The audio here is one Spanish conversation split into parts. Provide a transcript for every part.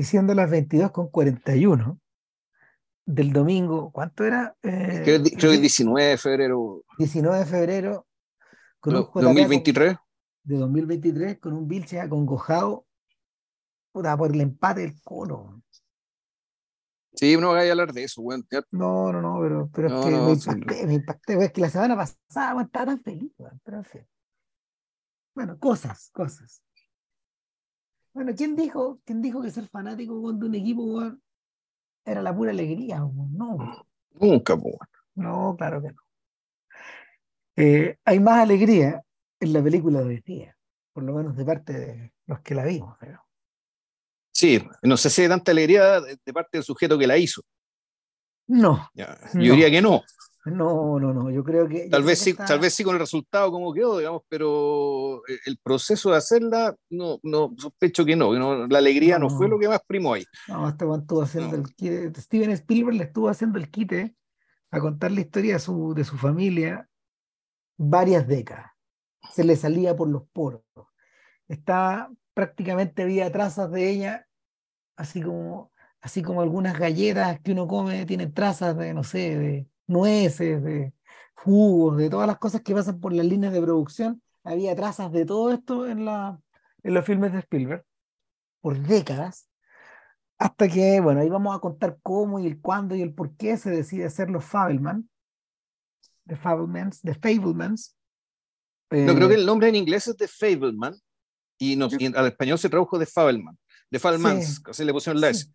y siendo las 22 con 41 del domingo, ¿cuánto era? Eh, creo, que 19 de febrero. 19 de febrero. Con un 2023. de 2023, con un Vilche acongojado por el empate del colo. Sí, no voy a hablar de eso, bueno. No, no, no, pero, pero es que me impacté, me impacté, es que la semana pasada estaba tan feliz, pero en fin. Bueno, cosas, cosas. Bueno, ¿quién dijo, quién dijo que ser fanático de un equipo era la pura alegría? No. Nunca, bueno. No, claro que no. Eh, hay más alegría en la película de hoy día, por lo menos de parte de los que la vimos. Pero... Sí, no sé si hay tanta alegría de, parte del sujeto que la hizo. No. yo diría que no. No, no, no, yo creo que... Tal vez, sí, tal vez sí con el resultado como quedó, digamos, pero el proceso de hacerla, no, no sospecho que no, la alegría no, fue lo que más primó ahí. No, este estuvo haciendo el quite, Steven Spielberg le estuvo haciendo el quite a contar la historia de su, de su familia varias décadas. Se le salía por los poros. Está prácticamente había trazas de ella, así como, así como algunas galletas que uno come tienen trazas de, no sé, de nueces, de jugos, de todas las cosas que pasan por las líneas de producción. Había trazas de todo esto en, la, en los filmes de Spielberg por décadas, hasta que, bueno, ahí vamos a contar cómo y el cuándo y el por qué se decide hacer los Fableman, The Fablemans, The Fablemans. no, creo que el nombre en inglés es The Fableman y, al español se tradujo de Fableman, de Fablemans, así le pusieron la S.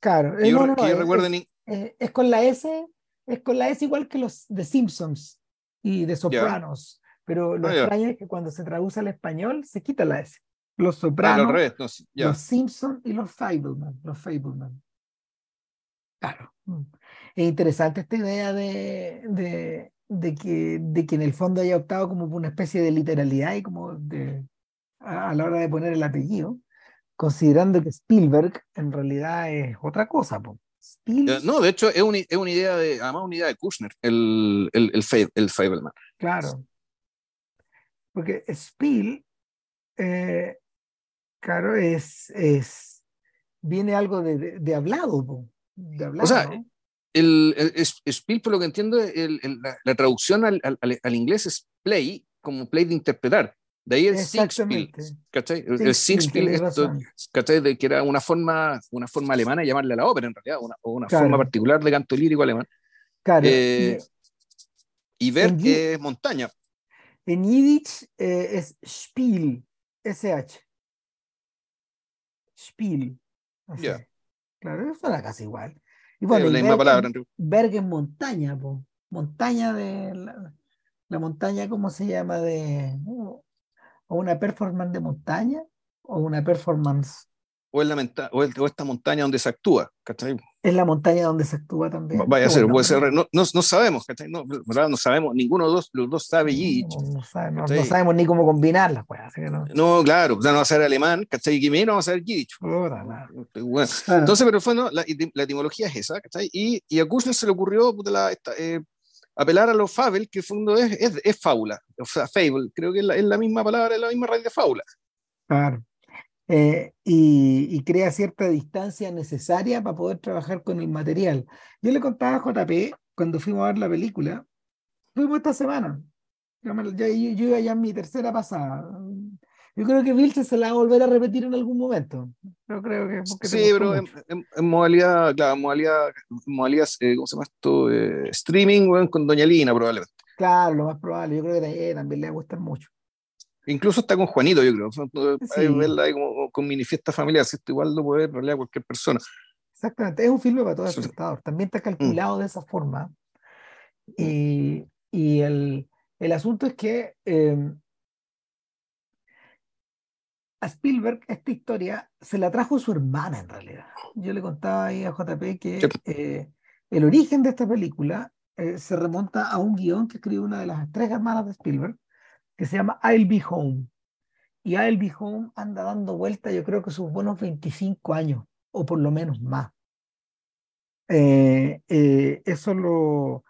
Claro, y yo, recuerdo es, es, con la S es con la S igual que los de Simpsons y de Sopranos. Pero lo ah, extraño es que cuando se traduce al español se quita la S. Los Sopranos, los Simpsons y los Fableman. Los Fableman. Claro. Mm. Es interesante esta idea de, de, de, que, de que en el fondo haya optado como por una especie de literalidad y como de, a, la hora de poner el apellido, considerando que Spielberg en realidad es otra cosa. Po. Eh, no, de hecho es, es una idea de, además una idea de Kushner, el, el, el, el Fableman. Claro. Porque Spiel, eh, claro, es, es, viene algo de, de, hablado, de hablado. O sea, el, el, Spiel, por lo que entiendo, la, la, traducción al, al, al, inglés es play, como play de interpretar. De ahí el Singspiel, ¿cachai? El Singspiel, esto, ¿cachai? De que era una forma, una forma alemana de llamarle a la ópera, en realidad, una, o una forma particular de canto lírico alemán. Claro. Eh, y, ver que es montaña. En Yiddish eh, es Spiel, SH. Spiel. Yeah. Claro, eso era casi igual. Y bueno, la misma palabra. Berg es montaña, po. montaña de la, la, montaña, ¿cómo se llama? De o una performance de montaña o una performance. O, es la o, esta montaña donde se actúa, ¿cachai? Es la montaña donde se actúa también. Vaya a ser, puede ser, no, no, no, sabemos, ¿cachai? No, no sabemos, ninguno de los, los dos sabe y No, sabemos ni cómo combinarlas, pues. no. claro, ya no va a ser alemán, ¿cachai? Y menos va a ser Yiddish. Bueno. Entonces, pero fue, la, la, etimología es esa, ¿cachai? Y, y a Kushner se le ocurrió la, esta, eh, apelar a los fable, que fondo es, es, es, fábula, o sea, fable, creo que es la, es la misma palabra, es la misma raíz de fábula. Claro. Eh, y, y, crea cierta distancia necesaria para poder trabajar con el material. Yo le contaba a JP cuando fuimos a ver la película, fuimos esta semana, yo, yo, yo iba ya en mi tercera pasada, yo creo que Vilche se la va a volver a repetir en algún momento. Yo creo que. Sí, pero en, modalidad, claro, modalidad, modalidad eh, ¿cómo se llama esto? Eh, streaming con Doña Lina, probablemente. Claro, lo más probable. Yo creo que también le va a gustar mucho. Incluso está con Juanito, yo creo. Sí. Verla ahí como, con mini fiesta familiar, esto igual lo puede ver realidad cualquier persona. Exactamente, es un filme para todo espectador. También está calculado mm. de esa forma. Y, y el, el, asunto es que eh, a Spielberg esta historia se la trajo su hermana en realidad. Yo le contaba ahí a JP que eh, el origen de esta película eh, se remonta a un guion que escribió una de las tres hermanas de Spielberg, que se llama I'll Be Home. Y I'll Be Home anda dando vuelta, yo creo que sus buenos 25 años, o por lo menos más. Eh, eso lo...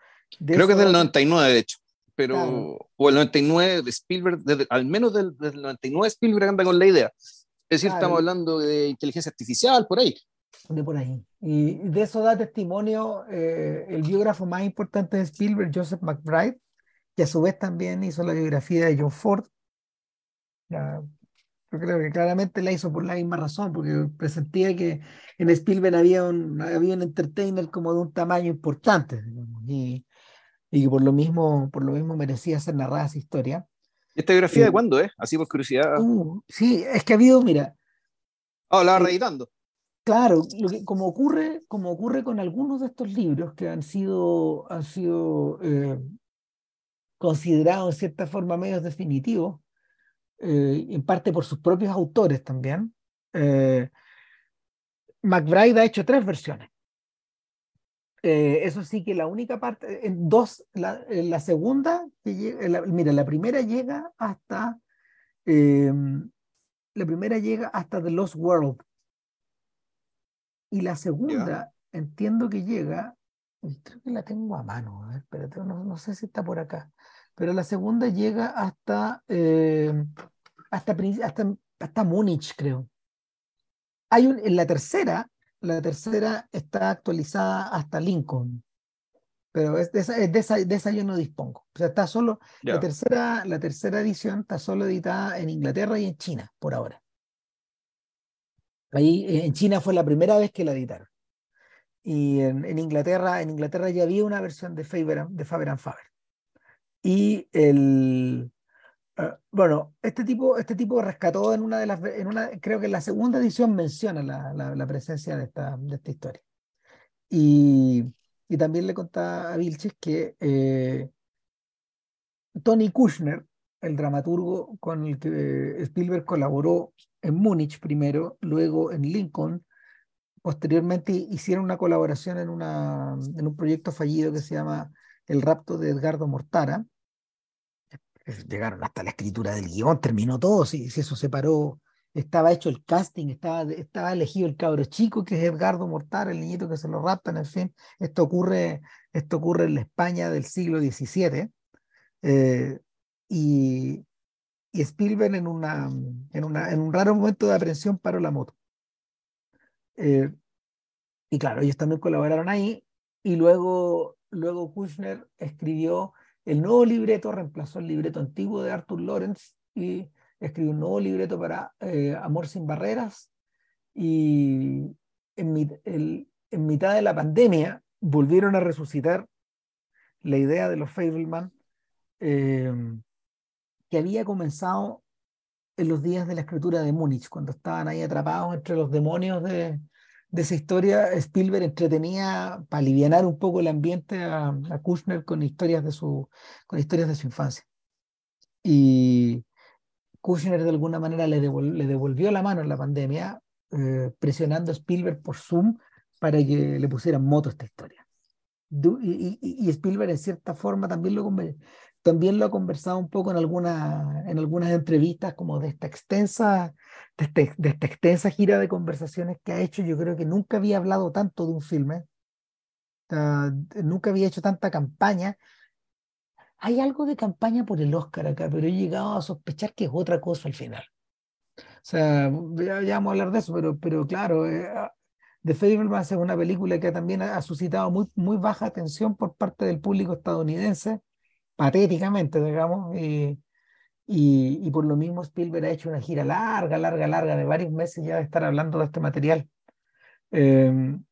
Creo que es del 99, de hecho pero, o el 99 de Spielberg, al menos del, del, 99 Spielberg anda con la idea. Es decir, estamos hablando de inteligencia artificial por ahí. De por ahí. Y de eso da testimonio eh, el biógrafo más importante de Spielberg, Joseph McBride, que a su vez también hizo la biografía de John Ford. yo creo que claramente la hizo por la misma razón, porque presentía que en Spielberg había un, había un entertainer como de un tamaño importante, y, y que por lo mismo, por lo mismo merecía ser narrada esa historia. ¿Esta biografía de eh, cuándo es? Así por curiosidad. Uh, sí, es que ha habido, mira. Ah, la va eh, reeditando. Claro, lo que, como, ocurre, como ocurre con algunos de estos libros que han sido, han sido eh, considerados en cierta forma medios definitivos, eh, en parte por sus propios autores también, eh, McBride ha hecho tres versiones. Eso sí que la única parte, en dos, la, la segunda, mira, la primera llega hasta, la primera llega hasta The Lost World, y la segunda, entiendo que llega, creo que la tengo a mano, a ver, espérate, no, sé si está por acá, pero la segunda llega hasta, eh, hasta, hasta, hasta Múnich, creo. Hay un, en la tercera, la tercera está actualizada hasta Lincoln, pero es de, esa, de, esa, de esa yo no dispongo. O sea, está solo, la, tercera, la tercera edición está solo editada en Inglaterra y en China, por ahora. Ahí eh, en China fue la primera vez que la editaron. Y en, Inglaterra, en Inglaterra ya había una versión de Faber, de Faber and Faber. Y el, bueno, este tipo, este tipo rescató en una de las, en una, creo que en la segunda edición menciona la, la, presencia de esta, de esta historia. Y, y también le contaba a Vilches que eh, Tony Kushner, el dramaturgo con el que Spielberg colaboró en Múnich primero, luego en Lincoln, posteriormente hicieron una colaboración en, una, en un proyecto fallido que se llama El rapto de Edgardo Mortara. Llegaron hasta la escritura del guion, terminó todo, si, si eso se paró, estaba hecho el casting, estaba, estaba elegido el cabro chico que es Edgardo Mortara, el niñito que se lo raptan, en fin, esto ocurre, esto ocurre en la España del siglo XVII. Eh, y, y Spielberg en, una, en, una, en un raro momento de aprensión paró la moto. Eh, y claro, ellos también colaboraron ahí y luego, luego Kushner escribió el nuevo libreto, reemplazó el libreto antiguo de Arthur Lawrence y escribió un nuevo libreto para eh, Amor sin Barreras. Y en, mitad de la pandemia volvieron a resucitar la idea de los Fableman eh, que había comenzado en los días de la escritura de Múnich, cuando estaban ahí atrapados entre los demonios de, de esa historia, Spielberg entretenía para aliviar un poco el ambiente a, Kushner con historias de su, con historias de su infancia. Y Kushner de alguna manera le, le devolvió la mano en la pandemia, eh, presionando a Spielberg por Zoom para que le pusieran moto a esta historia. Y, y, y, Spielberg en cierta forma también lo, también lo ha conversado un poco en, alguna, en algunas entrevistas como de esta extensa de, este, de, esta extensa gira de conversaciones que ha hecho. Yo creo que nunca había hablado tanto de un filme, nunca había hecho tanta campaña. Hay algo de campaña por el Oscar acá, pero he llegado a sospechar que es otra cosa al final. O sea, ya, vamos a hablar de eso, pero, pero claro, eh, The Fableman es una película que también ha suscitado muy, muy baja atención por parte del público estadounidense patéticamente, digamos, y, y, por lo mismo Spielberg ha hecho una gira larga, larga, larga, de varios meses ya de estar hablando de este material. Em,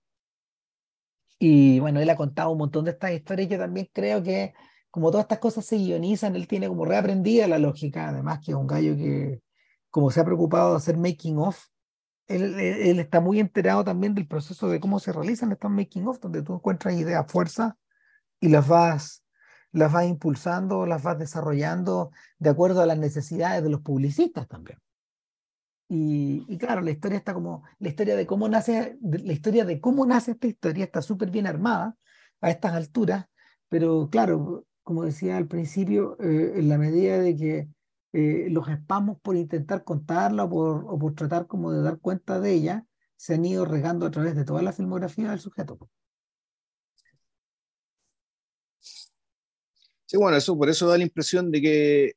y bueno, él ha contado un montón de estas historias y yo también creo que como todas estas cosas se guionizan, él tiene como reaprendida la lógica, además que es un gallo que como se ha preocupado de hacer making of, él, él, está muy enterado también del proceso de cómo se realizan estos making of, donde tú encuentras ideas fuerza y las vas las vas impulsando, las vas desarrollando de acuerdo a las necesidades de los publicistas también. Y, claro, la historia está como, la historia de cómo nace, la historia de cómo nace esta historia está súper bien armada a estas alturas, pero claro, como decía al principio, eh, en la medida de que eh, los espamos por intentar contarla o por, o por tratar como de dar cuenta de ella, se han ido regando a través de toda la filmografía del sujeto. Sí, bueno, eso por eso da la impresión de que,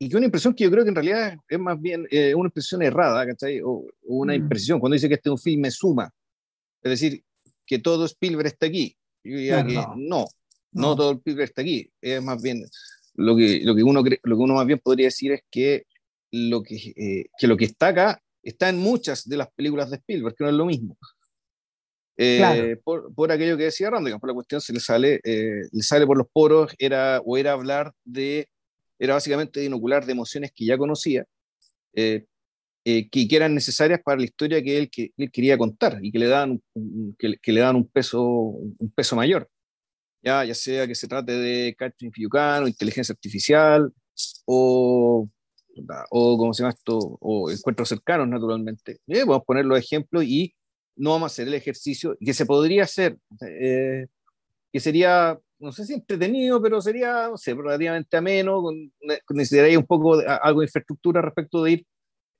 y que una impresión que yo creo que en realidad es más bien eh, una impresión errada, ¿cachai? O, una mm. impresión, cuando dice que este es un filme suma, Es decir, que todo Spielberg está aquí. Yo diría que no. no, todo Spielberg está aquí. Es más bien, lo que, lo que, uno, lo que uno más bien podría decir es que lo que, eh, que lo que está acá está en muchas de las películas de Spielberg, que no es lo mismo. Eh, por, por, aquello que decía Randall, por la cuestión se le sale, eh, le sale por los poros, era, o era hablar de, era básicamente de inocular de emociones que ya conocía, eh, que, que, eran necesarias para la historia que él, que, él quería contar y que le dan, que, que, le dan un peso, un peso mayor. Ya, ya sea que se trate de Catherine Fiucano, inteligencia artificial, o o como se llama esto, o encuentros cercanos naturalmente. Eh, vamos a poner los ejemplos y no vamos a hacer el ejercicio que se podría hacer, eh, que sería, no sé si entretenido, pero sería, no sé, relativamente ameno, con, necesitaría un poco de, algo de infraestructura respecto de ir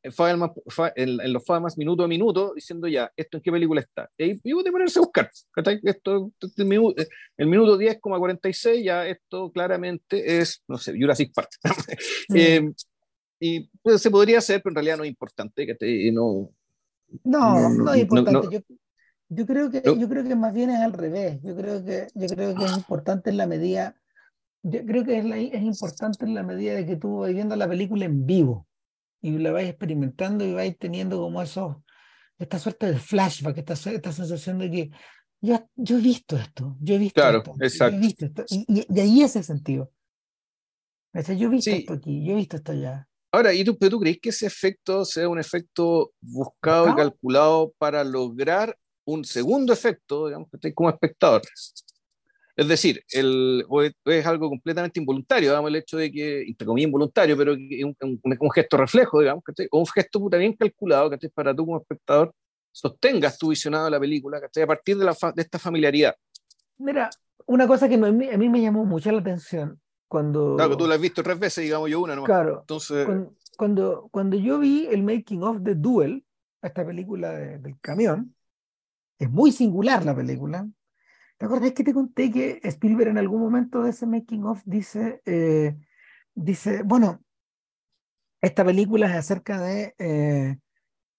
en, los FAMAS minuto a minuto diciendo ya, esto en qué película está. Y, y de ponerse a buscar. Esto, el, minuto, el minuto 10,46 ya esto claramente es, no sé, Jurassic Park. Mm. eh, y pues, se podría hacer, pero en realidad no es importante, que no, no, no, es importante. Yo, yo, creo que, yo creo que más bien es al revés. Yo creo que, yo creo que es importante en la medida, yo creo que es, es importante en la medida de que tú vas viendo la película en vivo y la vais experimentando y vais teniendo como eso, esta suerte de flashback, esta, esta sensación de que yo, yo he visto esto, yo he visto claro, esto, exacto. Yo he visto esto, y, y, ahí es el sentido. yo he visto esto aquí, yo he visto esto allá. Ahora, ¿y tú, tú crees que ese efecto sea un efecto buscado y calculado para lograr un segundo efecto, digamos, como espectador? Es decir, el, es, algo completamente involuntario, digamos, el hecho de que, entre comillas, involuntario, pero un, un, gesto reflejo, digamos, o un gesto puta bien calculado, que para tú como espectador sostengas tu visionado de la película, a partir de, la de esta familiaridad. Mira, una cosa que a mí, a mí me llamó mucho la atención cuando... Claro, tú la has visto tres veces, digamos yo una, ¿no? Claro. Entonces... Cuando, cuando, yo vi el making of de Duel, esta película del camión, es muy singular la película. ¿Te acuerdas que te conté que Spielberg en algún momento de ese making of dice, eh, dice, bueno, esta película es acerca de, eh,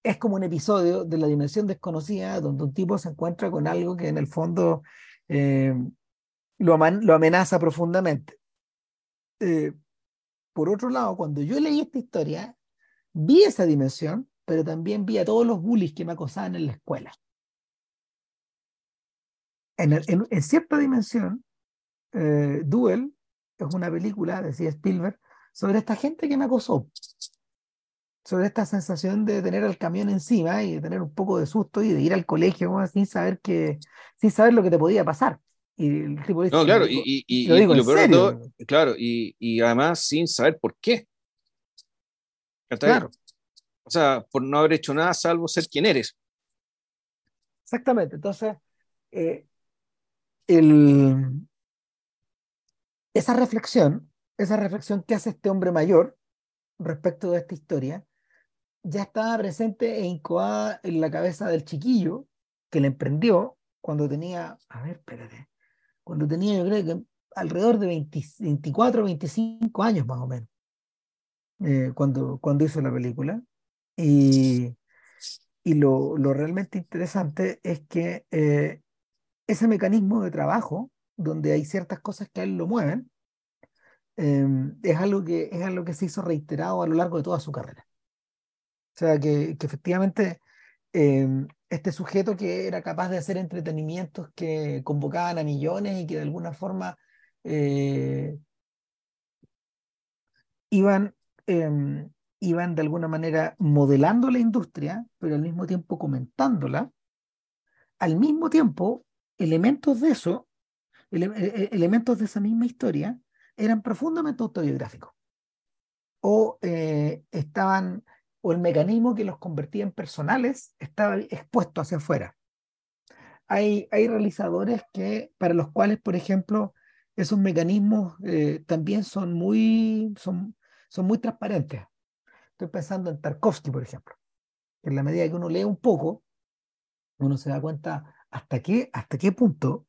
es como un episodio de la dimensión desconocida, donde un tipo se encuentra con algo que en el fondo eh, lo, lo amenaza profundamente. Eh, por otro lado, cuando yo leí esta historia, vi esa dimensión, pero también vi a todos los bullies que me acosaban en la escuela. En, cierta dimensión, eh, Duel es una película, decía Spielberg, sobre esta gente que me acosó, sobre esta sensación de tener el camión encima y de tener un poco de susto y de ir al colegio sin saber que, sin saber lo que te podía pasar. Y el tipo no, claro, y, y, lo, digo todo, claro, y, además sin saber por qué. Claro. O sea, por no haber hecho nada salvo ser quien eres. Exactamente. Entonces, eh, el, esa reflexión, esa reflexión que hace este hombre mayor respecto de esta historia, ya estaba presente e incoada en la cabeza del chiquillo que le emprendió cuando tenía, a ver, espérate, cuando tenía yo creo que alrededor de 24 25 años más o menos, eh, cuando, cuando hizo la película. Y, y lo, lo, realmente interesante es que eh, ese mecanismo de trabajo, donde hay ciertas cosas que a él lo mueven, em, es, algo que, es algo que se hizo reiterado a lo largo de toda su carrera. O sea, que, que efectivamente em, este sujeto que era capaz de hacer entretenimientos que convocaban a millones y que de alguna forma eh, iban, em, iban de alguna manera modelando la industria, pero al mismo tiempo comentándola. Al mismo tiempo, elementos de eso, e, e, elementos de esa misma historia, eran profundamente autobiográficos o eh, estaban o el mecanismo que los convertía en personales estaba expuesto hacia afuera. Hay, hay realizadores que, para los cuales, por ejemplo, esos mecanismos eh, también son muy, son, son muy transparentes. Estoy pensando en Tarkovsky, por ejemplo. En la medida que uno lee un poco, uno se da cuenta hasta qué, hasta qué punto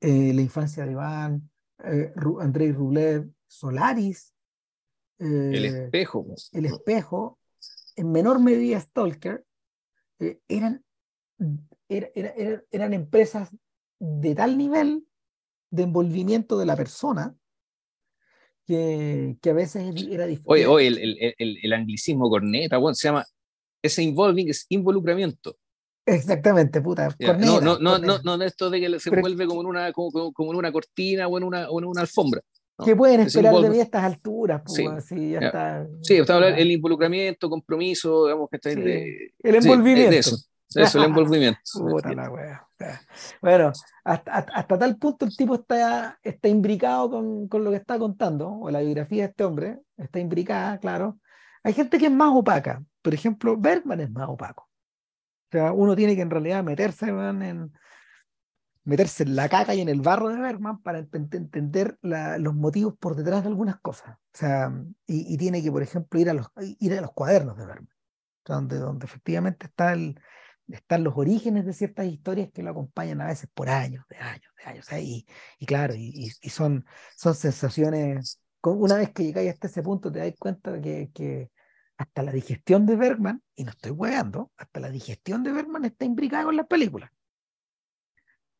eh, la infancia de Iván, eh, Andrei Rublev, Solaris, el espejo. El espejo, en menor medida Stalker, eh, eran eran empresas de tal nivel de envolvimiento de la persona que, que a veces era difícil. Oye, oye el, el, el, anglicismo corneta, bueno, se llama, ese involving es involucramiento. Exactamente, puta. Corneta, no, no, no, no, no, esto de que se envuelve como en una, como, como, en una cortina o en una, o en una alfombra. ¿Qué pueden esperar de mí a estas alturas? Pues, sí, así, ya está, sí, está hablando el involucramiento, compromiso, digamos que está sí, de, el envolvimiento. eso, eso, el envolvimiento. Puta la wea. Bueno, hasta, hasta, tal punto el tipo está, está imbricado con, con, lo que está contando, o la biografía de este hombre, está imbricada, claro. Hay gente que es más opaca. Por ejemplo, Bergman es más opaco. O sea, uno tiene que en realidad meterse en, meterse en la caca y en el barro de Bergman para entender los motivos por detrás de algunas cosas. O sea, y, tiene que, por ejemplo, ir a los, ir a los cuadernos de Bergman, donde, donde efectivamente está el, están los orígenes de ciertas historias que lo acompañan a veces por años, de años, de años. y, y, claro, y, son, son sensaciones, una vez que llegáis hasta ese punto te das cuenta que, que hasta la digestión de Bergman, y no estoy hueando, hasta la digestión de Bergman está imbricada con las películas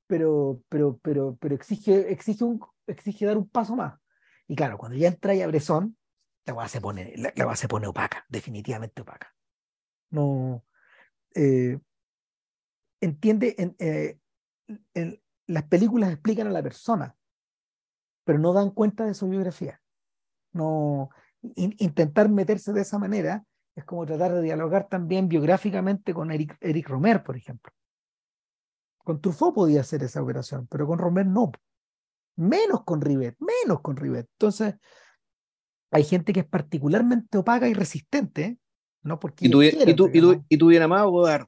pero, pero, pero, pero exige, exige, exige dar un paso más. Y claro, cuando ya entra a Bresson, la base se pone, la, la se pone opaca, definitivamente opaca. No, eh, entiende, en, eh, las películas explican a la persona, pero no dan cuenta de su biografía. No, in, intentar meterse de esa manera es como tratar de dialogar también biográficamente con Eric, Eric Romer, por ejemplo. Con Truffaut podía hacer esa operación, pero con Romer no. Menos con Rivet, menos con Rivet. Entonces, hay gente que es particularmente opaca y resistente, ¿no? Porque ¿Y tú, y tú, y Godard?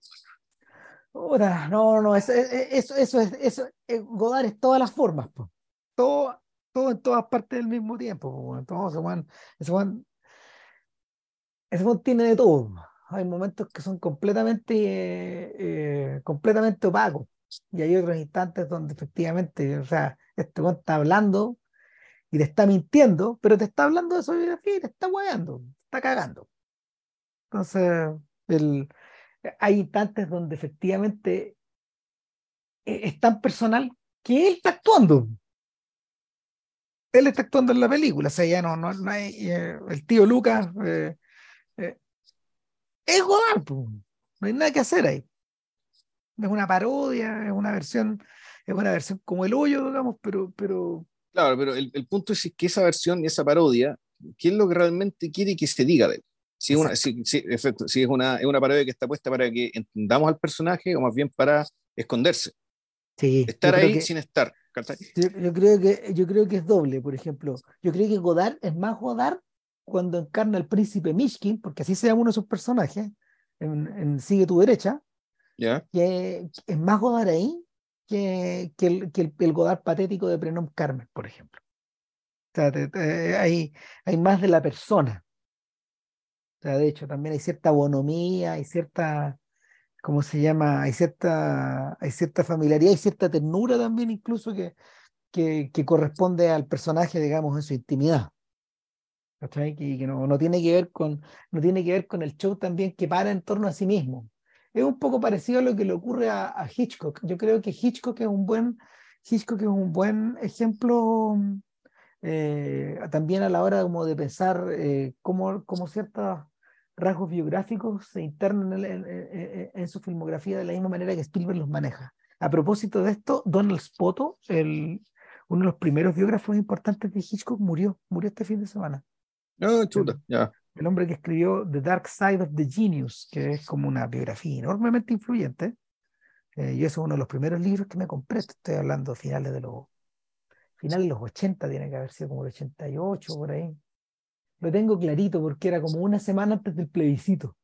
no, no, eso, eso, eso es, eso, eh, Godard es todas las formas, todo, todo en todas partes del mismo tiempo. Entonces, bueno, ese Juan, ese tiene de todo. Hay momentos que son completamente, eh, eh, completamente opacos y hay otros instantes donde efectivamente, o sea, este está hablando y te está mintiendo, pero te está hablando de su biografía y te está guayando, está cagando. Entonces, el, hay instantes donde efectivamente e, es tan personal que él está actuando. Él está actuando en la película, o sea, ya no, no, no hay, eh, el tío Lucas eh, eh, es Godard, no hay nada que hacer ahí es una parodia, es una versión, es una versión como el hoyo, digamos, pero, pero... Claro, pero el, el punto es que esa versión y esa parodia, ¿qué es lo que realmente quiere que se diga de él? Si, una, si, si, efecto, si es, una, es una parodia que está puesta para que entendamos al personaje o más bien para esconderse. Sí, estar ahí sin estar. Yo, yo, creo que, yo creo que es doble, por ejemplo. Yo creo que Godard es más Godard cuando encarna al príncipe Mishkin, porque así se llama uno de sus personajes, en, en Sigue tu derecha, que es más Godard ahí que, que, el, que el, Godard patético de Prenom Carmen, por ejemplo. O sea, hay, hay más de la persona. O sea, de hecho, también hay cierta bonomía, hay cierta, ¿cómo se llama? Hay cierta, hay cierta familiaridad, hay cierta ternura también incluso que, que, que corresponde al personaje, digamos, en su intimidad. Que, que no, no, tiene que ver con, no tiene que ver con el show también que para en torno a sí mismo es un poco parecido a lo que le ocurre a, Hitchcock. Yo creo que Hitchcock es un buen, Hitchcock es un buen ejemplo eh, también a la hora de pensar eh, cómo, cómo, ciertos rasgos biográficos se internan en, su filmografía de la misma manera que Spielberg los maneja. A propósito de esto, Donald Spoto, uno de los primeros biógrafos importantes de Hitchcock, murió, murió este fin de semana. Ah, chuta, ya el hombre que escribió The Dark Side of the Genius, que es como una biografía enormemente influyente. Eh, y eso es uno de los primeros libros que me compré. Estoy hablando finales de los finales de los 80, tiene que haber sido como el 88, por ahí. Lo tengo clarito porque era como una semana antes del plebiscito.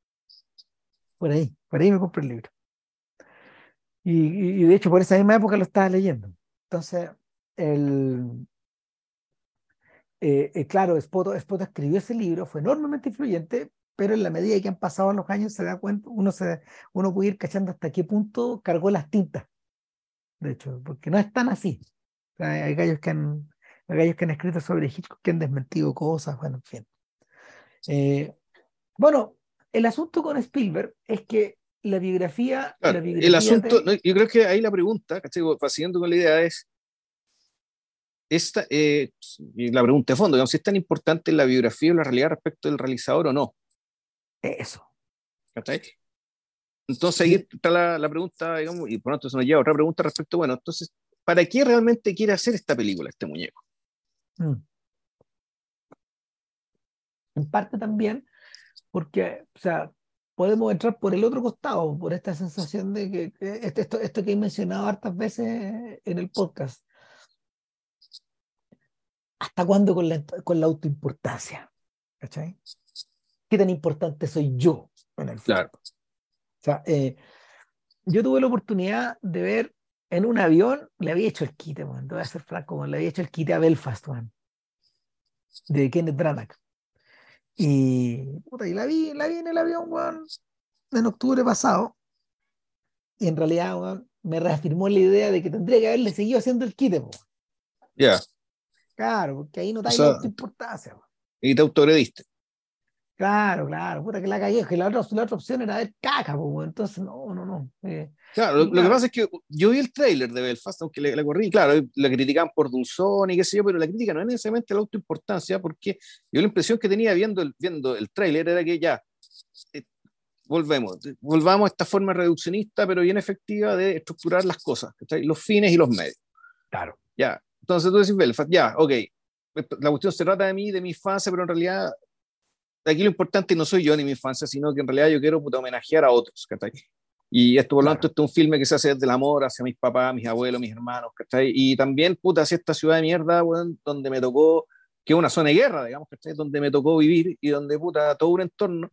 Por ahí, por ahí me compré el libro. Y, y de hecho, por esa misma época lo estaba leyendo. Entonces, el, eh, eh, claro, Spoto, escribió ese libro, fue enormemente influyente, pero en la medida que han pasado los años se da cuenta, uno, se, uno puede ir cachando hasta qué punto cargó las tintas. De hecho, porque no es tan así. hay, gallos que han, gallos que han escrito sobre Hitchcock que han desmentido cosas, bueno, en fin. Eh, bueno, el asunto con Spielberg es que la biografía, el asunto, yo creo que ahí la pregunta, siguiendo con la idea es, esta, eh, la pregunta de fondo, digamos, si es tan importante la biografía o la realidad respecto del realizador o no. Eso. Entonces ahí está la, la, pregunta, digamos, y por lo tanto se nos lleva otra pregunta respecto, bueno, entonces, ¿para qué realmente quiere hacer esta película, este muñeco? Mm. En parte también porque, o sea, podemos entrar por el otro costado, por esta sensación de que, este, esto, esto que he mencionado hartas veces en el podcast. ¿Hasta cuándo con la, con la autoimportancia? ¿Cachai? ¿Qué tan importante soy yo en el Claro. O sea, eh, yo tuve la oportunidad de ver en un avión, le había hecho el quite, man, voy a ser franco, le había hecho el quite a Belfast, man, de Kenneth Branagh. Y, puta, y la, vi, la vi en el avión, weón, en octubre pasado. Y en realidad, me reafirmó la idea de que tendría que haberle seguido haciendo el quite, Ya. Claro, porque ahí no te o importancia. Y te autogrediste. Claro, claro, puta que la cagué, que la otra, la otra opción era ver caca, pues, entonces no, no, no. Eh, claro, lo, que pasa es que yo vi el tráiler de Belfast, aunque le, corrí, claro, la criticaban por dulzón y qué sé yo, pero la crítica no es necesariamente la autoimportancia, porque yo la impresión que tenía viendo el, viendo el tráiler era que ya, eh, volvemos, volvamos a esta forma reduccionista, pero bien efectiva de estructurar las cosas, los fines y los medios. Claro. Ya, entonces tú decís Belfast, ya, ok, la cuestión se trata de mí, de mi infancia, pero en realidad aquí lo importante no soy yo ni mi infancia, sino que en realidad yo quiero puta, homenajear a otros, ¿cachai? Y esto, por lo tanto, este es un filme que se hace desde el amor hacia mis papás, mis abuelos, mis hermanos, ¿cachai? Y también, puta, hacia esta ciudad de mierda, donde me tocó, que es una zona de guerra, digamos, ¿cachai? Donde me tocó vivir y donde, puta, todo un entorno,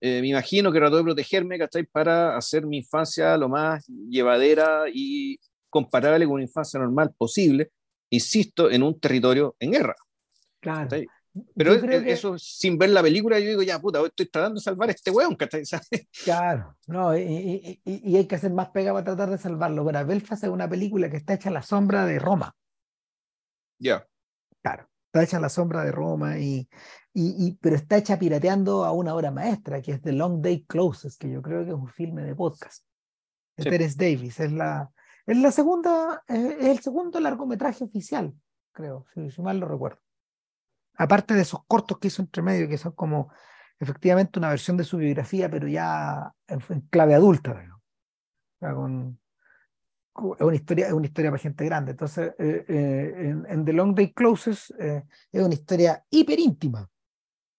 eh, me imagino que trató de protegerme, ¿cachai? Para hacer mi infancia lo más llevadera y comparable con una infancia normal posible, insisto, en un territorio en guerra. Claro. Pero eso, sin ver la película, yo digo, ya, puta, estoy tratando de salvar a este weón, ¿cachai? Claro, no, y, y, hay que hacer más pega para tratar de salvarlo. Bueno, Belfast es una película que está hecha a la sombra de Roma. Ya. Claro, está hecha a la sombra de Roma, y, y, pero está hecha pirateando a una obra maestra, que es The Long Day Closes, que yo creo que es un filme de podcast. De Teres Davis, es la, es la segunda, es el segundo largometraje oficial, creo, si mal lo recuerdo aparte de esos cortos que hizo entre medio, que son como efectivamente una versión de su biografía, pero ya en, clave adulta, con, es una historia, es una historia para gente grande. Entonces, eh, eh, en, The Long Day Closes eh, es una historia hiper íntima,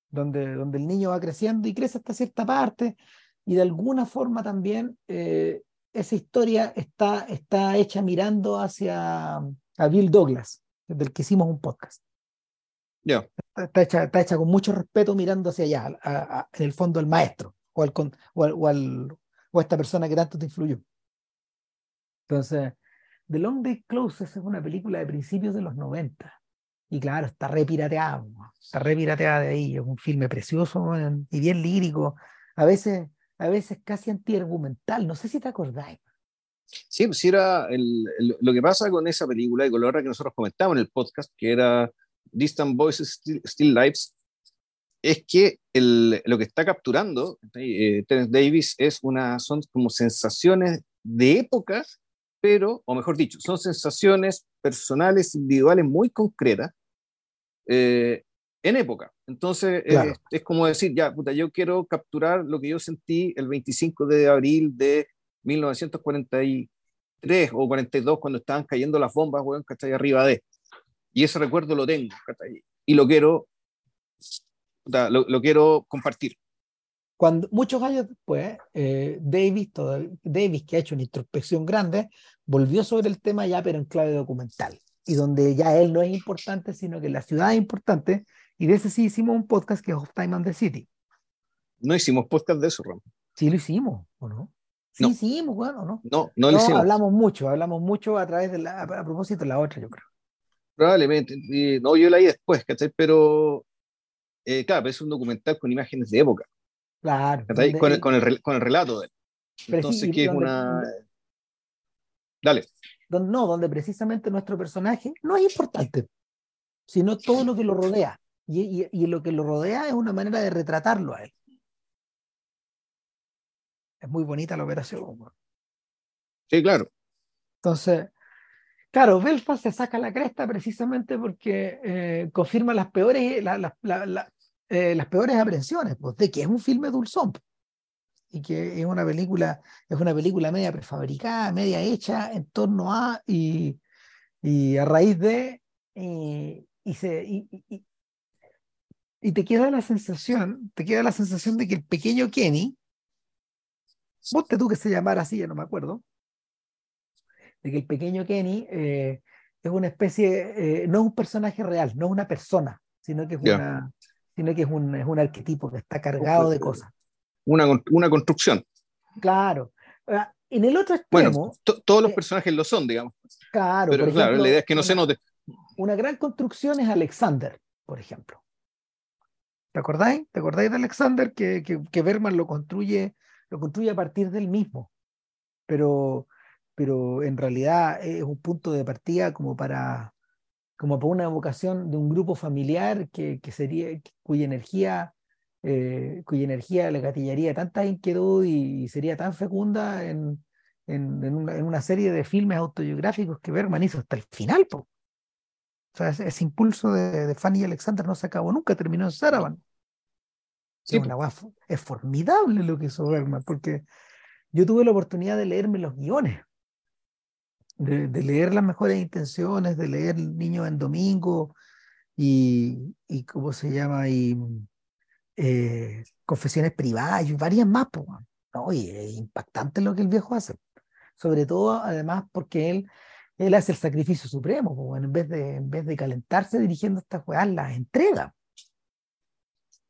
donde, donde el niño va creciendo y crece hasta cierta parte, y de alguna forma también esa historia está, está hecha mirando hacia a Bill Douglas, del que hicimos un podcast. Está, hecha, está hecha con mucho respeto mirando hacia allá, en el fondo el maestro o, al, o, al, o, a esta persona que tanto te influyó. Entonces, The Long Day Closes es una película de principios de los 90. Y claro, está re pirateada, está re pirateada de ahí. Es un filme precioso y bien lírico. A veces, a veces casi antiargumental. No sé si te acordáis. Sí, pues era el, lo que pasa con esa película y con la otra que nosotros comentamos en el podcast, que era Distant Voices, Still, Lives, es que el, lo que está capturando eh, Terence Davis es una, son como sensaciones de época, pero, o mejor dicho, son sensaciones personales, individuales muy concretas eh, en época. Entonces, es, como decir, ya, puta, yo quiero capturar lo que yo sentí el 25 de abril de 1943 o 42, cuando estaban cayendo las bombas, weón, ¿cachai? Arriba de. Y ese recuerdo lo tengo, y lo quiero, lo, quiero compartir. Cuando, muchos años después, eh, Davis, Davis, que ha hecho una introspección grande, volvió sobre el tema ya, pero en clave documental, y donde ya él no es importante, sino que la ciudad es importante, y de ese sí hicimos un podcast que es Of Time and the City. No hicimos podcast de eso, Ram. Sí lo hicimos, ¿o no? Sí hicimos, bueno, ¿no? No, no lo hicimos. Hablamos mucho, hablamos mucho a través de la, a propósito de la otra, yo creo. Probablemente, no, yo la vi después, ¿cachai? Pero, eh, claro, es un documental con imágenes de época. Claro. con, el, con, el, con, el, relato de él. Entonces, que es una... Dale. Donde, no, donde precisamente nuestro personaje no es importante, sino todo lo que lo rodea. Y, y, y, lo que lo rodea es una manera de retratarlo a él. es muy bonita la operación. Sí, claro. Entonces, claro, Belfast se saca la cresta precisamente porque eh, confirma las peores, eh, las peores aprensiones, pues, de que es un filme dulzón y que es una película, es una película media prefabricada, media hecha en torno a y, y a raíz de y, se, y, y, te queda la sensación, te queda la sensación de que el pequeño Kenny, te tú que se llamara así, ya no me acuerdo, de que el pequeño Kenny eh, es una especie, eh, no es un personaje real, no es una persona, sino que es, una, sino que es, un, es un arquetipo que está cargado de cosas. Una, una construcción. Claro. Ah, en el otro extremo. Bueno, todos los eh, personajes lo son, digamos. Claro, pero claro, la idea es que no se note. Una gran construcción es Alexander, por ejemplo. ¿Te acordáis? ¿Te acordáis de Alexander que, que, Berman lo construye, lo construye a partir del mismo? Pero, pero en realidad es un punto de partida como para, como para una evocación de un grupo familiar que, que sería, cuya energía, eh, cuya energía le gatillaría tanta inquietud y sería tan fecunda en, en, una, serie de filmes autobiográficos que Bergman hizo hasta el final. O sea, ese, ese impulso de, de, Fanny Alexander no se acabó nunca, terminó en Saravan. Sí, es, una, es formidable lo que hizo Bergman, porque yo tuve la oportunidad de leerme los guiones de, de, leer las mejores intenciones, de leer Niño en Domingo y, y ¿cómo se llama? Y eh, Confesiones Privadas y varias más. Pues, ¿no? Y es impactante lo que el viejo hace. Sobre todo, además, porque él, él hace el sacrificio supremo. Pues, en, vez de, en vez de calentarse dirigiendo estas jugadas, las entrega.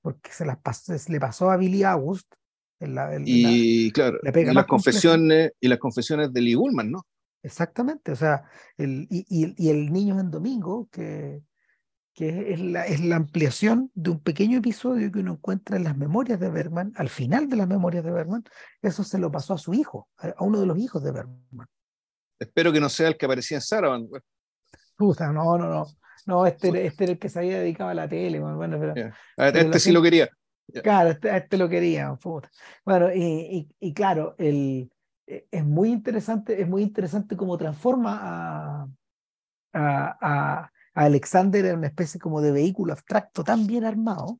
Porque se las pasó, se le pasó a Billy August. y claro, y las, confesiones, y las confesiones de Lee Ullman, ¿no? Exactamente, o sea, el, y, y, el niño en domingo, que, que es, la, es la ampliación de un pequeño episodio que uno encuentra en las memorias de Bergman, al final de las memorias de Bergman, eso se lo pasó a su hijo, a uno de los hijos de Bergman. Espero que no sea el que aparecía en Saravan. Puta, no, no, no. No, este, este era el que se había dedicado a la tele. Bueno, pero, este sí lo quería. Claro, este, este, lo quería. Puta. Bueno, y, y, y claro, el, eh, es muy interesante, es muy interesante cómo transforma a, a, a, Alexander en una especie como de vehículo abstracto tan bien armado,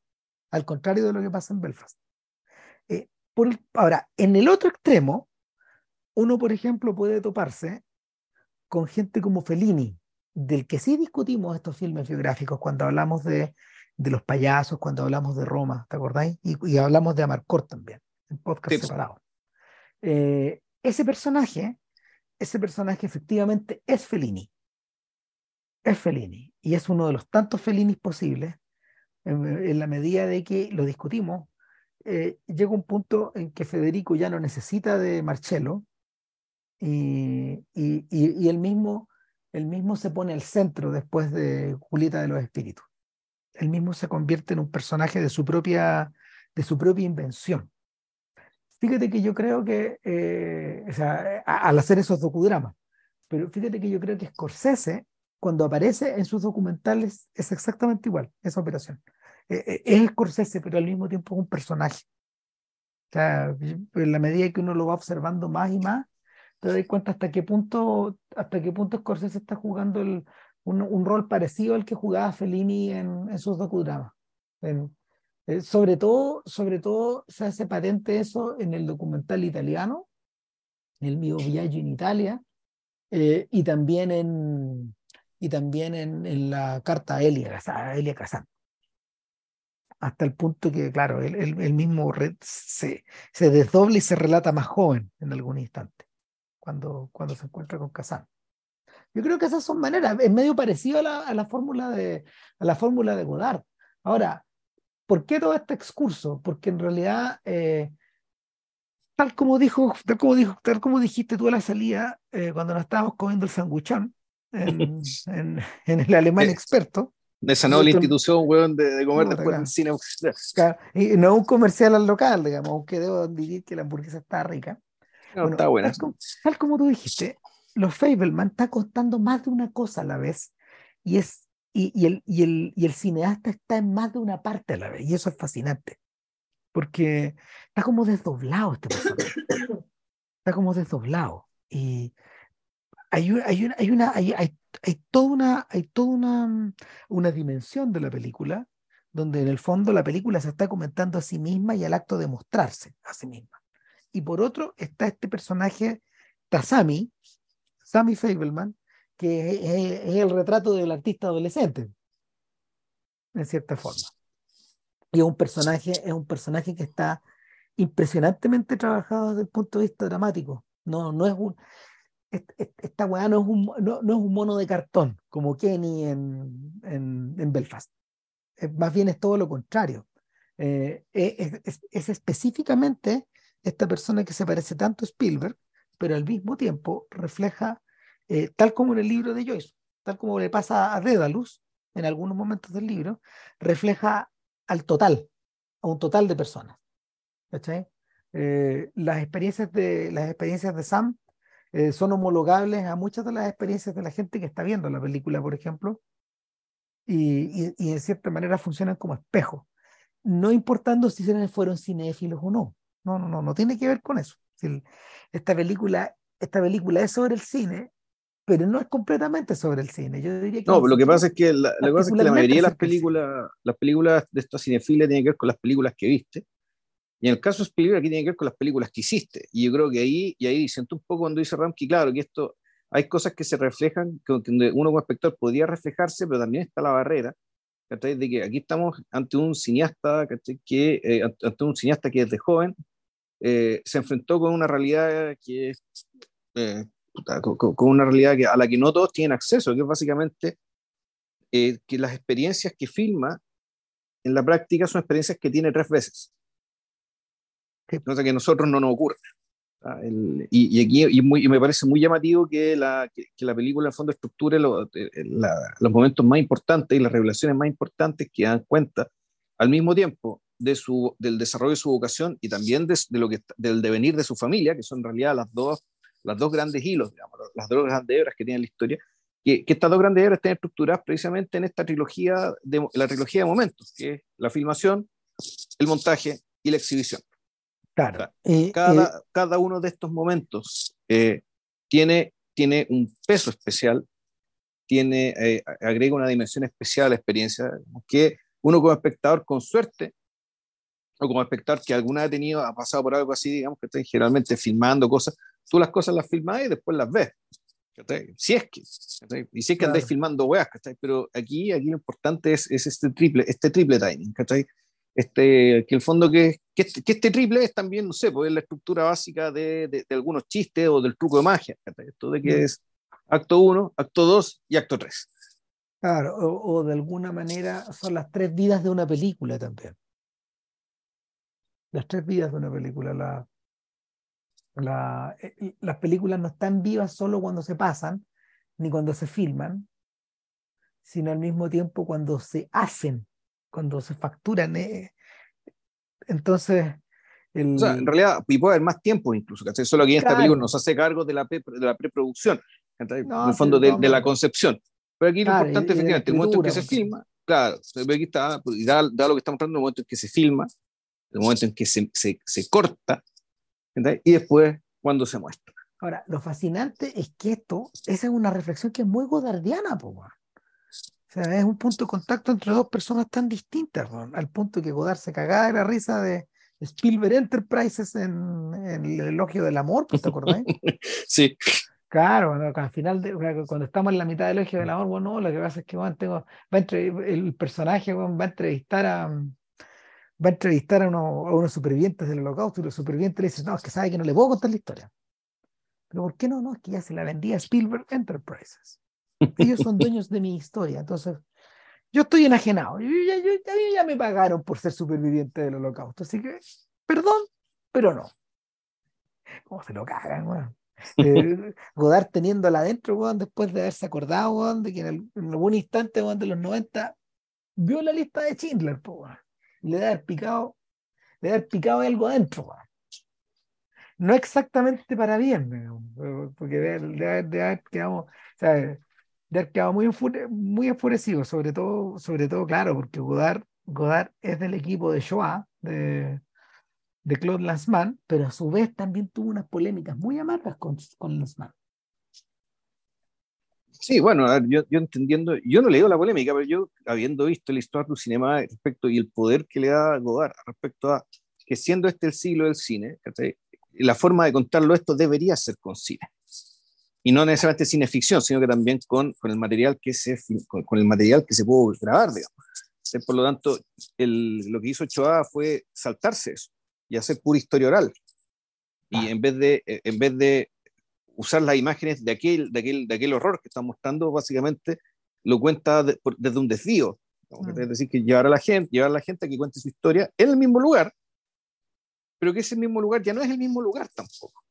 al contrario de lo que pasa en Belfast. Eh, por ahora, en el otro extremo, uno, por ejemplo, puede toparse con gente como Fellini, del que sí discutimos estos filmes biográficos cuando hablamos de, de los payasos, cuando hablamos de Roma, ¿te acordáis? Y, y hablamos de Amarcord también, en podcast separado. Eh, ese personaje, ese personaje efectivamente es Fellini. Es Fellini. Y es uno de los tantos Fellinis posibles, en, la medida de que lo discutimos. Eh, llega un punto en que Federico ya no necesita de Marcello y, y, y, él, mismo, él mismo se pone al centro después de Julieta de los Espíritus. Él mismo se convierte en un personaje de su propia, de su propia invención. Fíjate que yo creo que, eh, o sea, al hacer esos docudramas, pero fíjate que yo creo que Scorsese, cuando aparece en sus documentales, es exactamente igual, esa operación. Eh, eh, es Scorsese, pero al mismo tiempo es un personaje. O sea, en la medida que uno lo va observando más y más, te das cuenta hasta qué punto, hasta qué punto Scorsese está jugando el, un, un, rol parecido al que jugaba Fellini en, en sus docudramas. En, eh, sobre, todo, sobre todo se hace patente eso en el documental italiano, el mio viaggio in Italia, eh, y también en, y también en, en la carta a Elia, a Elia Kazan. Hasta el punto que, claro, él, él, mismo se, se desdobla y se relata más joven en algún instante, cuando, cuando se encuentra con Kazan. Yo creo que esas son maneras, es medio parecido a la, a la fórmula de, a la fórmula de Godard. Ahora, ¿Por qué todo este excurso? Porque en realidad, eh, tal, como dijo, tal, como dijo, tal como dijiste tú a la salida, eh, cuando nos estábamos comiendo el sanguchón en, en, en el alemán experto. De sanó la institución, weón, de, de comer después del cine. y no un comercial al local, digamos, aunque debo admitir que la hamburguesa está rica. No, está buena. Tal como, tal como, tú dijiste, los Fableman está costando más de una cosa a la vez. Y es y, el, y, el, y el cineasta está en más de una parte a la vez, y eso es fascinante. porque está como desdoblado este personaje. está como desdoblado. Y hay, hay, una, hay, una, hay, hay, hay, toda, una, hay toda una, una dimensión de la película donde en el fondo la película se está comentando a sí misma y al acto de mostrarse a sí misma. Y por otro está este personaje Tasami, Sammy Fableman, que es, el retrato del artista adolescente, en cierta forma. Y es un personaje, es un personaje que está impresionantemente trabajado desde el punto de vista dramático. No, no es un, esta weá no es, un, no, es un mono de cartón como Kenny en, en, Belfast. más bien es todo lo contrario. Eh, es, específicamente esta persona que se parece tanto a Spielberg, pero al mismo tiempo refleja, eh, tal como en el libro de Joyce, tal como le pasa a Dédalus en algunos momentos del libro, refleja al total, a un total de personas. Eh, las, experiencias de, las experiencias de Sam eh, son homologables a muchas de las experiencias de la gente que está viendo la película, por ejemplo, y, y, en cierta manera funcionan como espejo, no importando si fueron cinéfilos o no. No, no, no, no tiene que ver con eso. esta, película, esta película es sobre el cine, pero no es completamente sobre el cine. Yo diría que no, lo que pasa es que la, es que la mayoría de las películas, las películas de estos cinefiles tienen que ver con las películas que viste. Y en el caso de Spielberg aquí tiene que ver con las películas que hiciste. Y yo creo que ahí, y ahí siento un poco cuando dice Ramsky, claro, que esto, hay cosas que se reflejan, que uno como espectador podría reflejarse, pero también está la barrera, de que aquí estamos ante un cineasta, que, eh, ante un cineasta que desde joven eh, se enfrentó con una realidad que eh, con, una realidad que, a la que no todos tienen acceso, que es básicamente que las experiencias que filma en la práctica son experiencias que tiene tres veces cosa que a nosotros no nos ocurre. y, aquí y, muy, me parece muy llamativo que la, que, la película en fondo estructure eh, los momentos más importantes y las revelaciones más importantes que dan cuenta al mismo tiempo de su, del desarrollo de su vocación y también de, lo que, del devenir de su familia, que son en realidad las dos, las dos grandes hilos, digamos, las dos grandes hebras que tiene la historia, que, que, estas dos grandes hebras están estructuradas precisamente en esta trilogía, de, la trilogía de momentos, que es la filmación, el montaje y la exhibición. Claro. Eh, cada, eh, cada uno de estos momentos eh, tiene, tiene un peso especial, tiene, agrega una dimensión especial a la experiencia, que uno como espectador con suerte, o como espectador que alguna ha tenido, ha pasado por algo así, digamos, que está generalmente filmando cosas, tú las cosas las filmas y después las ves. Si es que, y si es que andáis filmando weas, pero aquí, aquí lo importante es, es este triple, este triple timing, este, que el fondo que, que, este, que, este, triple es también, no sé, pues es la estructura básica de, de, algunos chistes o del truco de magia, esto de que mm. es acto 1, acto 2 y acto 3. Claro, o, de alguna manera son las tres vidas de una película también. Las tres vidas de una película. La, la, eh, las películas no están vivas solo cuando se pasan, ni cuando se filman, sino al mismo tiempo cuando se hacen cuando se facturan. Eh, entonces. O sea, en realidad, y puede haber más tiempo incluso, ¿cachai? Solo que en esta película nos hace cargo de la, de la preproducción, en el fondo de, de, la concepción. Pero aquí lo importante, efectivamente, el momento en que se filma, claro, aquí está, y da, da, lo que está mostrando, el momento en que se filma, el momento en que se, se, se corta, y después cuando se muestra. Ahora, lo fascinante es que esto, esa es una reflexión que es muy godardiana, po, sea, es un punto de contacto entre dos personas tan distintas, al punto que Godard se cagaba de la risa de Spielberg Enterprises en, el elogio del amor, pues, ¿te acordás? sí. Claro, al final, de, cuando estamos en la mitad del elogio del amor, bueno, lo que pasa es que tengo, va el personaje va a entrevistar a va a entrevistar a, uno, a unos supervivientes del holocausto y los supervivientes le dicen, no, es que sabe que no le puedo contar la historia. Pero ¿por qué no? No, es que ya se la vendía Spielberg Enterprises. Ellos son dueños de mi historia. Entonces, yo estoy enajenado. Yo, ya, ya, me pagaron por ser superviviente del holocausto. Así que, perdón, pero no. ¿Cómo se lo cagan, eh, Godard teniéndola adentro, después de haberse acordado, de que en, algún instante, de los 90, vio la lista de Schindler, y le debe haber picado, le debe haber picado algo adentro, No exactamente para bien, porque debe, haber quedado, o sea, de haber quedado muy, muy enfurecido, sobre todo, sobre todo, claro, porque Godard, Godard es del equipo de Shoah, de, de Claude Lanzmann, pero a su vez también tuvo unas polémicas muy amargas con, con Lanzmann. Sí, bueno, yo, yo, entendiendo, yo no leo la polémica, pero yo habiendo visto la historia del cinema respecto y el poder que le da Godard respecto a que siendo este el siglo del cine, la forma de contarlo esto debería ser con cine. Y no necesariamente cine ficción, sino que también con, con el material que se con, el material que se pudo grabar, digamos. Por lo tanto, el, lo que hizo Choa fue saltarse eso y hacer pura historia oral. Y ah. en vez de, en vez de usar las imágenes de aquel, de aquel, de aquel horror que está mostrando, básicamente lo cuenta desde un desvío. Mm. Es decir, que llevar a la gente, llevar a la gente a que cuente su historia en el mismo lugar, pero que ese mismo lugar ya no es el mismo lugar tampoco.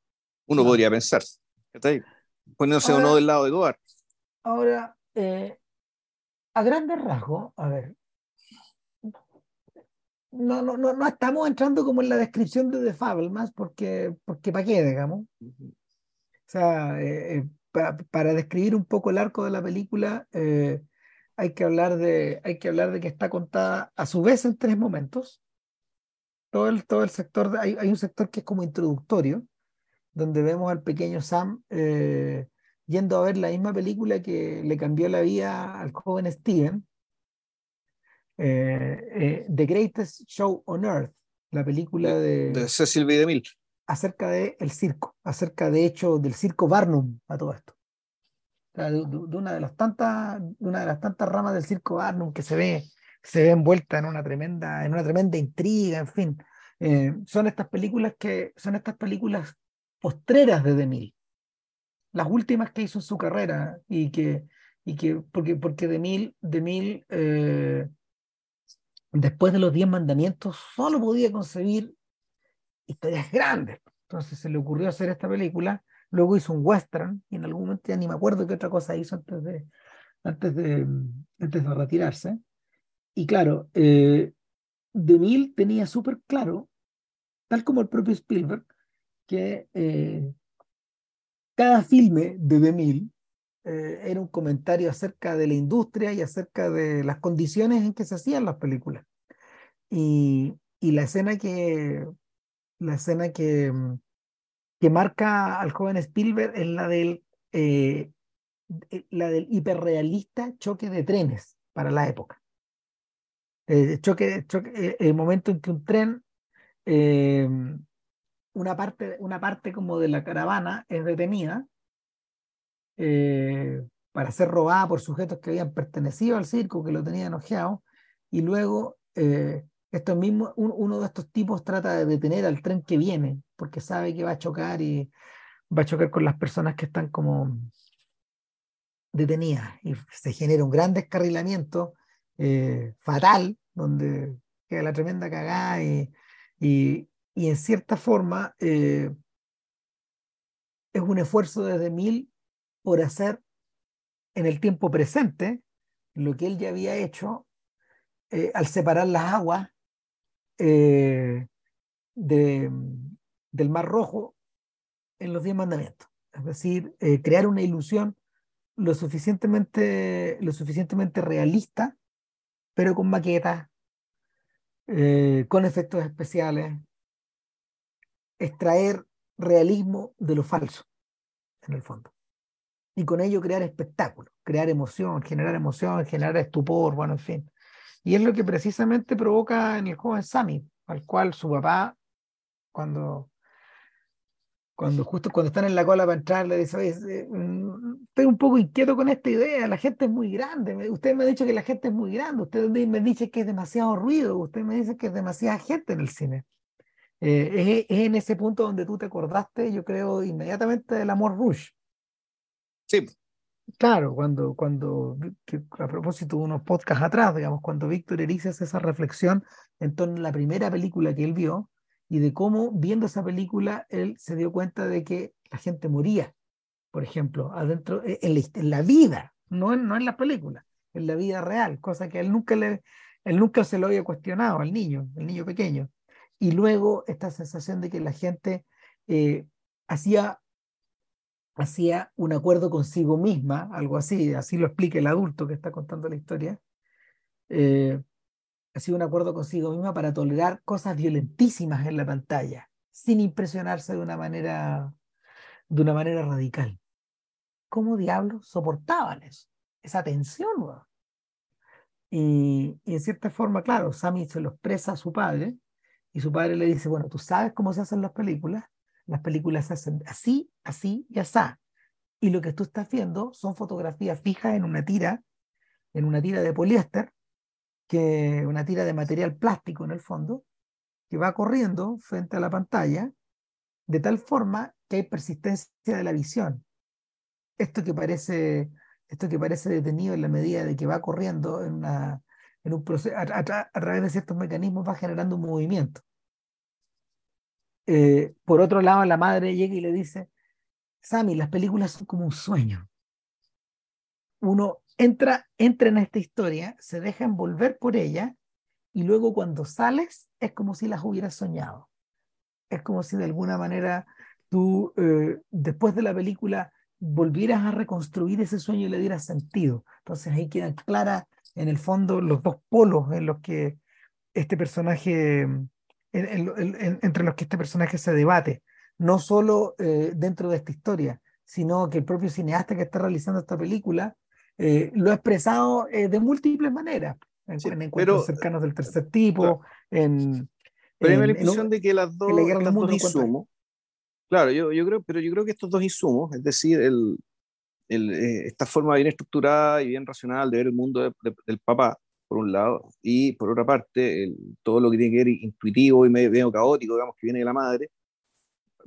Uno podría pensar. Poniéndose uno del lado de Goar. Ahora, eh, a grandes rasgos, a ver, no, no, no, no estamos entrando como en la descripción de The Fablemans porque, porque para qué, digamos. O sea, eh, eh, para, describir un poco el arco de la película, eh, hay, que hablar de, hay que hablar de que está contada a su vez en tres momentos. Todo el, todo el sector, hay, hay un sector que es como introductorio, donde vemos al pequeño Sam yendo a ver la misma película que le cambió la vida al joven Steven, The Greatest Show on Earth, la película de, de Cecil B. DeMille acerca del el circo, acerca de hecho del circo Barnum a todo esto. de, una de las tantas, una de las tantas ramas del circo Barnum que se ve, se ve envuelta en una tremenda, en una tremenda intriga, en fin. Eh, son estas películas que son estas películas postreras de DeMille, las últimas que hizo en su carrera y que, y que porque, porque DeMille, DeMille eh, después de los diez mandamientos solo podía concebir historias grandes. Entonces se le ocurrió hacer esta película, luego hizo un western y en algún momento ya ni me acuerdo qué otra cosa hizo antes de, antes de, antes de retirarse. Y claro, eh, DeMille tenía súper claro, tal como el propio Spielberg, que eh, cada filme de DeMille eh, era un comentario acerca de la industria y acerca de las condiciones en que se hacían las películas. Y, y la escena que, la escena que, mm, que marca al joven Spielberg es la del, eh, eh, la del hiperrealista choque de trenes para la época. Eh, choque, el momento en que un tren, una, parte, una parte como de la caravana es detenida para ser robada por sujetos que habían pertenecido al circo, que lo tenían ojeado, y luego esto mismo, uno de estos tipos trata de detener al tren que viene, porque sabe que va a chocar y va a chocar con las personas que están como detenidas. Y se genera un gran descarrilamiento eh, fatal, donde queda la tremenda cagada y, y, en cierta forma eh, es un esfuerzo desde mil por hacer en el tiempo presente lo que él ya había hecho eh, al separar las aguas eh, de, del Mar Rojo en los diez mandamientos. Es decir, eh, crear una ilusión lo suficientemente, lo suficientemente realista, pero con maquetas, eh, con efectos especiales, extraer realismo de lo falso, en el fondo. Y con ello crear espectáculo, crear emoción, generar emoción, generar estupor, bueno, en fin. Y es lo que precisamente provoca en el joven Sammy, al cual su papá, cuando, cuando justo cuando están en la cola para entrar, le dice, mm, estoy un poco inquieto con esta idea, la gente es muy grande, usted me ha dicho que la gente es muy grande, usted me dice que es demasiado ruido, usted me dice que es demasiada gente en el cine. Eh, es, en ese punto donde tú te acordaste, yo creo, inmediatamente del amor Rush. Sí, Claro, cuando, cuando a propósito de unos podcasts atrás, digamos, cuando Víctor Erice esa reflexión en torno a la primera película que él vio y de cómo viendo esa película él se dio cuenta de que la gente moría, por ejemplo, adentro, e, en la, vida, no en, no en las películas, en la vida real, cosa que él nunca, le, él nunca se lo había cuestionado al niño, el niño pequeño. Y luego esta sensación de que la gente eh, hacía hacía un acuerdo consigo misma, algo así, así lo explica el adulto que está contando la historia, eh, ha sido un acuerdo consigo misma para tolerar cosas violentísimas en la pantalla, sin impresionarse de una manera, de una manera radical. ¿Cómo diablos soportaban eso? Esa tensión, y, y, en cierta forma, claro, Sammy se lo expresa a su padre y su padre le dice, bueno, tú sabes cómo se hacen las películas, las películas se hacen así, así y así. Y lo que tú estás viendo son fotografías fijas en una tira, en una tira de poliéster, que una tira de material plástico en el fondo, que va corriendo frente a la pantalla, de tal forma que hay persistencia de la visión. Esto que parece, esto que parece detenido en la medida de que va corriendo en, una, en un proceso, a, través de ciertos mecanismos va generando un movimiento. Eh, por otro lado, la madre llega y le dice, Sammy, las películas son como un sueño. Uno entra, entra en esta historia, se deja envolver por ella y luego cuando sales es como si las hubieras soñado. Es como si de alguna manera tú, eh, después de la película, volvieras a reconstruir ese sueño y le dieras sentido. Entonces ahí quedan claras, en el fondo, los dos polos en los que este personaje, entre los que este personaje se debate, no solo eh, dentro de esta historia, sino que el propio cineasta que está realizando esta película eh, lo ha expresado eh, de múltiples maneras, en, encuentros cercanos del tercer tipo, en... Pero hay la impresión de que las dos, dos insumos, claro, yo, yo creo, pero yo creo que estos dos insumos, es decir, el, el, esta forma bien estructurada y bien racional de ver el mundo del papá, por un lado, y por otra parte, el, todo lo que tiene que ver intuitivo y medio, medio caótico, digamos, que viene de la madre,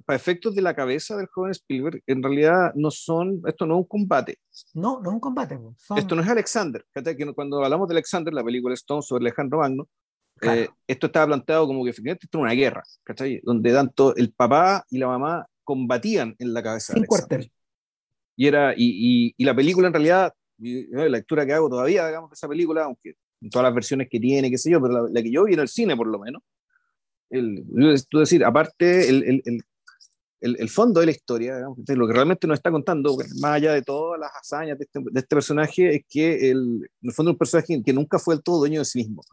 para efectos de la cabeza del joven Spielberg, en realidad no son, esto no es un combate. No, no es un combate. Esto no es Alexander. Que cuando hablamos de Alexander, la película Stone sobre Alejandro Magno, eh, esto estaba planteado como que efectivamente esto era una guerra, ¿cachai? Donde tanto el papá y la mamá combatían en la cabeza. Sin cuartel. Y, era, y, y, la película en realidad, la lectura que hago todavía, digamos, de esa película, aunque todas las versiones que tiene, qué sé yo, pero la, que yo vi en el cine por lo menos, el, tú decir, aparte, el, el, el, fondo de la historia, lo que realmente nos está contando, más allá de todas las hazañas de este, de este personaje, es que el, en el fondo es un personaje que nunca fue del todo dueño de sí mismo.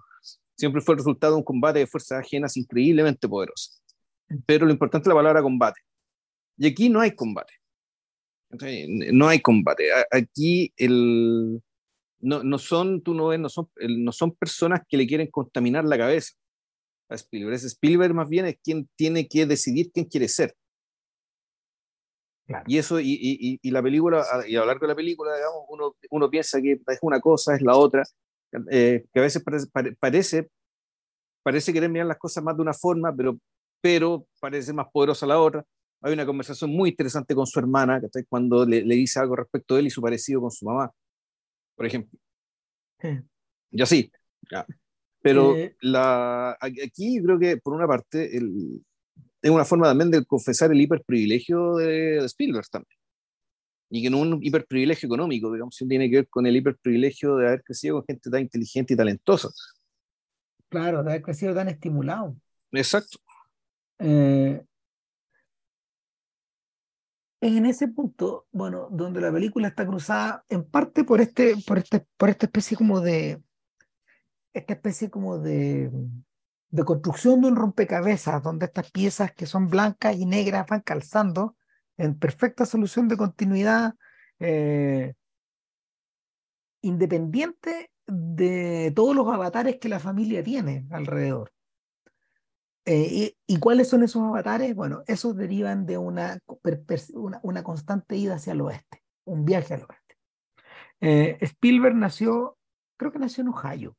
Siempre fue el resultado de un combate de fuerzas ajenas increíblemente poderosas. Pero lo importante es la palabra combate. Y aquí no hay combate. No hay combate. Aquí el, no, no son, tú no ves, no son, no son personas que le quieren contaminar la cabeza. A Spielberg. Es Spielberg más bien es quien tiene que decidir quién quiere ser. Y eso, y, y, y, la película, y a lo largo de la película, digamos, uno, uno piensa que es una cosa, es la otra, eh, que a veces parece, parece, querer mirar las cosas más de una forma, pero, pero parece más poderosa la otra. Hay una conversación muy interesante con su hermana, que cuando le, le, dice algo respecto a él y su parecido con su mamá, por ejemplo. Y así. Ya. Pero eh. la, aquí creo que, por una parte, el, es una forma también de confesar el hiperprivilegio de, de Spielberg también. Y que no un hiperprivilegio económico, digamos, tiene que ver con el hiperprivilegio de haber crecido con gente tan inteligente y talentosa. Claro, de haber crecido tan estimulado. Exacto. Eh, en ese punto, bueno, donde la película está cruzada en parte por este, por este, por esta especie como de, esta especie como de, de construcción de un rompecabezas, donde estas piezas que son blancas y negras van calzando en perfecta solución de continuidad eh, independiente de todos los avatares que la familia tiene alrededor. Eh, y, cuáles son esos avatares? Bueno, esos derivan de una, una, constante ida hacia el oeste, un viaje al oeste. Eh, Spielberg nació, creo que nació en Ohio,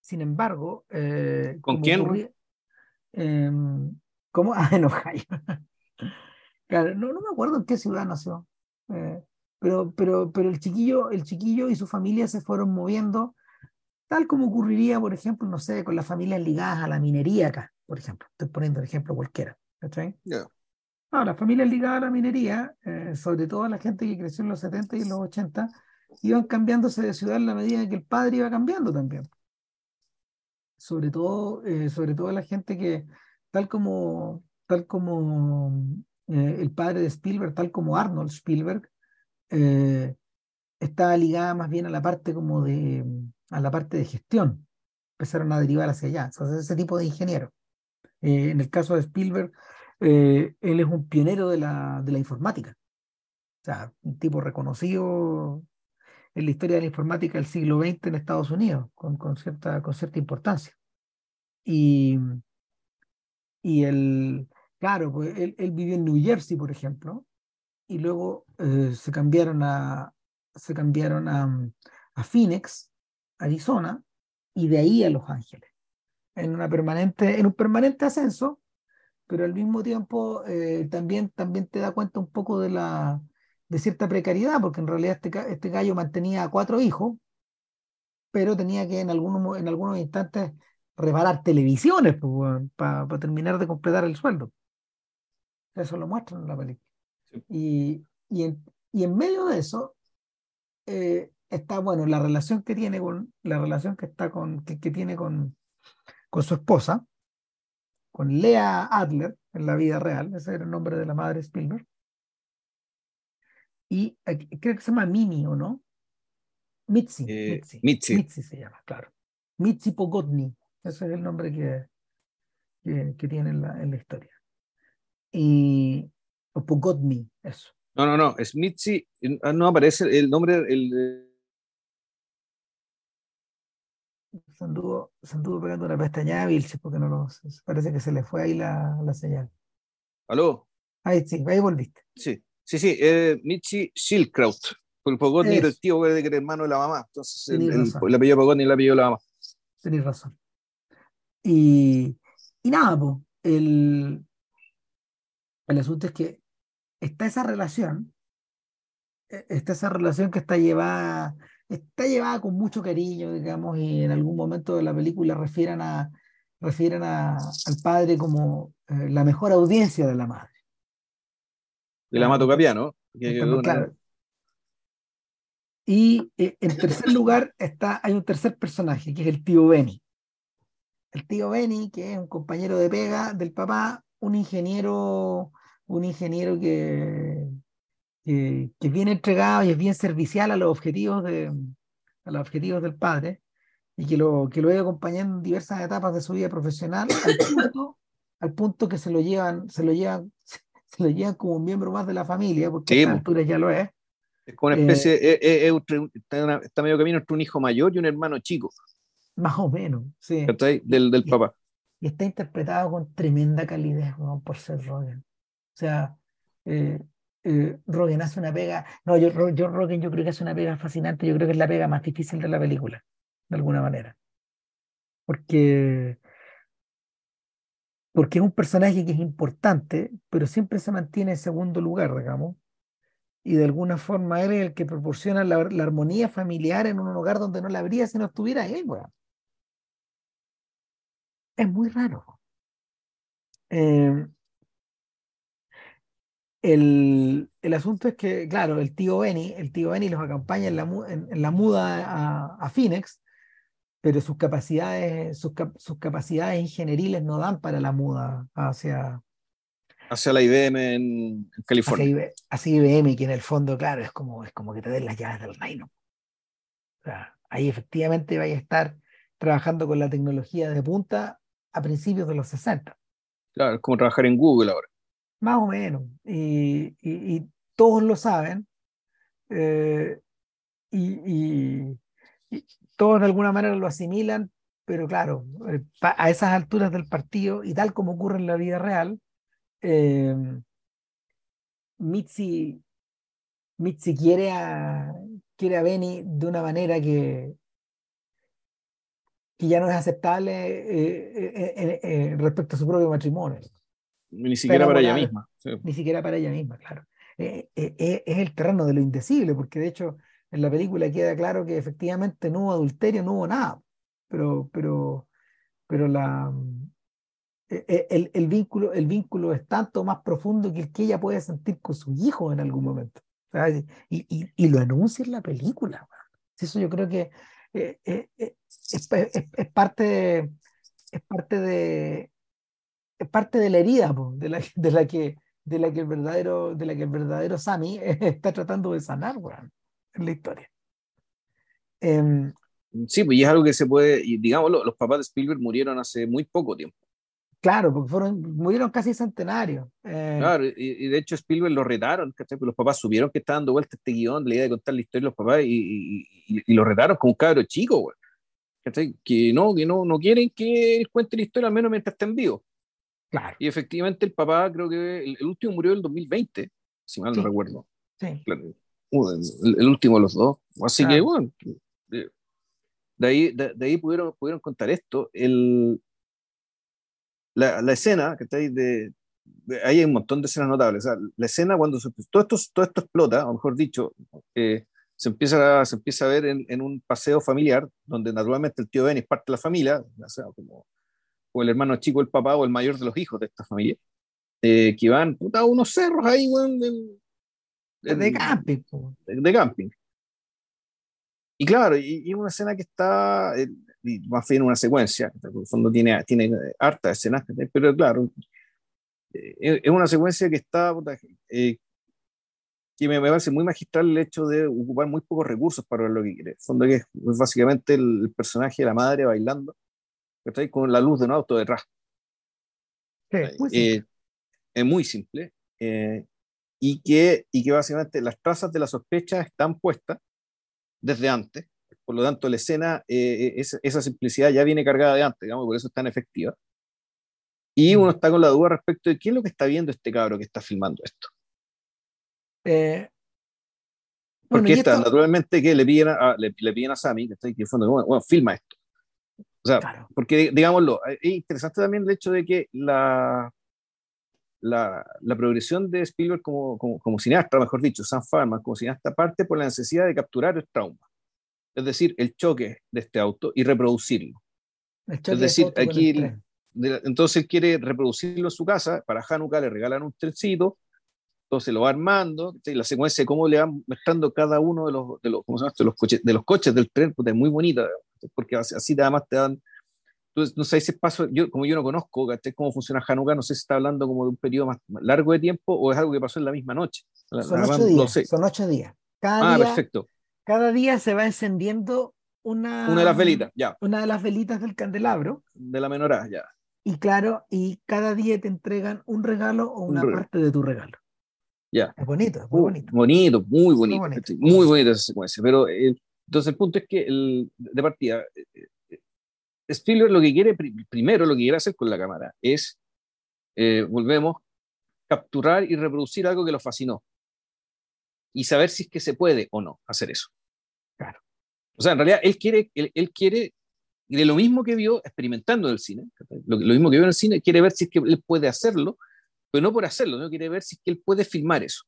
sin embargo... Eh, ¿Con quién? Em, ¿Cómo? Ah, en Ohio. claro, no, no, me acuerdo en qué ciudad nació. Eh, pero, pero, pero el, chiquillo, el chiquillo y su familia se fueron moviendo, tal como ocurriría, por ejemplo, no sé, con las familias ligadas a la minería acá, por ejemplo. Estoy poniendo el ejemplo cualquiera. ¿Está No, las familias ligadas a la minería, eh, sobre todo la gente que creció en los 70 y en los 80, iban cambiándose de ciudad en la medida en que el padre iba cambiando también sobre todo, eh, sobre todo la gente que, tal como, tal como eh, el padre de Spielberg, tal como Arnold Spielberg, eh, estaba ligada más bien a la parte como de, a la parte de gestión. empezaron a derivar hacia allá. Entonces, ese tipo de ingeniero. Eh, en el caso de Spielberg, eh, él es un pionero de la, de la informática. O sea, un tipo reconocido en la historia de la informática del siglo XX en Estados Unidos, con, con, cierta, con cierta importancia. Y, y él, claro, pues él, él vivió en New Jersey, por ejemplo, y luego eh, se cambiaron a, se cambiaron a, a Phoenix, Arizona, y de ahí a Los Ángeles, en, una permanente, en un permanente ascenso, pero al mismo tiempo eh, también, también te da cuenta un poco de, la, de cierta precariedad, porque en realidad este, este gallo mantenía cuatro hijos, pero tenía que en algunos, en algunos instantes reparar televisiones pues, para terminar de completar el sueldo. Eso lo muestran en la película. Y, y, en, y en medio de eso eh, está, bueno, la relación que tiene con, la relación que está con, que, que tiene con, con su esposa, con Lea Adler en la vida real, ese era el nombre de la madre Spielberg. Y creo que se llama Mimi, ¿o no? Mitzi. Eh, Mitzi. Mitzi. Mitzi se llama, claro. Mitzi Pogodny, ese es el nombre que, que, que tiene en la, en la historia. Y, o Pogodny, eso. No, no, no, es Mitzi, no aparece el nombre, el, se anduvo, se anduvo pegando una pestañada a Vilches porque no lo parece que se le fue ahí la, la señal. ¿Aló? Ahí sí, ahí volviste. Sí, sí, sí, eh, Michi Schildkraut. El Pogodny era el tío que era hermano de la mamá. Entonces el, el, el, apellido Pogodny el apellido de la mamá. Tenéis razón. Y, y nada, pues, el, el asunto es que está esa relación, e, está esa relación que está llevada está llevada con mucho cariño, digamos, y en algún momento de la película refieren, a, refieren a, al padre como eh, la mejor audiencia de la madre. De la Mato Capiano. Claro. Y eh, en tercer lugar está, hay un tercer personaje, que es el tío Benny. El tío Benny, que es un compañero de pega del papá, un ingeniero, un ingeniero que, que, es bien entregado y es bien servicial a los objetivos, de, a los objetivos del padre y que lo, que lo he acompañado en diversas etapas de su vida profesional al punto, al punto que se lo llevan, se lo llevan, se lo llevan como un miembro más de la familia, porque sí, a estas alturas ya lo es. Es como una especie, eh, eh, eh, está, está, medio camino entre un hijo mayor y un hermano chico. Más o menos, sí. Del, del y, papá. Y está interpretado con tremenda calidez, ¿no? por ser Rogen. O sea, eh, Rogen hace una pega. No, yo, yo Rogen yo creo que hace una pega fascinante. Yo creo que es la pega más difícil de la película, de alguna manera. Porque, porque es un personaje que es importante, pero siempre se mantiene en segundo lugar, digamos. Y de alguna forma él es el que proporciona la, la armonía familiar en un hogar donde no la habría si no estuviera él, weón. Es muy raro. Eh, el, el, asunto es que, claro, el tío Benny, el tío Benny los acompaña en la, en, en la muda a, a, Phoenix, pero sus capacidades, sus, sus, capacidades ingenieriles no dan para la muda hacia... Hacia la IBM en, en California. Hacia, IBM, que en el fondo, claro, es como, es como que te den las llaves del reino. O sea, ahí efectivamente vais a estar trabajando con la tecnología de punta a principios de los 60. Claro, es como trabajar en Google ahora. Más o menos. Y, todos lo saben. Eh, y, y, todos de alguna manera lo asimilan, pero claro, eh, a esas alturas del partido y tal como ocurre en la vida real, eh, Mitzi, Mitzi quiere a, quiere a Benny de una manera que, que ya no es aceptable eh, respecto a su propio matrimonio. Ni siquiera para ella misma. Sí. Ni siquiera para ella misma, claro. Eh, eh, eh, es el terreno de lo indecible, porque de hecho en la película queda claro que efectivamente no hubo adulterio, no hubo nada, pero, pero, pero la, el, el, vínculo, el vínculo es tanto más profundo que el que ella puede sentir con su hijo en algún momento. ¿sabes? Y, y, y, lo anuncia en la película. Eso yo creo que es, es, es, parte de, es parte de, es parte de la herida de, la, de, la que, de, la que el verdadero, de la que el verdadero Sammy está tratando de sanar en la historia. Eh, Sí, pues y es algo que se puede, y digamos, los, papás de Spielberg murieron hace muy poco tiempo. Claro, porque fueron, murieron casi centenarios. Eh. Claro, y, de hecho Spielberg lo retaron, ¿cachai? Pues los papás supieron que estaban dando vuelta este guion, la idea de contar la historia de los papás, y, y lo retaron como un cabro chico, güey. Que no, que no, no quieren que él cuente la historia, al menos mientras esté en vivo. Claro. Y efectivamente el papá, creo que el, último murió en el 2020, si mal no recuerdo. Sí. el, último de los dos. Así que, bueno, de ahí, de, ahí pudieron, pudieron contar esto. El, la, la escena, que está ahí de, hay un montón de escenas notables. la escena cuando todo, esto, todo esto explota, o mejor dicho, eh, se empieza, se empieza a ver en, en, un paseo familiar, donde naturalmente el tío Ben es parte de la familia, o, sea, como, o el hermano chico, el papá o el mayor de los hijos de esta familia, eh, que van puta, a unos cerros ahí, de, de, camping. De, camping. Y claro, y, una escena que está, eh, más bien una secuencia, que en el fondo tiene, tiene harta escenas, pero claro, eh, es una secuencia que está, puta, que me, parece muy magistral el hecho de ocupar muy pocos recursos para ver lo que quiere. En fondo que es, básicamente el, personaje de la madre bailando, está con la luz de un auto detrás. Eh, es muy simple. Eh, y, que, y que básicamente las trazas de la sospecha están puestas desde antes. Por lo tanto, la escena, eh, esa simplicidad ya viene cargada de antes, digamos, por eso es tan efectiva. Y mm. uno está con la duda respecto de qué es lo que está viendo este cabro que está filmando esto. Eh, Porque está, naturalmente, que le piden a, le, piden a Sammy, que está aquí en fondo, bueno, filma esto. O sea, porque, digámoslo, es interesante también el hecho de que la, la, la progresión de Spielberg como, como, como, cineasta, mejor dicho, Sam Farman como cineasta, parte por la necesidad de capturar el trauma. Es decir, el choque de este auto y reproducirlo. Es decir, aquí, entonces él quiere reproducirlo en su casa. Para Hanukkah le regalan un trencito entonces lo va armando, la secuencia de cómo le van mostrando cada uno de los, de los, ¿cómo se llama? de los, coches, de los coches del tren, es muy bonita, porque así además te dan, entonces, no sé, ese paso, yo, como yo no conozco cómo funciona Hanukkah, no sé si está hablando como de un periodo más largo de tiempo o es algo que pasó en la misma noche. Son ocho días, son ocho días. Cada ah, día, perfecto. Cada día se va encendiendo una, una de las velitas, ya. Una de las velitas del candelabro. De la menorá, ya. Y claro, y cada día te entregan un regalo o una parte de tu regalo. Es bonito, es muy bonito. Bonito, muy bonito. Muy, bonito. esa secuencia. Pero entonces el punto es que el, de partida, eh, eh, Spielberg lo que quiere, primero lo que quiere hacer con la cámara es, eh, volvemos, capturar y reproducir algo que lo fascinó. Y saber si es que se puede o no hacer eso. Claro. O sea, en realidad él quiere, él, él quiere de lo mismo que vio experimentando en el cine, lo, lo, mismo que vio en el cine, quiere ver si es que él puede hacerlo pero no por hacerlo, no quiere ver si es que él puede filmar eso.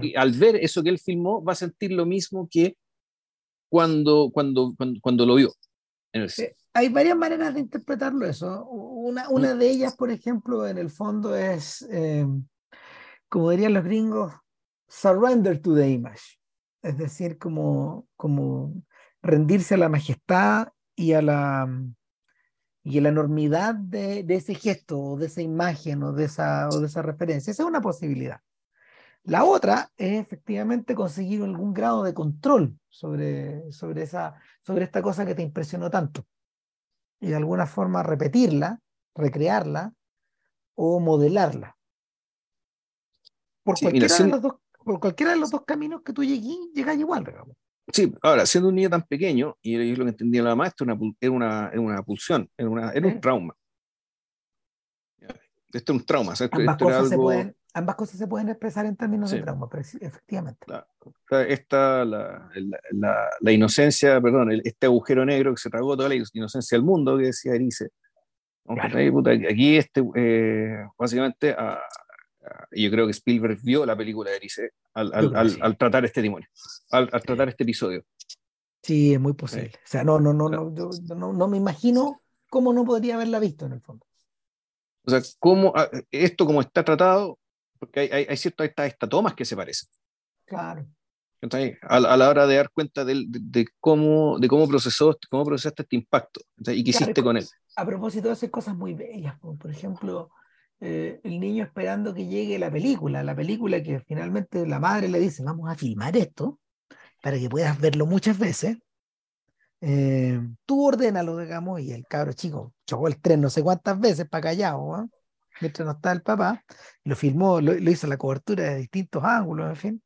Y al ver eso que él filmó, va a sentir lo mismo que cuando, cuando, cuando, lo vio. Eh, hay varias maneras de interpretarlo eso. Una, una mm. de ellas, por ejemplo, en el fondo es, eh, como dirían los gringos, surrender to the image. Es decir, como, como rendirse a la majestad y a la, y la enormidad de, de, ese gesto o de esa imagen o de esa, o de esa referencia. Esa es una posibilidad. La otra es efectivamente conseguir algún grado de control sobre, sobre, esa, sobre esta cosa que te impresionó tanto y de alguna forma repetirla, recrearla o modelarla. Por, cualquiera, de los dos, por cualquiera de los dos caminos que tú llegues, llegas igual, digamos. Sí, ahora, siendo un niño tan pequeño, y yo lo que entendía la maestra, era una, era una pulsión, era, una, era un trauma. Esto es un trauma. ambas, cosas se pueden, ambas cosas se pueden expresar en términos de trauma, pero efectivamente. esta, la, la, la, inocencia, perdón, este agujero negro que se tragó toda la inocencia del mundo, que decía Erice. Aquí, este, eh, básicamente, a, yo creo que Spielberg vio la película de Erice al, al, al, tratar este demonio, al, tratar este episodio. Sí, es muy posible. O sea, no, no, no, no, no, no, me imagino cómo no podría haberla visto en el fondo. O sea, cómo, ah, esto como está tratado, porque hay, hay, hay ciertas estas tomas que se parecen. Claro. A, a, la hora de dar cuenta de, de, cómo, de cómo, procesó, cómo procesaste este impacto y qué hiciste con él. A propósito, hace cosas muy bellas. Por ejemplo, eh, el niño esperando que llegue la película, la película que finalmente la madre le dice, vamos a filmar esto para que puedas verlo muchas veces. Eh, tú ordénalo, digamos, y el cabro chico chocó el tren no sé cuántas veces para callado, ¿eh? mientras no estaba el papá, lo filmó, lo, hizo la cobertura de distintos ángulos, en fin.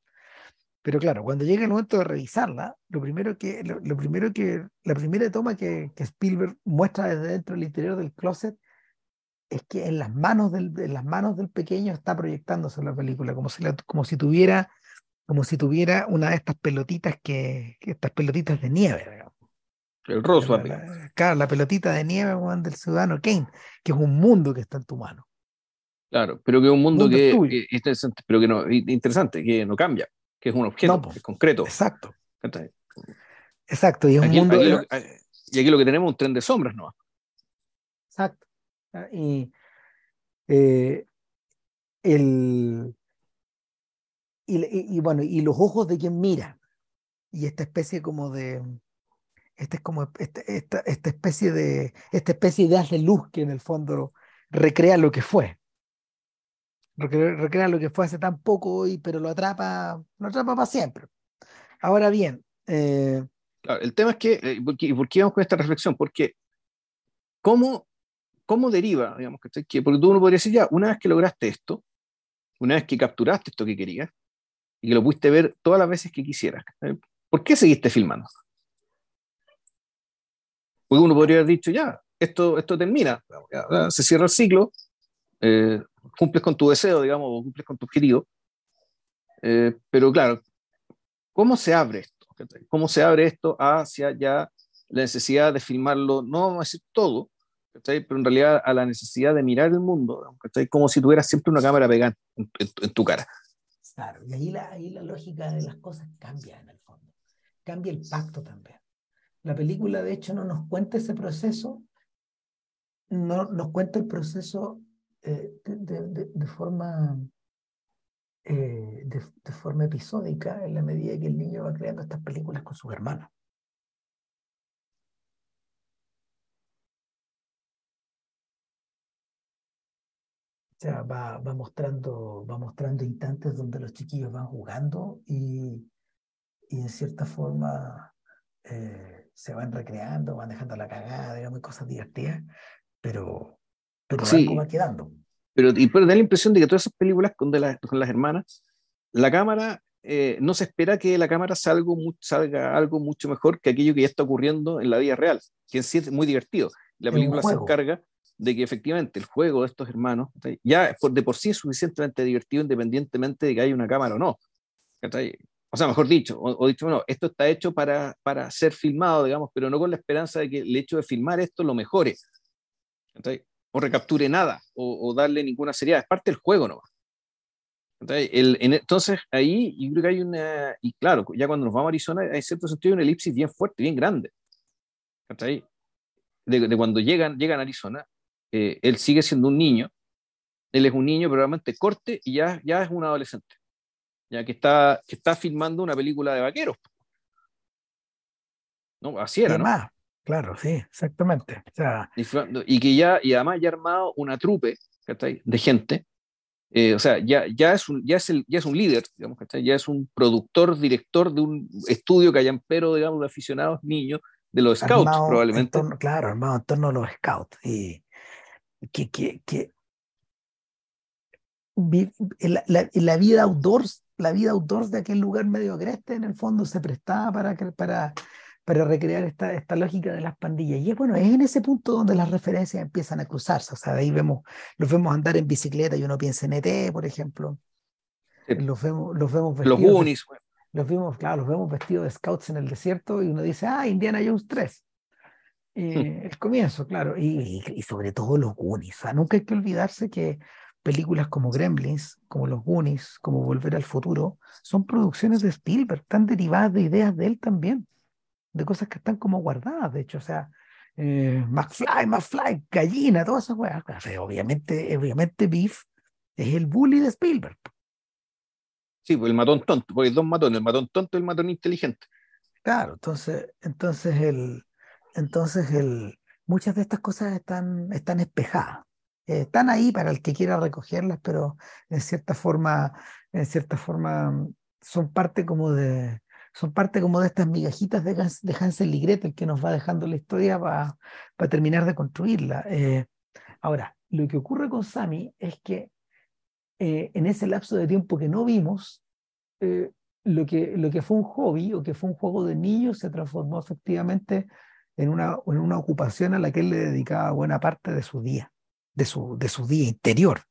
Pero claro, cuando llega el momento de revisarla, lo primero que, lo, primero que, la primera toma que, que, Spielberg muestra desde dentro del interior del closet es que en las manos del, en las manos del pequeño está proyectándose la película, como si, como si tuviera, como si tuviera una de estas pelotitas que, estas pelotitas de nieve, digamos. El roswell. claro, la pelotita de nieve del ciudadano Kane, que es un mundo que está en tu mano. Claro, pero que es un mundo, que, es interesante, pero que no, interesante, que no cambia, que es un objeto, es concreto. Exacto. Exacto, y es un mundo. y aquí lo que tenemos es un tren de sombras, ¿no? Exacto. Y eh, el, y, y, bueno, y los ojos de quien mira, y esta especie como de, esta es como este, esta, esta, especie de, esta especie de haz de luz que en el fondo recrea lo que fue recrea, lo que fue hace tan poco hoy, pero lo atrapa, lo atrapa para siempre. Ahora bien. Eh, el tema es que, eh, ¿y por qué vamos con esta reflexión? Porque, ¿cómo, cómo deriva? Digamos, que, porque tú uno podría decir, ya, una vez que lograste esto, una vez que capturaste esto que querías, y que lo pudiste ver todas las veces que quisieras, ¿por qué seguiste filmando? Porque uno podría haber dicho, ya, esto, esto termina, se cierra el ciclo, eh, cumples con tu deseo, digamos, o cumples con tu objetivo. Eh, pero claro, ¿cómo se abre esto? ¿Cómo se abre esto hacia ya la necesidad de filmarlo, no vamos a decir todo, pero en realidad a la necesidad de mirar el mundo, como si tuvieras siempre una cámara pegada en, tu cara? Claro, y ahí la, ahí la lógica de las cosas cambia en el fondo. Cambia el pacto también. La película, de hecho, no nos cuenta ese proceso, no nos cuenta el proceso eh, de, forma, eh, de, forma episódica en la medida que el niño va creando estas películas con sus hermanos. O sea, va, va, mostrando, va mostrando instantes donde los chiquillos van jugando y, y en cierta forma eh, se van recreando, van dejando la cagada, digamos, cosas divertidas, pero pero sí, va quedando. Pero, y da la impresión de que todas esas películas con, de con las hermanas, la cámara, eh, no se espera que la cámara salga, salga algo mucho mejor que aquello que ya está ocurriendo en la vida real, que en sí es muy divertido. La película se encarga de que efectivamente el juego de estos hermanos ya de por sí es suficientemente divertido independientemente de que haya una cámara o no. O sea, mejor dicho, o, dicho, bueno, esto está hecho para, para ser filmado, digamos, pero no con la esperanza de que el hecho de filmar esto lo mejore o recapture nada o, darle ninguna seriedad, es parte del juego nomás. Entonces, ahí yo creo que hay una, y claro, ya cuando nos vamos a Arizona, hay cierto sentido una elipsis bien fuerte, bien grande. De, de, cuando llegan, llegan a Arizona, eh, él sigue siendo un niño, él es un niño, pero realmente corte y ya, ya es un adolescente, ya que está, que está filmando una película de vaqueros. No, así era, ¿no? Claro, sí, exactamente. O sea, y que ya, y además ya ha armado una trupe de gente. Eh, o sea, ya, ya, es un, ya, es el, ya es un líder, digamos, ya es un productor, director de un estudio callampero, digamos, de aficionados niños, de los scouts, probablemente. claro, armado en torno a los scouts. Y que, que, que la, la, vida outdoors, la vida outdoors de aquel lugar medio agreste, en el fondo se prestaba para, para, para recrear esta, esta lógica de las pandillas. Y es bueno, es en ese punto donde las referencias empiezan a cruzarse. O sea, de ahí vemos, los vemos andar en bicicleta y uno piensa en ET, por ejemplo. Los vemos, los vemos vestidos. Los Goonies. Los vemos, claro, los vemos vestidos de scouts en el desierto y uno dice, ah, Indiana Jones 3. Hmm. El comienzo, claro. Y, y, sobre todo los Goonies. O sea, nunca hay que olvidarse que películas como Gremlins, como Los Goonies, como Volver al Futuro, son producciones de Spielberg, están derivadas de ideas de él también de cosas que están como guardadas, de hecho, o sea, eh, McFly, McFly, gallina, todas esas weas. Obviamente, obviamente Beef es el bully de Spielberg. Sí, pues el matón tonto, porque hay dos matones, el matón tonto y el matón inteligente. Claro, entonces, entonces el, entonces el, muchas de estas cosas están, están espejadas. Eh, están ahí para el que quiera recogerlas, pero en cierta forma, en cierta forma son parte como de, son parte como de estas migajitas de, de Hansel y Gretel que nos va dejando la historia para terminar de construirla. Eh, ahora, lo que ocurre con Sammy es que eh, en ese lapso de tiempo que no vimos, eh, lo, que, lo que fue un hobby o que fue un juego de niños se transformó efectivamente en una, en una ocupación a la que él le dedicaba buena parte de su día, de su, de su día interior.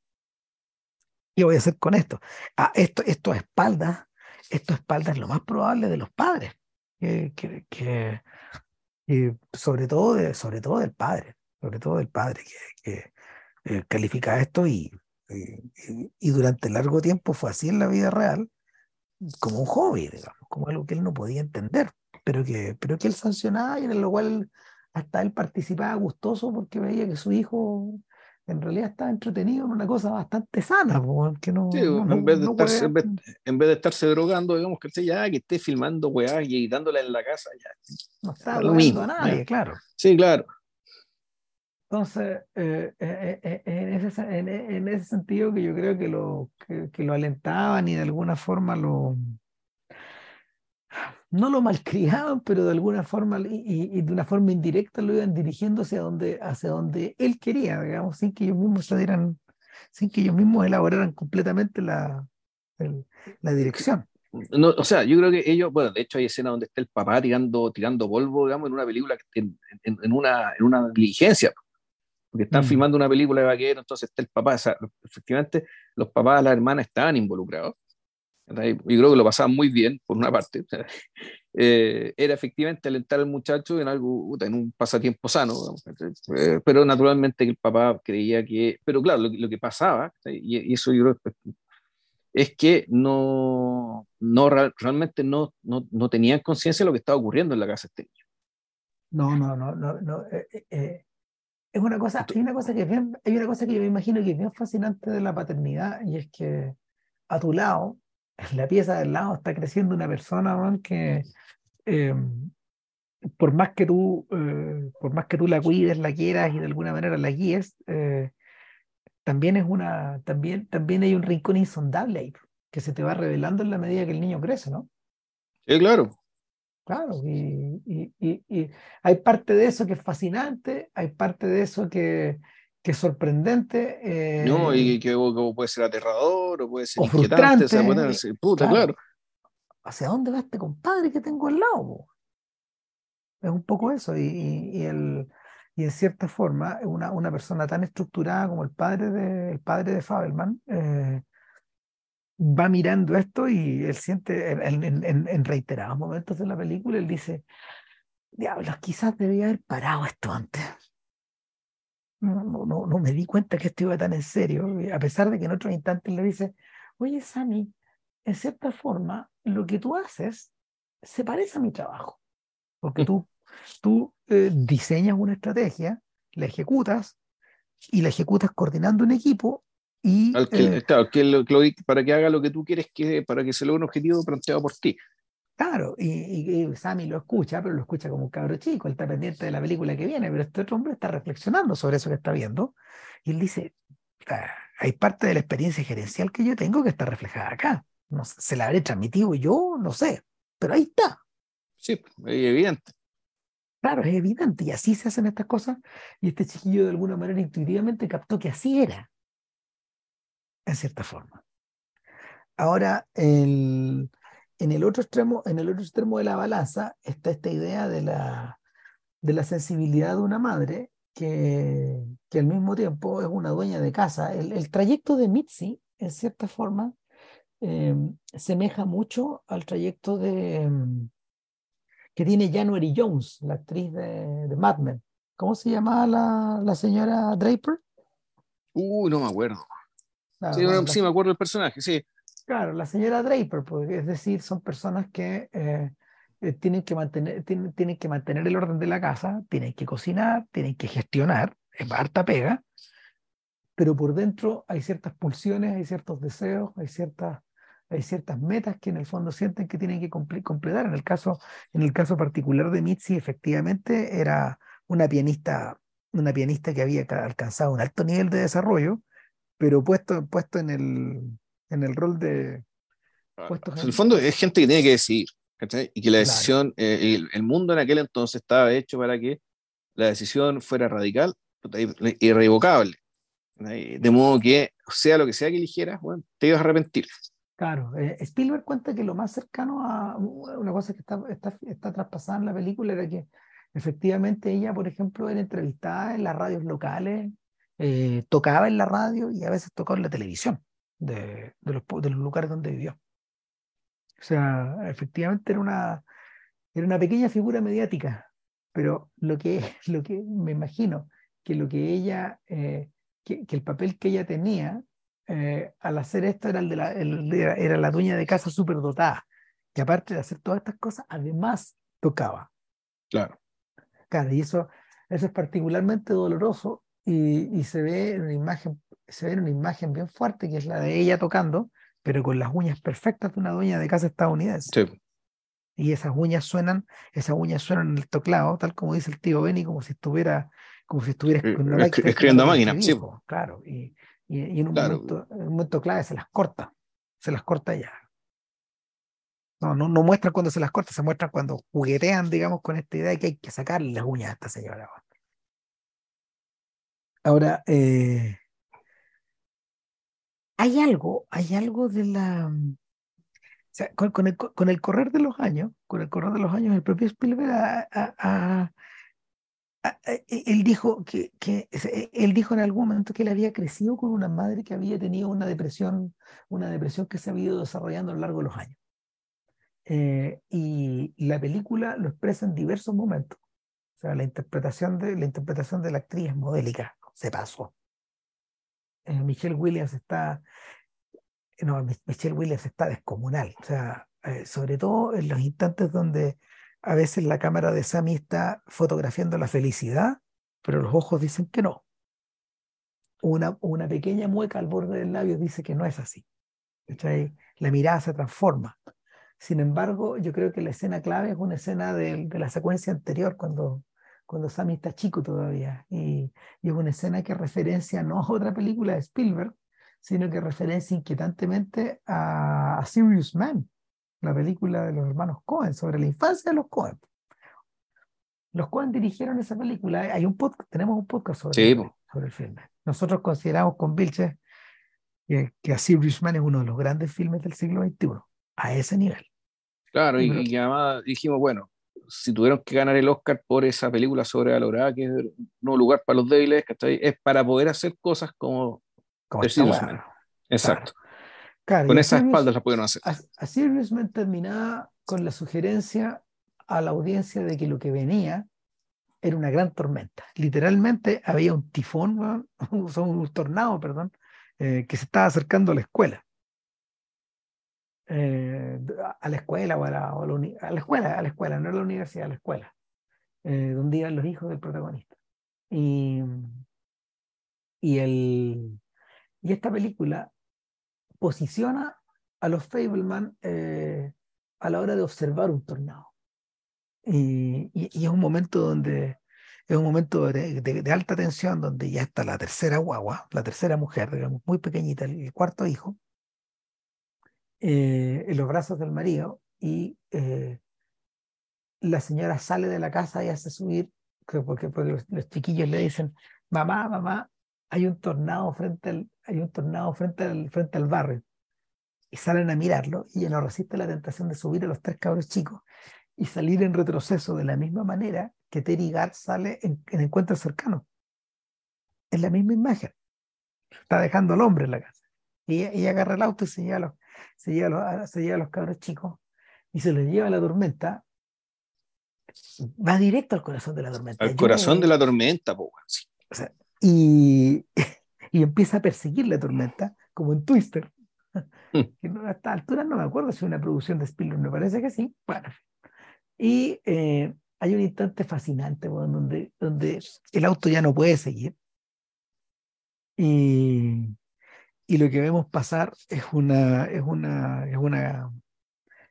¿Qué voy a hacer con esto? Ah, esto, esto a espaldas, esto a espaldas lo más probable de los padres, que, que, sobre, todo de, sobre todo del padre, sobre todo del padre que, eh, califica esto y, y, durante largo tiempo fue así en la vida real, como un hobby, digamos, como algo que él no podía entender, pero que, pero que él sancionaba y en lo cual hasta él participaba gustoso porque veía que su hijo en realidad estaba entretenido en una cosa bastante sana, que no, en, vez de estarse, en, vez, de estarse drogando, digamos que ya que esté filmando weá y dándola en la casa, ya. No está lo mismo, a nadie, claro. Sí, claro. Entonces, eh, eh, eh, en, ese, en, ese, sentido que yo creo que lo, que, lo alentaban y de alguna forma lo, no lo malcriaban, pero de alguna forma y, de una forma indirecta lo iban dirigiendo hacia donde, hacia donde él quería, digamos, sin que ellos mismos se dieran, sin que ellos mismos elaboraran completamente la, la dirección. No, o sea, yo creo que ellos, bueno, de hecho hay escenas donde está el papá tirando, tirando polvo, digamos, en una película, en, en, una, en una diligencia porque están mm. filmando una película de vaquero, entonces está el papá, o sea, efectivamente los papás de la hermana estaban involucrados. Yo creo que lo pasaban muy bien, por una parte. Eh, era efectivamente alentar al muchacho en algo, en un pasatiempo sano, eh, pero naturalmente el papá creía que, pero claro, lo, que pasaba, y, eso yo creo es que no, no realmente no, no, no tenían conciencia de lo que estaba ocurriendo en la casa este niño. No, no, no, no, no. Eh, es una cosa, hay una cosa que hay una cosa que yo me imagino que es bien fascinante de la paternidad y es que a tu lado, en la pieza del lado, está creciendo una persona que em, por más que tú, eh, por más que tú la cuides, la quieras y de alguna manera la guíes, eh, también es una, también, también hay un rincón insondable ahí que se te va revelando en la medida que el niño crece, ¿no? Sí, claro. Claro, y, hay parte de eso que es fascinante, hay parte de eso que, es sorprendente. Eh, no, y que, puede ser aterrador, o puede ser inquietante, o sea, puta, claro. ¿Hacia dónde va este compadre que tengo al lado? Es un poco eso, y, el, y en cierta forma, una, una persona tan estructurada como el padre de, el padre de Fabelman, eh, va mirando esto y él siente, en, reiterados momentos de la película, él dice, diablos, quizás debía haber parado esto antes. No, no, no, me di cuenta que esto iba tan en serio, a pesar de que en otros instantes le dice, oye, Sammy, en cierta forma, lo que tú haces se parece a mi trabajo, porque tú, tú eh, diseñas una estrategia, la ejecutas y la ejecutas coordinando un equipo y, eh, claro, que para que haga lo que tú quieres que, para que se logre un objetivo planteado por ti. Claro, y, Sammy lo escucha, pero lo escucha como un cabro chico, él está pendiente de la película que viene, pero este otro hombre está reflexionando sobre eso que está viendo, y él dice, ah, hay parte de la experiencia gerencial que yo tengo que está reflejada acá. No, se la habré transmitido yo, no sé, pero ahí está. Sí, es evidente. Claro, es evidente, y así se hacen estas cosas, y este chiquillo de alguna manera intuitivamente captó que así era en cierta forma. Ahora, en el otro extremo, en el otro extremo de la balanza está esta idea de la, de la sensibilidad de una madre que, que, al mismo tiempo es una dueña de casa. El, trayecto de Mitzi, en cierta forma, eh, semeja mucho al trayecto de que tiene January Jones, la actriz de, de Mad Men. ¿Cómo se llamaba la, la señora Draper? Uh, no me acuerdo sí, me acuerdo del personaje, sí. Claro, la señora Draper, pues, es decir, son personas que eh, eh, tienen, que mantener, tienen, que mantener el orden de la casa, tienen que cocinar, tienen que gestionar, es harta pega, pero por dentro hay ciertas pulsiones, hay ciertos deseos, hay ciertas, hay ciertas metas que en el fondo sienten que tienen que completar. En el caso, en el caso particular de Mitzi, efectivamente era una pianista, una pianista que había alcanzado un alto nivel de desarrollo, pero puesto, puesto en, el, en el rol de... Puesto en el fondo es gente que tiene que decidir. Y que la decisión, eh, el, mundo en aquel entonces estaba hecho para que la decisión fuera radical, irrevocable. De modo que, sea lo que sea que eligieras, bueno, te ibas a arrepentir. Claro, eh, Spielberg cuenta que lo más cercano a una cosa que está, está, está, traspasada en la película era que efectivamente ella, por ejemplo, era entrevistada en las radios locales, eh, tocaba en la radio y a veces tocaba en la televisión de, de, los, de los lugares donde vivió. O sea, efectivamente era una, era una pequeña figura mediática, pero lo que, lo que me imagino que lo que ella, eh, que, el papel que ella tenía eh, al hacer esto era, el de la, era la dueña de casa superdotada, que aparte de hacer todas estas cosas, además tocaba. Claro. Claro, y eso, eso es particularmente doloroso y, y, se ve en una imagen, se ve una imagen bien fuerte, que es la de ella tocando, pero con las uñas perfectas de una dueña de casa estadounidense. Sí. Y esas uñas suenan, esas uñas suenan en el teclado, tal como dice el tío Benny, como si estuviera, como si estuviera escribiendo a máquina. Sí. Claro, y, y, en, un momento, en un momento clave se las corta, se las corta ya. No, no, no muestran cuando se las corta, se muestran cuando juguetean, digamos, con esta idea de que hay que sacarle las uñas a esta señora. Ahora, eh, hay algo, hay algo de la... O sea, con, el, con, el, correr de los años, con el correr de los años, el propio Spielberg él dijo que, que, él dijo en algún momento que él había crecido con una madre que había tenido una depresión, una depresión que se había ido desarrollando a lo largo de los años. Eh, y la película lo expresa en diversos momentos. O sea, la interpretación de la interpretación de la actriz es modélica, se pasó. Eh, Michelle Williams está, no, Michelle Williams está descomunal, o sea, eh, sobre todo en los instantes donde a veces la cámara de Sammy está fotografiando la felicidad, pero los ojos dicen que no. Una, una pequeña mueca al borde del labio dice que no es así. La mirada se transforma. Sin embargo, yo creo que la escena clave es una escena de la secuencia anterior, cuando cuando Sammy está chico todavía. Y, es una escena que referencia no a otra película de Spielberg, sino que referencia inquietantemente a, Serious Man, la película de los hermanos Cohen, sobre la infancia de los Cohen. Los Cohen dirigieron esa película. Hay un podcast, tenemos un podcast sobre, el, sobre el filme. Nosotros consideramos con Vilches que, que A Serious Man es uno de los grandes filmes del siglo XXI, a ese nivel. Claro, y, y además dijimos, bueno, si tuvieron que ganar el Oscar por esa película sobrevalorada, que es un lugar para los débiles, Es para poder hacer cosas como, como Exacto. con esas espaldas la pudieron hacer. Así Man terminaba con la sugerencia a la audiencia de que lo que venía era una gran tormenta. Literalmente había un tifón, un tornado, perdón, eh, que se estaba acercando a la escuela. Eh, a la escuela o a la, a la, escuela, a la escuela, no a la universidad, a la escuela, eh, donde iban los hijos del protagonista. Y, y, el, y esta película posiciona a los Fableman eh, a la hora de observar un tornado. Y, y, es un momento donde es un momento de, de, alta tensión donde ya está la tercera guagua, la tercera mujer, digamos, muy pequeñita, el cuarto hijo, eh, en los brazos del marido y eh, la señora sale de la casa y hace subir, porque, porque los, chiquillos le dicen, mamá, mamá, hay un tornado frente al, hay un tornado frente al, frente al barrio. Y salen a mirarlo y ella no resiste la tentación de subir a los tres cabros chicos y salir en retroceso de la misma manera que Terry Gar sale en, en encuentro cercano. Es la misma imagen. Está dejando al hombre en la casa. Y ella, agarra el auto y se lleva, los, se, lleva los, se lleva a los cabros chicos y se los lleva a la tormenta. Va directo al corazón de la tormenta. Al corazón de la tormenta, po, y, y empieza a perseguir la tormenta, como en Twister. Que a esta altura no me acuerdo si es una producción de Spielberg, me parece que sí. Bueno. Y eh, hay un instante fascinante donde, donde el auto ya no puede seguir. Y, y lo que vemos pasar es una, es una, es una,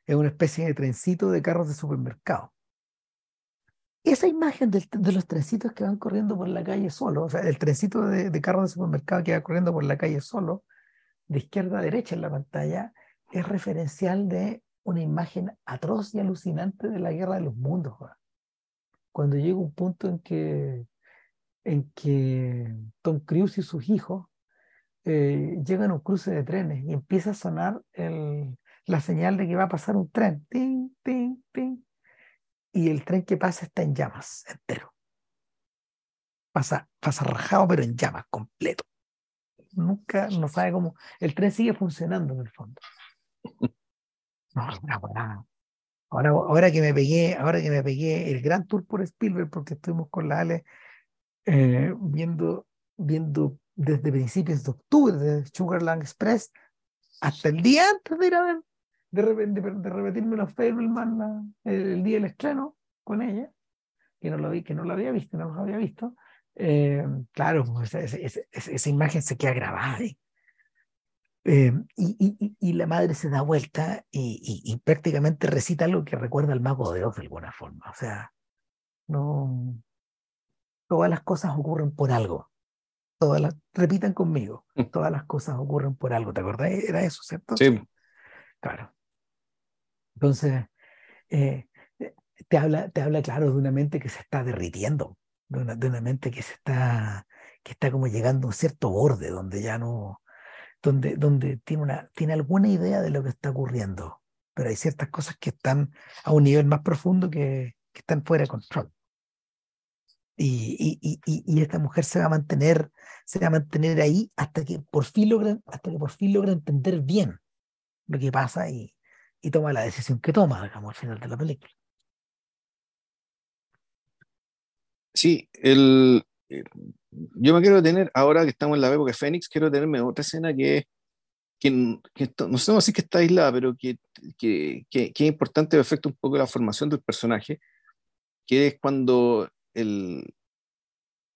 es una especie de trencito de carros de supermercado. Esa imagen de, los trencitos que van corriendo por la calle solo, o sea, el trencito de, de carros de supermercado que va corriendo por la calle solo, de izquierda a derecha en la pantalla, es referencial de una imagen atroz y alucinante de la guerra de los mundos. Cuando llega un punto en que, en que Tom Cruise y sus hijos eh, llegan a un cruce de trenes y empieza a sonar el, la señal de que va a pasar un tren. Ting, ting, ting. Y el tren que pasa está en llamas, entero. Pasa, pasa rajado, pero en llamas, completo. Nunca, no sabe cómo. El tren sigue funcionando en el fondo. ahora, ahora, que me pegué, ahora que me pegué el gran tour por Spielberg, porque estuvimos con la Ale eh, viendo, viendo desde principios de octubre de Sugarland Express hasta el día antes de ir a ver, de, de, repetirme los Fableman el, día del estreno con ella, que no lo vi, que no lo había visto, no lo había visto. Eh, claro, pues, esa, imagen se queda grabada ahí. Eh, y, y, la madre se da vuelta y, prácticamente recita algo que recuerda al mago de Oz de alguna forma. O sea, no. Todas las cosas ocurren por algo. Todas las, repitan conmigo, mm. todas las cosas ocurren por algo. ¿Te acordás? Era eso, ¿cierto? Sí. Claro. Entonces, eh, te, habla, te habla, claro, de una mente que se está derritiendo, de una, de una mente que se está, que está como llegando a un cierto borde, donde ya no, donde, donde tiene, una, tiene alguna idea de lo que está ocurriendo, pero hay ciertas cosas que están a un nivel más profundo que, que están fuera de control. Y, y, y, y, esta mujer se va a mantener, se va a mantener ahí hasta que por fin logra, hasta que por fin logra entender bien lo que pasa y, toma la decisión que toma, digamos, al final de la película. Sí, el, eh, yo me quiero tener, ahora que estamos en la época de Fénix, quiero tenerme otra escena que, que, no sé si que está aislada, pero que, que, que, es importante, afecta un poco la formación del personaje, que es cuando el,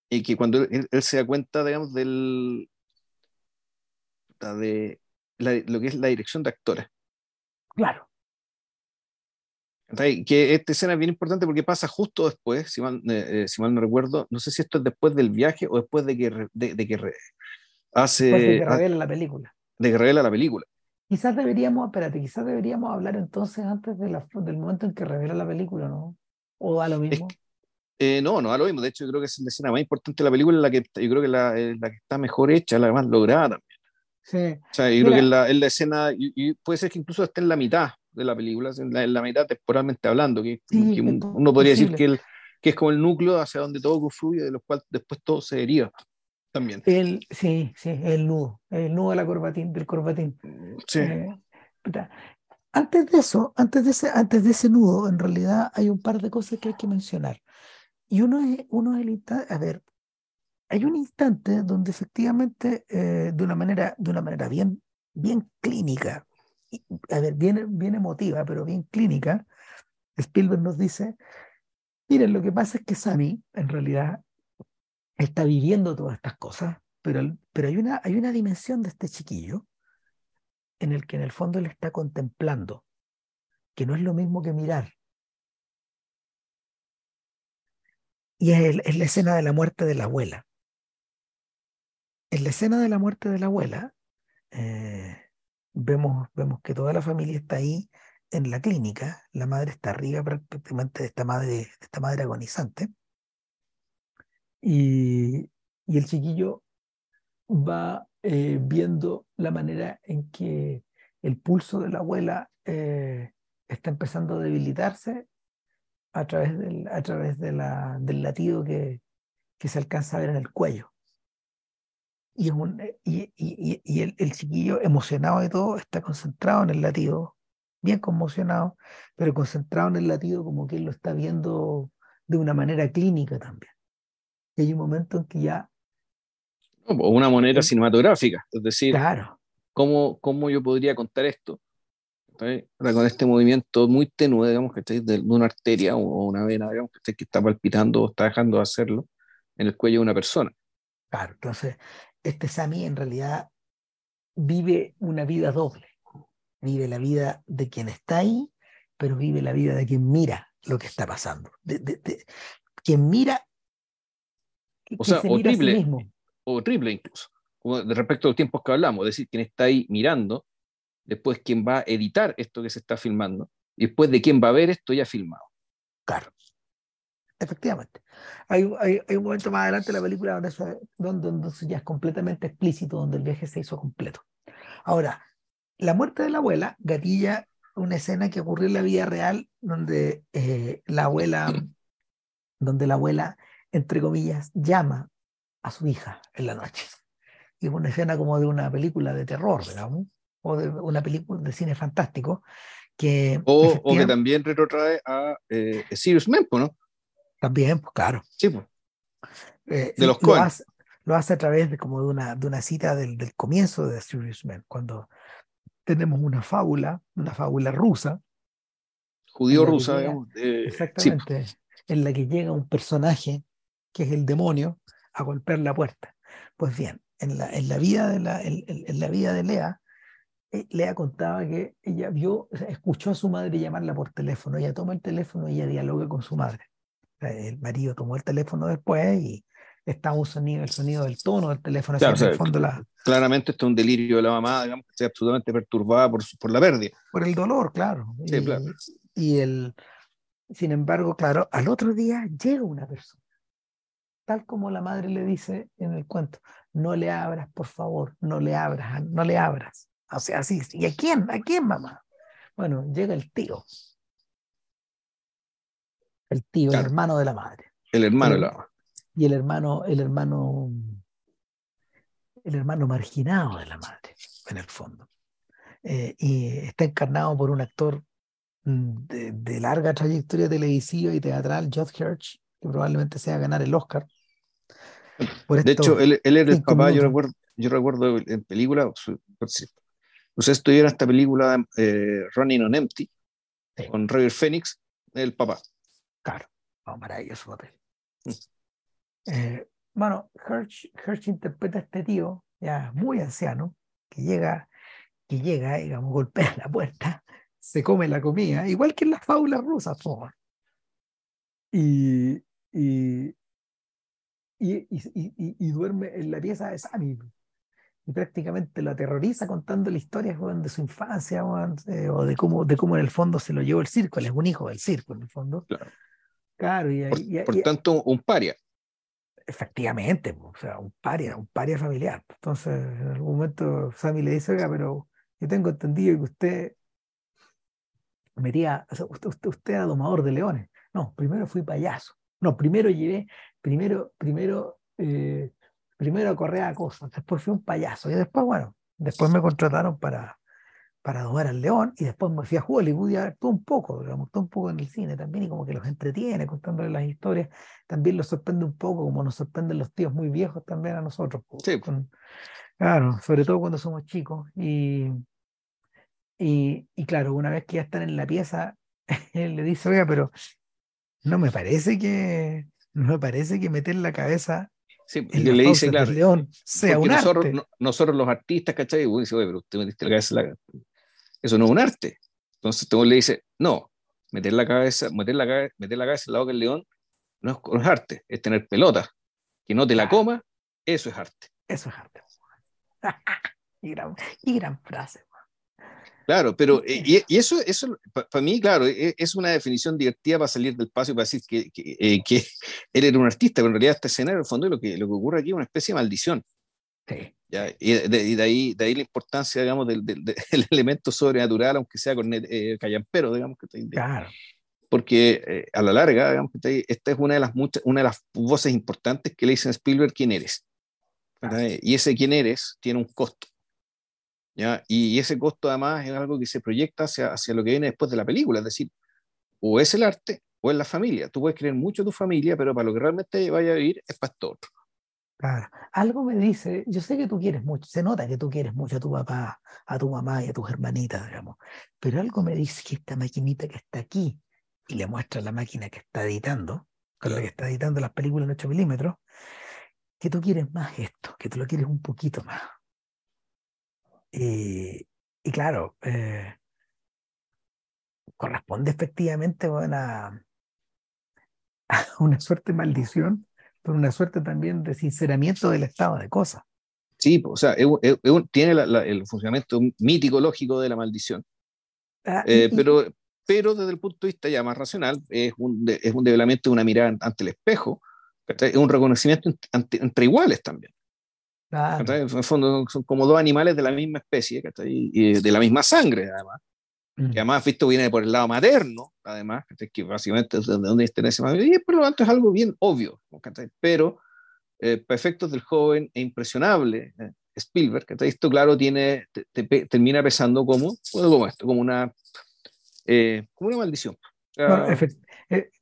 y que cuando él, se da cuenta, digamos, del, de lo que es la dirección de actores. Claro. Que esta escena es bien importante porque pasa justo después, si mal, eh, eh, si mal no recuerdo, no sé si esto es después del viaje o después de que, de, que hace... de que revela la película. De que revela la película. Quizás deberíamos, espérate, quizás deberíamos hablar entonces antes de la, del momento en que revela la película, ¿no? ¿O a lo mismo? Eh, no, no lo mismo. De hecho, yo creo que es la escena más importante de la película, la que yo creo que la, la que está mejor hecha, la más lograda también. Sí. O sea, yo creo que es la, la escena, y, puede ser que incluso esté en la mitad, de la película, en la, mitad temporalmente hablando, que, uno podría decir que, el, que es como el núcleo hacia donde todo confluye, de lo cual después todo se deriva también. El, sí, sí, el nudo, el nudo de la corbatín, del corbatín. Sí. Eh, antes de eso, antes de, ese, antes de ese nudo, en realidad hay un par de cosas que hay que mencionar. Y uno es, uno es el instante, a ver, hay un instante donde efectivamente, eh, de una manera, de una manera bien, bien clínica, a ver, bien, emotiva, pero bien clínica, Spielberg nos dice, miren, lo que pasa es que Sammy, en realidad, está viviendo todas estas cosas, pero, pero hay, una, hay una dimensión de este chiquillo en el que en el fondo él está contemplando, que no es lo mismo que mirar. Y es, la escena de la muerte de la abuela. En la escena de la muerte de la abuela, eh, vemos, vemos que toda la familia está ahí en la clínica, la madre está arriba prácticamente de esta madre, esta madre agonizante, y, el chiquillo va eh, viendo la manera en que el pulso de la abuela eh, está empezando a debilitarse a través del, a través de la, del latido que, que se alcanza a ver en el cuello. Y, y, y, y el, el, chiquillo emocionado de todo está concentrado en el latido, bien conmocionado, pero concentrado en el latido como que él lo está viendo de una manera clínica también. Y hay un momento en que ya... O una manera cinematográfica, es decir, claro. ¿cómo, ¿cómo yo podría contar esto? Con este movimiento muy tenue, digamos, que de, de una arteria o una vena, digamos, que está palpitando o está dejando de hacerlo en el cuello de una persona. Claro, entonces este Sami en realidad vive una vida doble. Vive la vida de quien está ahí, pero vive la vida de quien mira lo que está pasando. De, quien mira. O sea, o triple, o triple incluso. De respecto a los tiempos que hablamos, es decir, quien está ahí mirando, después quién va a editar esto que se está filmando, y después de quién va a ver esto ya filmado. Claro. Efectivamente. Hay, un momento más adelante en la película donde, donde, ya es completamente explícito, donde el viaje se hizo completo. Ahora, la muerte de la abuela gatilla una escena que ocurrió en la vida real donde eh, la abuela, donde la abuela, entre comillas, llama a su hija en la noche. Y es una escena como de una película de terror, digamos, o de una película de cine fantástico. Que o, que también retrotrae a eh, Sirius Mempo, ¿no? También, pues claro. Sí, pues. Eh, de los lo hace, lo hace, a través de como de una, de una cita del, del comienzo de Serious Man, cuando tenemos una fábula, una fábula rusa. Judío-rusa, digamos. exactamente. En la que llega un personaje, que es el demonio, a golpear la puerta. Pues bien, en la, en la, vida, de la, en, la vida de Lea, eh, Lea contaba que ella vio, escuchó a su madre llamarla por teléfono. Ella toma el teléfono y ella dialoga con su madre el marido tomó el teléfono después y está un sonido, el sonido del tono del teléfono. fondo la... Claramente esto es un delirio de la mamá, digamos, que está absolutamente perturbada por, por la pérdida. Por el dolor, claro. Sí, y, claro. Y el, sin embargo, claro, al otro día llega una persona, tal como la madre le dice en el cuento, no le abras, por favor, no le abras, no le abras. O sea, así, ¿y a quién? ¿A quién, mamá? Bueno, llega el tío, el tío, el hermano de la madre. El hermano de la madre. Y el hermano, el hermano, el hermano marginado de la madre, en el fondo. Eh, y está encarnado por un actor mm, de, larga trayectoria televisiva y teatral, Josh Hirsch, que probablemente sea ganar el Oscar. de hecho, él, él era el papá, yo recuerdo, yo recuerdo en película, ustedes estuvieron esta película eh, Running on Empty, con Roger Phoenix, el papá. Claro, oh, maravilloso papel. Mm. Eh, bueno, Hirsch, interpreta a este tío, ya muy anciano, que llega, que llega, digamos, golpea la puerta, se come la comida, igual que en las fábulas rusas, por y, y, y, y, duerme en la pieza de Sammy y prácticamente lo aterroriza contando la historia de su infancia eh, o de cómo, de cómo en el fondo se lo llevó el circo, él es un hijo del circo en el fondo. Claro. Claro, y, por, tanto, un paria. Efectivamente, o sea, un paria, un paria familiar. Entonces, en algún momento Sammy le dice, oiga, pero yo tengo entendido que usted metía, usted, usted, usted era domador de leones. No, primero fui payaso. No, primero llevé, primero, primero, eh, primero corría a cosas, después fui un payaso. Y después, bueno, después me contrataron para, para domar al león y después me fui a Hollywood y a todo un poco, digamos, todo un poco en el cine también y como que los entretiene contándoles las historias, también los sorprende un poco como nos sorprenden los tíos muy viejos también a nosotros. Sí. claro, sobre todo cuando somos chicos y, y, y, claro, una vez que ya están en la pieza, él le dice, oiga, pero no me parece que, no me parece que meter la cabeza Sí, le dice, claro, león sea un nosotros, nosotros los artistas, ¿cachai? Y dice, oye, pero usted metiste la cabeza en la, eso no es un arte. Entonces todo le dice, no, meter la cabeza, meter la, cabeza, meter la cabeza en la boca del león no es, arte, es tener pelota. Que no te la coma, eso es arte. Eso es arte. y, gran, y gran frase. Claro, pero y, y eso, eso para mí, claro, e, es una definición divertida para salir del espacio y para decir que, que, eh, que, él era un artista, pero en realidad este escenario, en el fondo, lo que, lo que ocurre aquí es una especie de maldición. Y, de, ahí, de ahí la importancia, digamos, del, del, elemento sobrenatural, aunque sea con eh, callampero, digamos. Que claro. Porque eh, a la larga, digamos, que esta es una de, las muchas, una de las voces importantes que le dicen a Spielberg quién eres. Y ese quién eres tiene un costo. ¿Ya? Y, ese costo además es algo que se proyecta hacia, hacia lo que viene después de la película, es decir, o es el arte o es la familia. Tú puedes creer mucho en tu familia, pero para lo que realmente vaya a vivir es para otro. Claro. Algo me dice, yo sé que tú quieres mucho, se nota que tú quieres mucho a tu papá, a tu mamá y a tus hermanitas, digamos, pero algo me dice que esta maquinita que está aquí, y le muestra la máquina que está editando, con la que está editando las películas en 8 milímetros, que tú quieres más esto, que tú lo quieres un poquito más. Y, y claro, eh, corresponde efectivamente a, a una suerte de maldición por una suerte también de sinceramiento del estado de cosas. Sí, o sea, tiene el funcionamiento mítico lógico de la maldición. Ah, eh, pero, pero desde el punto de vista ya más racional, es un, es un develamiento de una mirada ante el espejo, es un reconocimiento entre, iguales también. En el fondo son como dos animales de la misma especie, y de la misma sangre, además. Que mm. además, visto, viene por el lado materno, además, que básicamente es de donde está ese y por lo tanto es algo bien obvio, pero eh, para efectos del joven e impresionable eh, Spielberg, esto claro tiene, termina pesando como, como esto, como una, eh, como una maldición.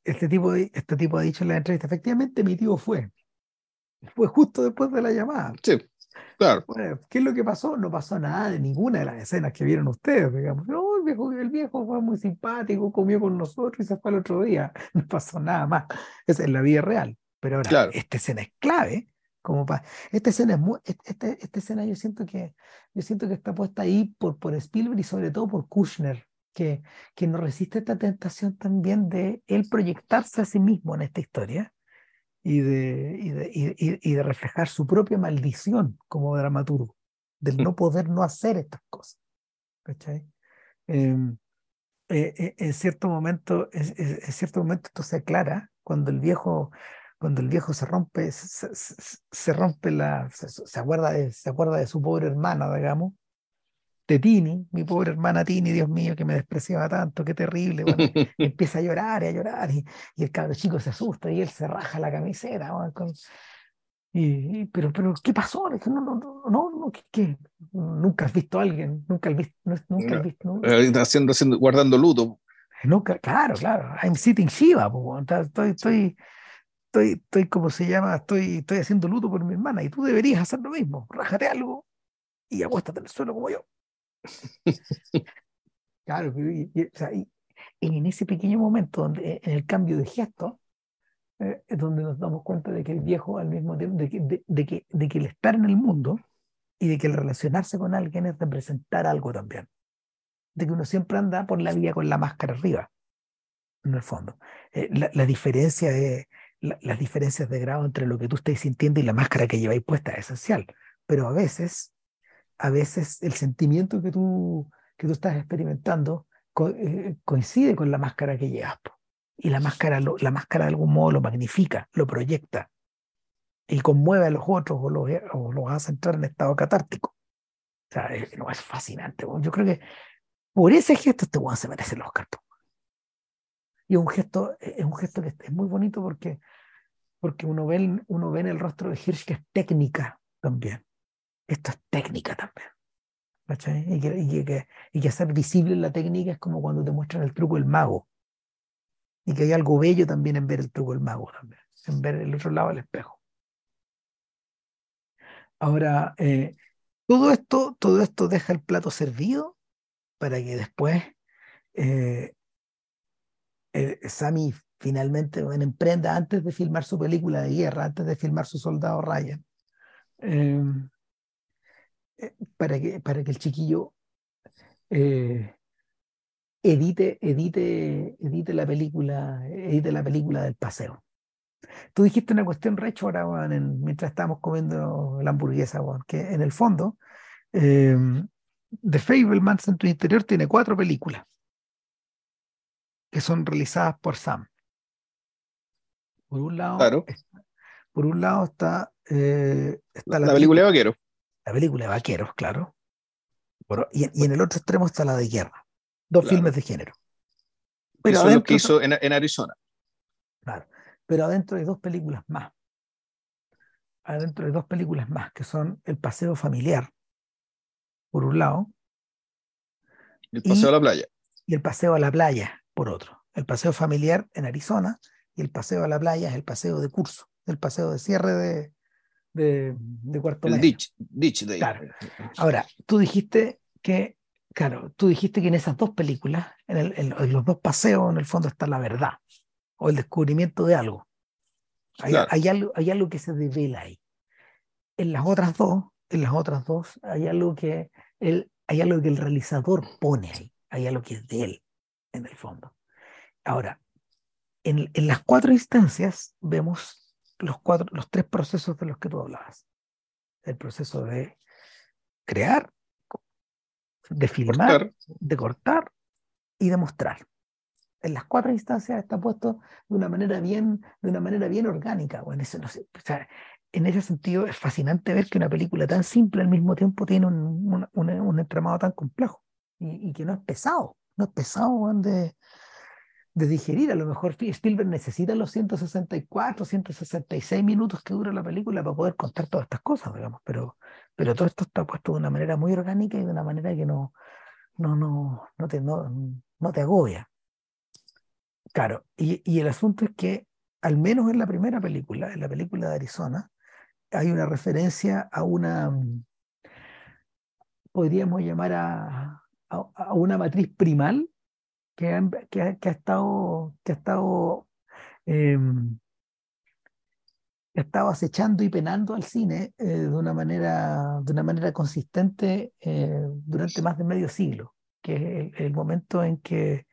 este, tipo, este tipo ha dicho en la entrevista, efectivamente mi tío fue, fue justo después de la llamada. Sí, claro. ¿Qué es lo que pasó? No pasó nada de ninguna de las escenas que vieron ustedes, digamos. No, el viejo, el viejo fue muy simpático, comió con nosotros y se fue el otro día. No pasó nada más. Esa es la vida real. Pero ahora, esta escena es clave. Como para, esta escena es muy, esta, esta, escena yo siento que yo siento que está puesta ahí por, por Spielberg y sobre todo por Kushner, que, que no resiste esta tentación también de él proyectarse a sí mismo en esta historia y de, y de, y, y de reflejar su propia maldición como dramaturgo, del no poder no hacer estas cosas. ¿cachai? Em, eh, eh, en cierto momento, en, en, cierto momento esto se aclara cuando el viejo cuando el viejo se rompe, se, se, rompe la, se, acuerda de, se acuerda de su pobre hermana, digamos, de Tini, mi pobre hermana Tini, Dios mío, que me despreciaba tanto, qué terrible, bueno, empieza a llorar y a llorar, y, y, el cabro chico se asusta y él se raja la camiseta, y, pero, pero, ¿qué pasó? No, no, no, no, no ¿qué, Nunca has visto a alguien, nunca has visto, nunca has visto. Eh, haciendo, haciendo, guardando luto. Nunca, claro, claro, I'm sitting Shiva, estoy, estoy, estoy, estoy, como se llama, estoy, estoy haciendo luto por mi hermana y tú deberías hacer lo mismo, rájate algo y acuéstate en el suelo como yo. claro, y, en ese pequeño momento, donde, en el cambio de gesto, eh, es donde nos damos cuenta de que el viejo, al mismo tiempo, de que, de, que, de que el estar en el mundo y de que el relacionarse con alguien es representar algo también. De que uno siempre anda por la vía con la máscara arriba, en el fondo. Eh, la, la, diferencia de, las diferencias de grado entre lo que tú estás sintiendo y la máscara que lleváis puesta es esencial. Pero a veces, a veces el sentimiento que tú, que tú estás experimentando eh, coincide con la máscara que llevas. Y la máscara, la máscara de algún modo lo magnifica, lo proyecta y conmueve a los otros o los, o los hace entrar en estado catártico. O sea, es, no, es fascinante. Yo creo que por ese gesto este weón se merece el Oscar. Y es un gesto, es un gesto que es muy bonito porque, porque uno, ve, uno ve en el rostro de Hirsch que es técnica también. Esto es técnica también. Y que, y, que, y que hacer visible la técnica es como cuando te muestran el truco del mago. Y que hay algo bello también en ver el truco del mago también, en ver el otro lado del espejo. Ahora, eh, todo, esto, todo esto deja el plato servido para que después eh, eh, Sammy finalmente emprenda antes de filmar su película de guerra, antes de filmar su soldado Ryan, eh, para, que, para que el chiquillo eh, edite, edite, edite la película, edite la película del paseo. Tú dijiste una cuestión recho ahora, mientras estábamos comiendo la hamburguesa, que en el fondo, em, The Fablemans en tu interior tiene cuatro películas que son realizadas por Sam. Por un lado, por un lado está, eh, está la, película de vaqueros. La película de vaqueros, claro. y, en el otro extremo está la de guerra. Dos filmes de género. Pero Eso es lo que hizo en, en Arizona. Claro. Pero adentro hay dos películas más. Adentro hay dos películas más, que son El Paseo Familiar, por un lado. El Paseo a la Playa. Y El Paseo a la Playa, por otro. El paseo familiar en Arizona y el paseo a la playa es el paseo de curso, el paseo de cierre de, de, de cuarto el Ditch, ditch day. Claro. Ahora, tú dijiste que, claro, tú dijiste que en esas dos películas, en, el, en, los dos paseos, en el fondo está la verdad o el descubrimiento de algo. Hay, hay, algo. hay algo que se devela ahí. En las otras dos, en las otras dos, hay algo que el, hay algo que el realizador pone ahí, hay algo que es de él en el fondo. Ahora, en, en, las cuatro instancias vemos los, cuatro, los tres procesos de los que tú hablabas. el proceso de crear, de filmar, de cortar y de mostrar. En las cuatro instancias está puesto de una manera bien, de una manera bien orgánica. Bueno, eso no sé, en ese sentido es fascinante ver que una película tan simple al mismo tiempo tiene un, un, entramado tan complejo y, y, que no es pesado, no es pesado de, de digerir. A lo mejor Spielberg necesita los 164, 166 minutos que dura la película para poder contar todas estas cosas, digamos, pero, pero todo esto está puesto de una manera muy orgánica y de una manera que no, no, no, no, te, no, te agobia. Claro, y, y el asunto es que, al menos en la primera película, en la película de Arizona, hay una referencia a una, podríamos llamar a, a una matriz primal que ha, que ha, estado, que ha estado, em, ha estado acechando y penando al cine eh, de, una manera, de una manera consistente eh, durante más de medio siglo, que es el, momento en que,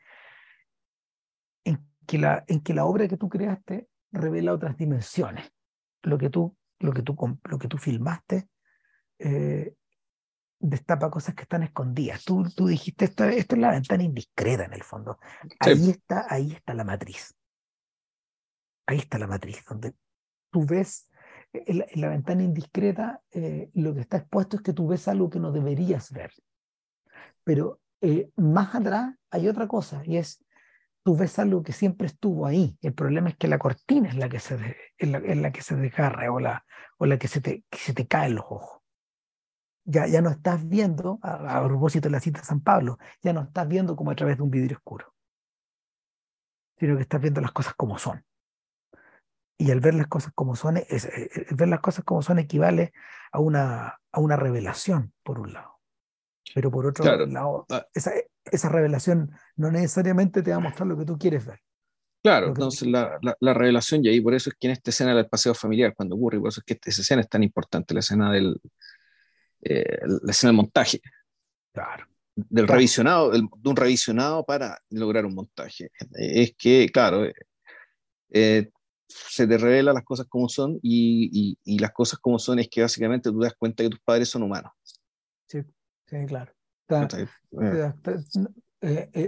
en, que la, en que la obra que tú creaste revela otras dimensiones. Lo que tú, lo que tú, lo que tú filmaste eh, destapa cosas que están escondidas. Tú, tú dijiste, esto, esto es la ventana indiscreta en el fondo. Ahí, está, ahí está la matriz. Ahí está la matriz, donde tú ves en la, ventana indiscreta, eh, lo que está expuesto es que tú ves algo que no deberías ver. Pero eh, más atrás hay otra cosa, y es, tú ves algo que siempre estuvo ahí. El problema es que la cortina es la que se, la, que se desgarra o la, o la que, se te, que se te cae en los ojos ya, ya no estás viendo, a, propósito de la cita de San Pablo, ya no estás viendo como a través de un vidrio oscuro, sino que estás viendo las cosas como son. Y al ver las cosas como son, es, ver las cosas como son equivale a una, a una revelación, por un lado. Pero por otro lado, ah. esa, esa revelación no necesariamente te va a mostrar lo que tú quieres ver. Claro, entonces la, la, revelación, y ahí por eso es que en esta escena del paseo familiar, cuando ocurre, por eso es que esta escena es tan importante, la escena del, eh, la escena del montaje. Claro. Del revisionado, de un revisionado para lograr un montaje. Es que, claro, eh, eh, se te revela las cosas como son y, y, las cosas como son es que básicamente tú das cuenta que tus padres son humanos. Sí, sí claro.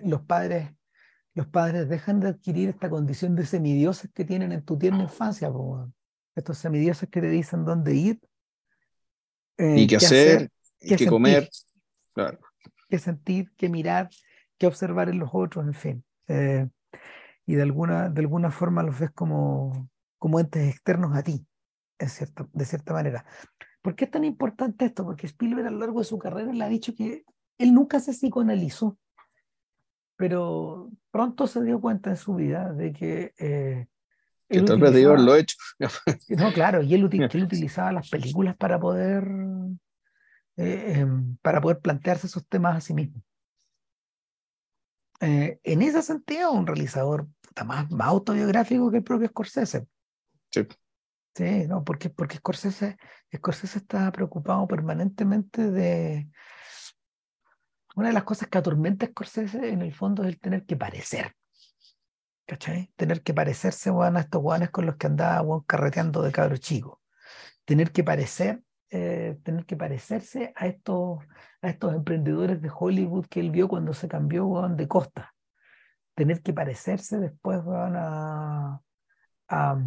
los padres los padres dejan de adquirir esta condición de semidioses que tienen en tu tierna infancia, estos semidioses que te dicen dónde ir y qué, hacer, y qué, comer. Claro. Qué sentir, qué mirar, qué observar en los otros, en fin. Eh, y de alguna, de alguna forma los ves como, como entes externos a ti, es cierto, de cierta manera. ¿Por qué es tan importante esto? Porque Spielberg a lo largo de su carrera le ha dicho que él nunca se psicoanalizó, pero pronto se dio cuenta en su vida de que eh, que de lo hecho. no, claro, y él, utilizaba las películas para poder, eh, em, para poder plantearse esos temas a sí mismo. Eh, en ese sentido, un realizador más, más, autobiográfico que el propio Scorsese. Sí. Sí, no, porque, porque Scorsese, Scorsese está preocupado permanentemente de. Una de las cosas que atormenta a Scorsese en el fondo es el tener que parecer. ¿Cachai? Tener que parecerse, a estos guanes con los que andaba, carreteando de cabro chico. Tener que parecer, eh, tener que parecerse a estos, a estos emprendedores de Hollywood que él vio cuando se cambió, de costa. Tener que parecerse después, a, a,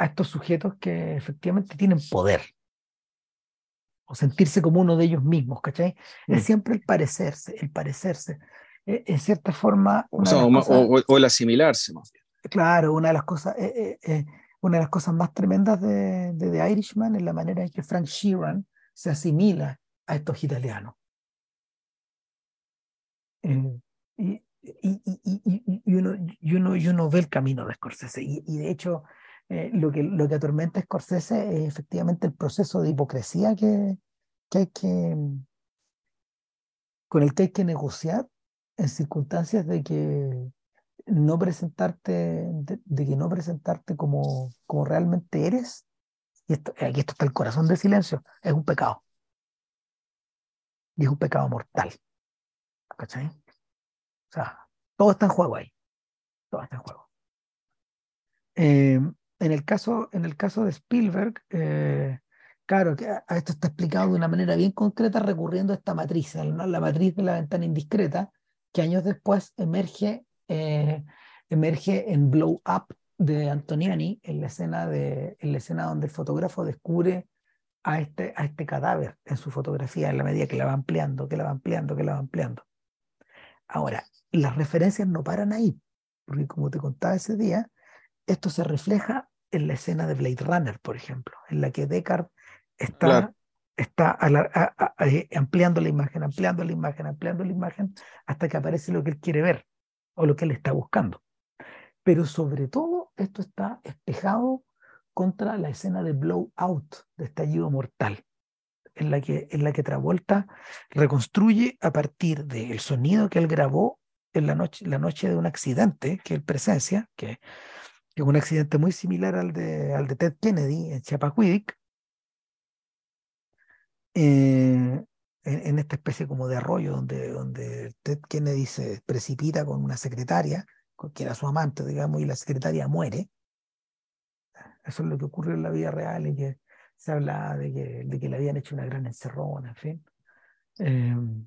estos sujetos que efectivamente tienen poder. O sentirse como uno de ellos mismos, ¿cachai? Es mm. siempre el parecerse, el parecerse. Eh, en cierta forma... O, el asimilarse más bien. Claro, una de las cosas, eh, eh, una de las cosas más tremendas de, de, The Irishman es la manera en que Frank Sheeran se asimila a estos italianos. y, y, y, y, uno, y, uno, y uno ve el camino de Scorsese. Y, de hecho, lo, que, lo que atormenta a Scorsese es efectivamente el proceso de hipocresía que, que hay que, con el que hay que negociar en circunstancias de que no presentarte, de, que no presentarte como, como realmente eres, y aquí esto está el corazón del silencio, es un pecado. Y es un pecado mortal. ¿Cachai? O sea, todo está en juego ahí. Todo está en juego. Eh, en, el caso, en el caso de Spielberg, eh, Claro, que esto está explicado de una manera bien concreta recurriendo a esta matriz, la matriz de la ventana indiscreta, que años después emerge, eh, emerge en Blow Up de Antoniani, en la, escena de, en la escena donde el fotógrafo descubre a este, a este cadáver en su fotografía, en la medida que la va ampliando, que la va ampliando, que la va ampliando. Ahora, las referencias no paran ahí, porque como te contaba ese día, esto se refleja en la escena de Blade Runner, por ejemplo, en la que Deckard está, está eh, ampliando la imagen, ampliando la imagen, ampliando la imagen, hasta que aparece lo que él quiere ver o lo que él está buscando. Pero sobre todo, esto está espejado contra la escena de Blowout, de estallido mortal, en la que, en la que Travolta reconstruye a partir del sonido que él grabó en la noche, la noche de un accidente que él presencia, que, es un accidente muy similar al de, al de Ted Kennedy en Chappaquiddick, eh, en, esta especie como de arroyo donde, donde Ted Kennedy se precipita con una secretaria, que era su amante, digamos, y la secretaria muere. Eso es lo que ocurrió en la vida real y que se habla de que, de que le habían hecho una gran encerrona, en fin. Em,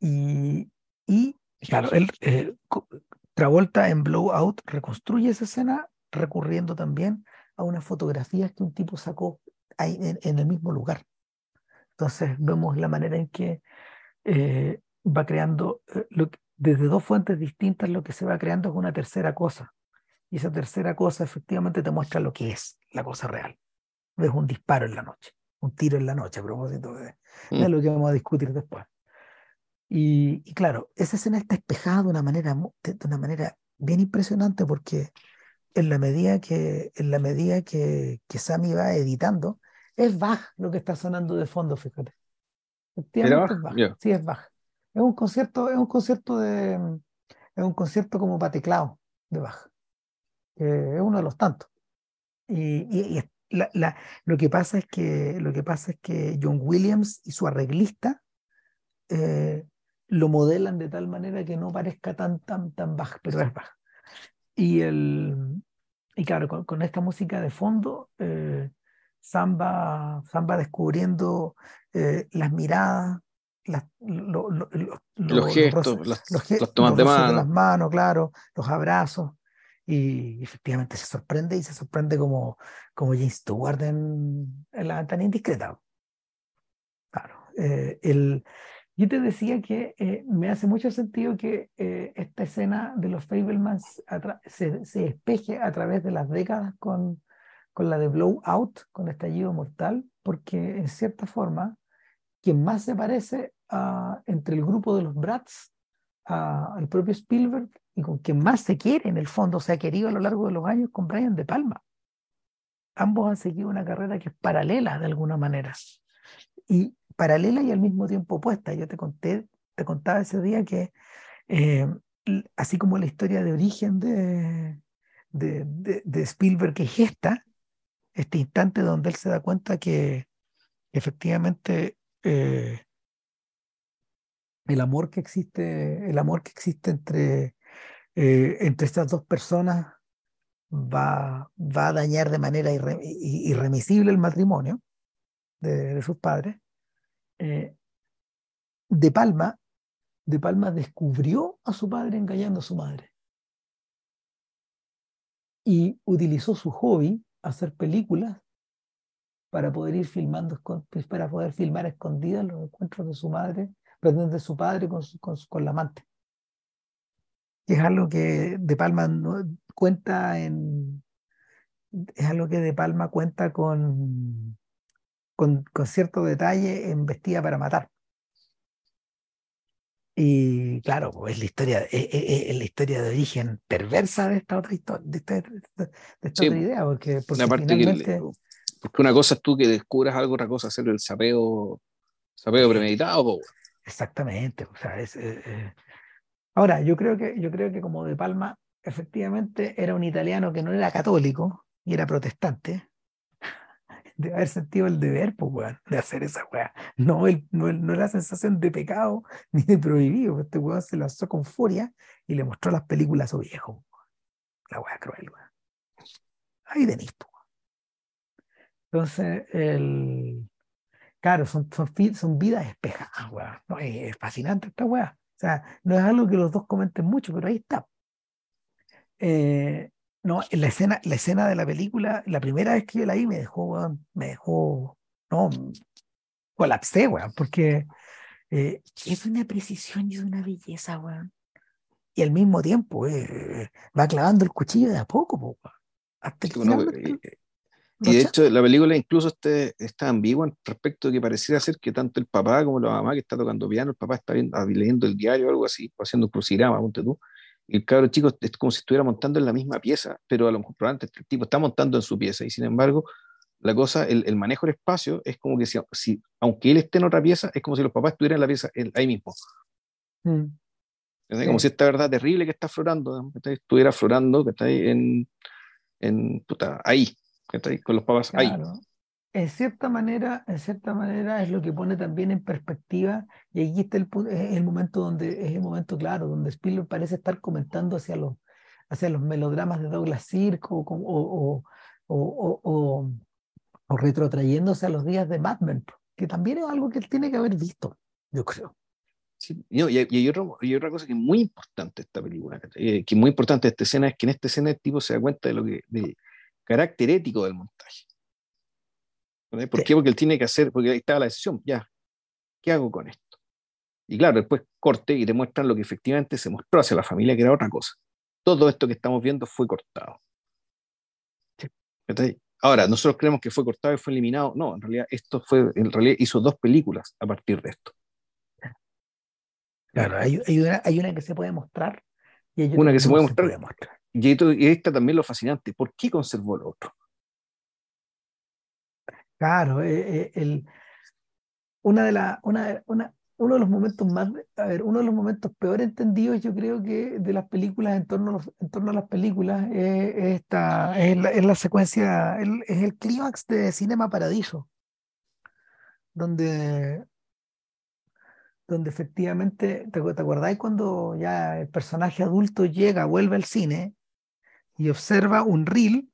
y, y, claro, él, eh, Travolta en Blowout reconstruye esa escena recurriendo también a unas fotografías que un tipo sacó ahí en el mismo lugar. Entonces vemos la manera en que eh, va creando, eh, desde dos fuentes distintas lo que se va creando es una tercera cosa. Y esa tercera cosa efectivamente te muestra lo que es la cosa real. Es un disparo en la noche, un tiro en la noche, a propósito de, mm. lo que vamos a discutir después. Y, claro, esa escena está espejada de una manera, de una manera bien impresionante porque en la medida que, en la medida que, que Sammy va editando, es Bach lo que está sonando de fondo, fíjate. ¿Era Bach? Sí, es Bach. Es un concierto, es un concierto de, es un concierto como para teclado de Bach. es uno de los tantos. Y, y, la, lo que pasa es que lo que pasa es que John Williams y su arreglista eh, lo modelan de tal manera que no parezca tan tan tan Bach, pero es Bach. Y el y claro, con, con esta música de fondo eh, Samba, Samba descubriendo eh, las miradas, las, los gestos, los, tomas de mano. las manos, claro, los abrazos. Y efectivamente se sorprende y se sorprende como, como James Stewart en, la ventana indiscreta. Claro. Eh, el, yo te decía que eh, me hace mucho sentido que esta escena de los Fablemans se, se, espeje a través de las décadas con, con la de Blowout, con estallido mortal, porque en cierta forma, quien más se parece a, entre el grupo de los Brats al propio Spielberg y con quien más se quiere en el fondo, se ha querido a lo largo de los años con Brian De Palma. Ambos han seguido una carrera que es paralela de alguna manera. Y paralela y al mismo tiempo opuesta. Yo te conté, te contaba ese día que eh, así como la historia de origen de, de, de, de Spielberg es esta, este instante donde él se da cuenta que efectivamente eh, el amor que existe, el amor que existe entre, eh, entre estas dos personas va, va a dañar de manera irremisible el matrimonio de, sus padres. Eh, de Palma, De Palma descubrió a su padre engañando a su madre y utilizó su hobby hacer películas para poder ir filmando, para poder filmar escondidas los encuentros de su madre, perdón, de su padre con, con, con, la amante. es algo que De Palma no, cuenta en. Es algo que De Palma cuenta con, con, con cierto detalle en Vestida para Matar. Y claro, pues, es la historia, es, la historia de origen perversa de esta otra historia, de esta, otra idea, porque, porque una cosa es tú que descubras algo, otra cosa es hacer el sapeo, sapeo premeditado. Exactamente, o sea, es, eh, eh. ahora yo creo que yo creo que como De Palma efectivamente era un italiano que no era católico y era protestante, de haber sentido el deber, pues, de hacer esa weá. No, el, no, no la sensación de pecado ni de prohibido. Este weón se lanzó con furia y le mostró las películas a su viejo. La weá cruel, weón. Ahí tenéis, Entonces, el, claro, son, son, son vidas espejadas, weá. No, es, fascinante esta weá. O sea, no es algo que los dos comenten mucho, pero ahí está. Eh, no, la escena, la escena de la película, la primera vez que yo la vi me dejó, weón, me dejó, no, colapsé, weón, porque eh, es una precisión y es una belleza, weón. Y al mismo tiempo eh, va clavando el cuchillo de a poco, hasta el y de hecho, la película incluso este, está ambigua respecto de que pareciera ser que tanto el papá como la mamá que está tocando piano, el papá está viendo, ah, leyendo el diario o algo así, haciendo un crucigrama, ponte tú, el cabro chico es como si estuviera montando en la misma pieza, pero a lo mejor antes el tipo está montando en su pieza, y sin embargo, la cosa, el, el manejo del espacio es como que si, si, aunque él esté en otra pieza, es como si los papás estuvieran en la pieza ahí mismo. Mm. Como si esta verdad terrible que está florando, estuviera florando, que está ahí en, en puta, ahí, con los papás ahí. En cierta manera, en cierta manera es lo que pone también en perspectiva, y aquí está el, el momento donde, es el momento claro, donde Spielberg parece estar comentando hacia los, hacia los melodramas de Douglas Sirk o, o, o, o, retrotrayéndose a los días de Mad Men, que también es algo que él tiene que haber visto, yo creo. Sí, y, hay otro, y, otra cosa que es muy importante esta película, que es muy importante esta escena, es que en esta escena el tipo se da cuenta de lo que, de, carácter ético del montaje. ¿Por qué? Porque él tiene que hacer, porque ahí estaba la decisión, ya, ¿qué hago con esto? Y claro, después corte y demuestran lo que efectivamente se mostró hacia la familia, que era otra cosa. Todo esto que estamos viendo fue cortado. Ahora, nosotros creemos que fue cortado y fue eliminado. No, en realidad esto fue, en realidad hizo dos películas a partir de esto. Claro, hay, una, que se puede mostrar y hay una que, se, puede mostrar. Y, esta también lo fascinante, ¿por qué conservó lo otro? Claro, eh, eh, el, una de la, una, una, uno de los momentos más, a ver, uno de los momentos peor entendidos, yo creo que de las películas en torno a, en torno a las películas es, esta, es, la, la secuencia, es el clímax de Cinema Paradiso, donde, donde efectivamente, ¿te, ¿te acordáis cuando ya el personaje adulto llega, vuelve al cine y observa un reel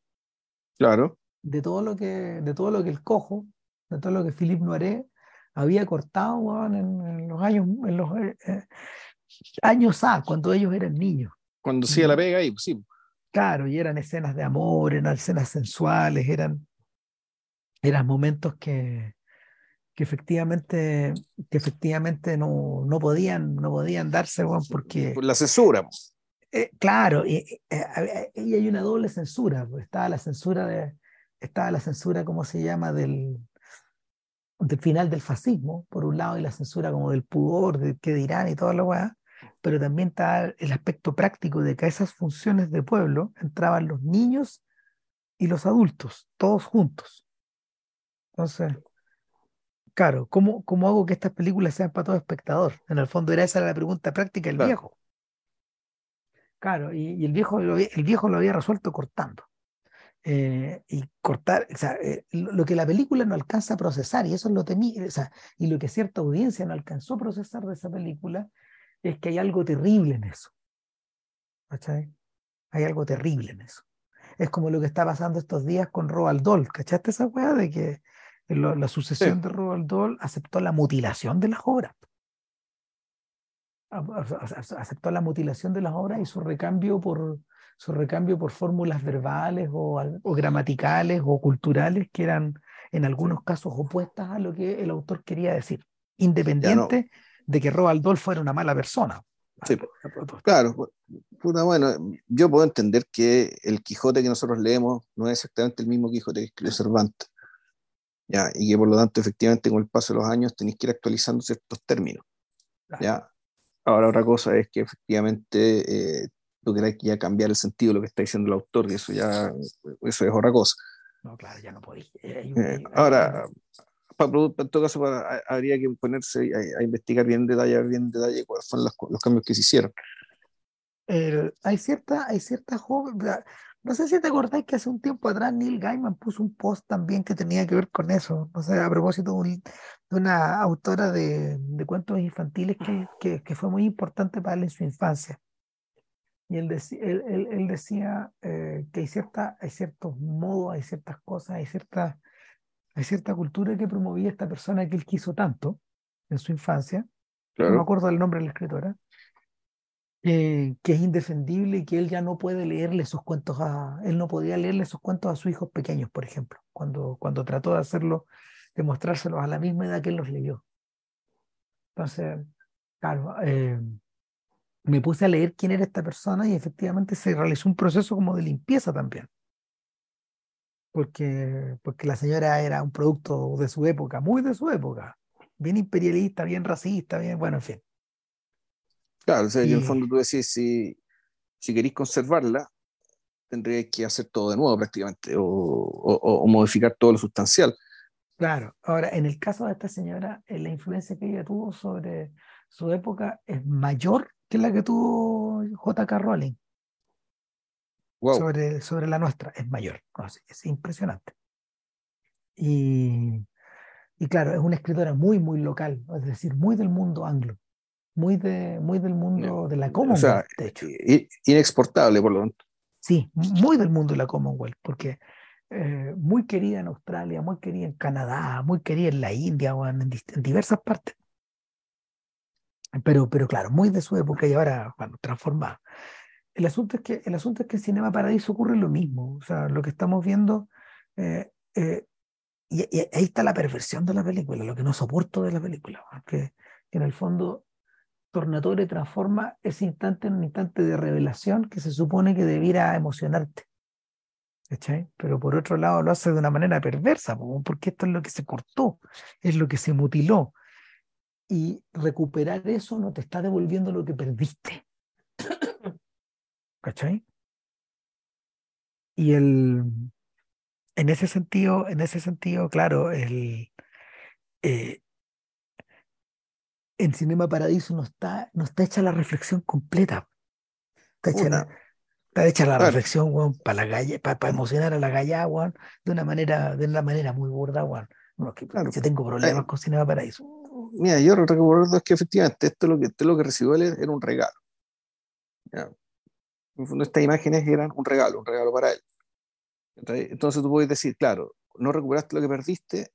claro. De, todo lo que, de todo lo que el cojo, de todo lo que Philippe Noiret había cortado en, los años, en los eh, eh, años A, cuando ellos eran niños. Cuando hacía la pega ahí, pues sí. Claro, y eran escenas de amor, eran escenas sensuales, eran, eran momentos que, que efectivamente, que efectivamente no, no, podían, no podían darse, porque... Por la censura. Pues. Eh, claro, y, eh, eh, hay una doble censura. Pues, estaba la censura de, estaba la censura, ¿cómo se llama? Del, del final del fascismo, por un lado, y la censura como del pudor, de qué dirán y toda la weá, pero también está el aspecto práctico de que a esas funciones de pueblo entraban los niños y los adultos, todos juntos. Entonces, claro, ¿cómo, cómo hago que estas películas sean para todo espectador? En el fondo era esa la pregunta práctica del viejo. Claro, y, el, viejo lo, el viejo lo había resuelto cortando. Eh, y cortar, o sea, eh, lo que la película no alcanza a procesar, y eso es lo temible, o sea, y lo que cierta audiencia no alcanzó a procesar de esa película, es que hay algo terrible en eso. ¿Cachai? Hay algo terrible en eso. Es como lo que está pasando estos días con Roald Dahl. ¿Cachaste esa weá de que la sucesión de Roald Dahl aceptó la mutilación de las obras? aceptó la mutilación de las obras y su recambio por, su recambio por fórmulas verbales o, gramaticales o culturales que eran en algunos casos opuestas a lo que el autor quería decir, independiente de que Roald Dahl fuera una mala persona. Sí, claro, bueno, yo puedo entender que el Quijote que nosotros leemos no es exactamente el mismo Quijote que escribió Cervantes, ¿ya? y que por lo tanto efectivamente con el paso de los años tenéis que ir actualizando ciertos términos. ¿ya? Ahora otra cosa es que efectivamente eh, tú querés ya cambiar el sentido de lo que está diciendo el autor, y eso ya eso es otra cosa. No, claro, ya no podéis. Eh, eh, ahora, para, en todo caso, habría que ponerse a, investigar bien en detalle, bien en detalle cuáles son los, los cambios que se hicieron. hay cierta, hay cierta joven, no sé si te acordáis que hace un tiempo atrás Neil Gaiman puso un post también que tenía que ver con eso, no sé, a propósito de, una autora de, cuentos infantiles que, que, fue muy importante para él en su infancia. Y él, él, él, decía eh, que hay, cierta, hay ciertos modos, hay ciertas cosas, hay ciertas hay cierta cultura que promovía esta persona que él quiso tanto en su infancia, no me acuerdo del nombre de la escritora, que es indefendible y que él ya no puede leerle esos cuentos a, él no podía leerle esos cuentos a sus hijos pequeños, por ejemplo, cuando, cuando trató de hacerlo, de mostrárselos a la misma edad que él los leyó. Entonces, claro, eh, me puse a leer quién era esta persona y efectivamente se realizó un proceso como de limpieza también. Porque, porque la señora era un producto de su época, muy de su época, bien imperialista, bien racista, bien, bueno, en fin. Claro, o sea, en el fondo tú decís, si, si queréis conservarla, tendríais que hacer todo de nuevo prácticamente, o, o, modificar todo lo sustancial. Claro, ahora, en el caso de esta señora, eh, la influencia que ella tuvo sobre su época es mayor que la que tuvo J.K. Rowling. Sobre, sobre la nuestra, es mayor. es impresionante. Y, y claro, es una escritora muy, muy local, es decir, muy del mundo anglo muy, de, muy del mundo de la Commonwealth, de hecho. Inexportable, por lo tanto. Sí, muy del mundo de la Commonwealth, porque eh, muy querida en Australia, muy querida en Canadá, muy querida en la India o en, diversas partes. Pero, pero claro, muy de su época y ahora, bueno, transformada. El asunto, es que, el asunto es que en Cinema Paradiso ocurre lo mismo. O sea, lo que estamos viendo, eh, eh, y, ahí está la perversión de la película, lo que no soporto de la película, que en el fondo Tornatore transforma ese instante en un instante de revelación que se supone que debiera emocionarte. ¿Cachai? Pero por otro lado lo hace de una manera perversa, porque esto es lo que se cortó, es lo que se mutiló. Y recuperar eso no te está devolviendo lo que perdiste. ¿Cachai? Y el, en ese sentido, en ese sentido, claro, el, eh, en Cinema Paradiso no está, no está hecha la reflexión completa. Está hecha, la, está hecha la reflexión, para, la para, emocionar a la galla, de una manera, de una manera muy gorda, claro. Yo tengo problemas con Cinema Paradiso. Mira, yo recuerdo es que efectivamente esto lo que, esto lo que recibió él era un regalo. En el fondo, estas imágenes eran un regalo, un regalo para él. Entonces tú puedes decir, claro, no recuperaste lo que perdiste,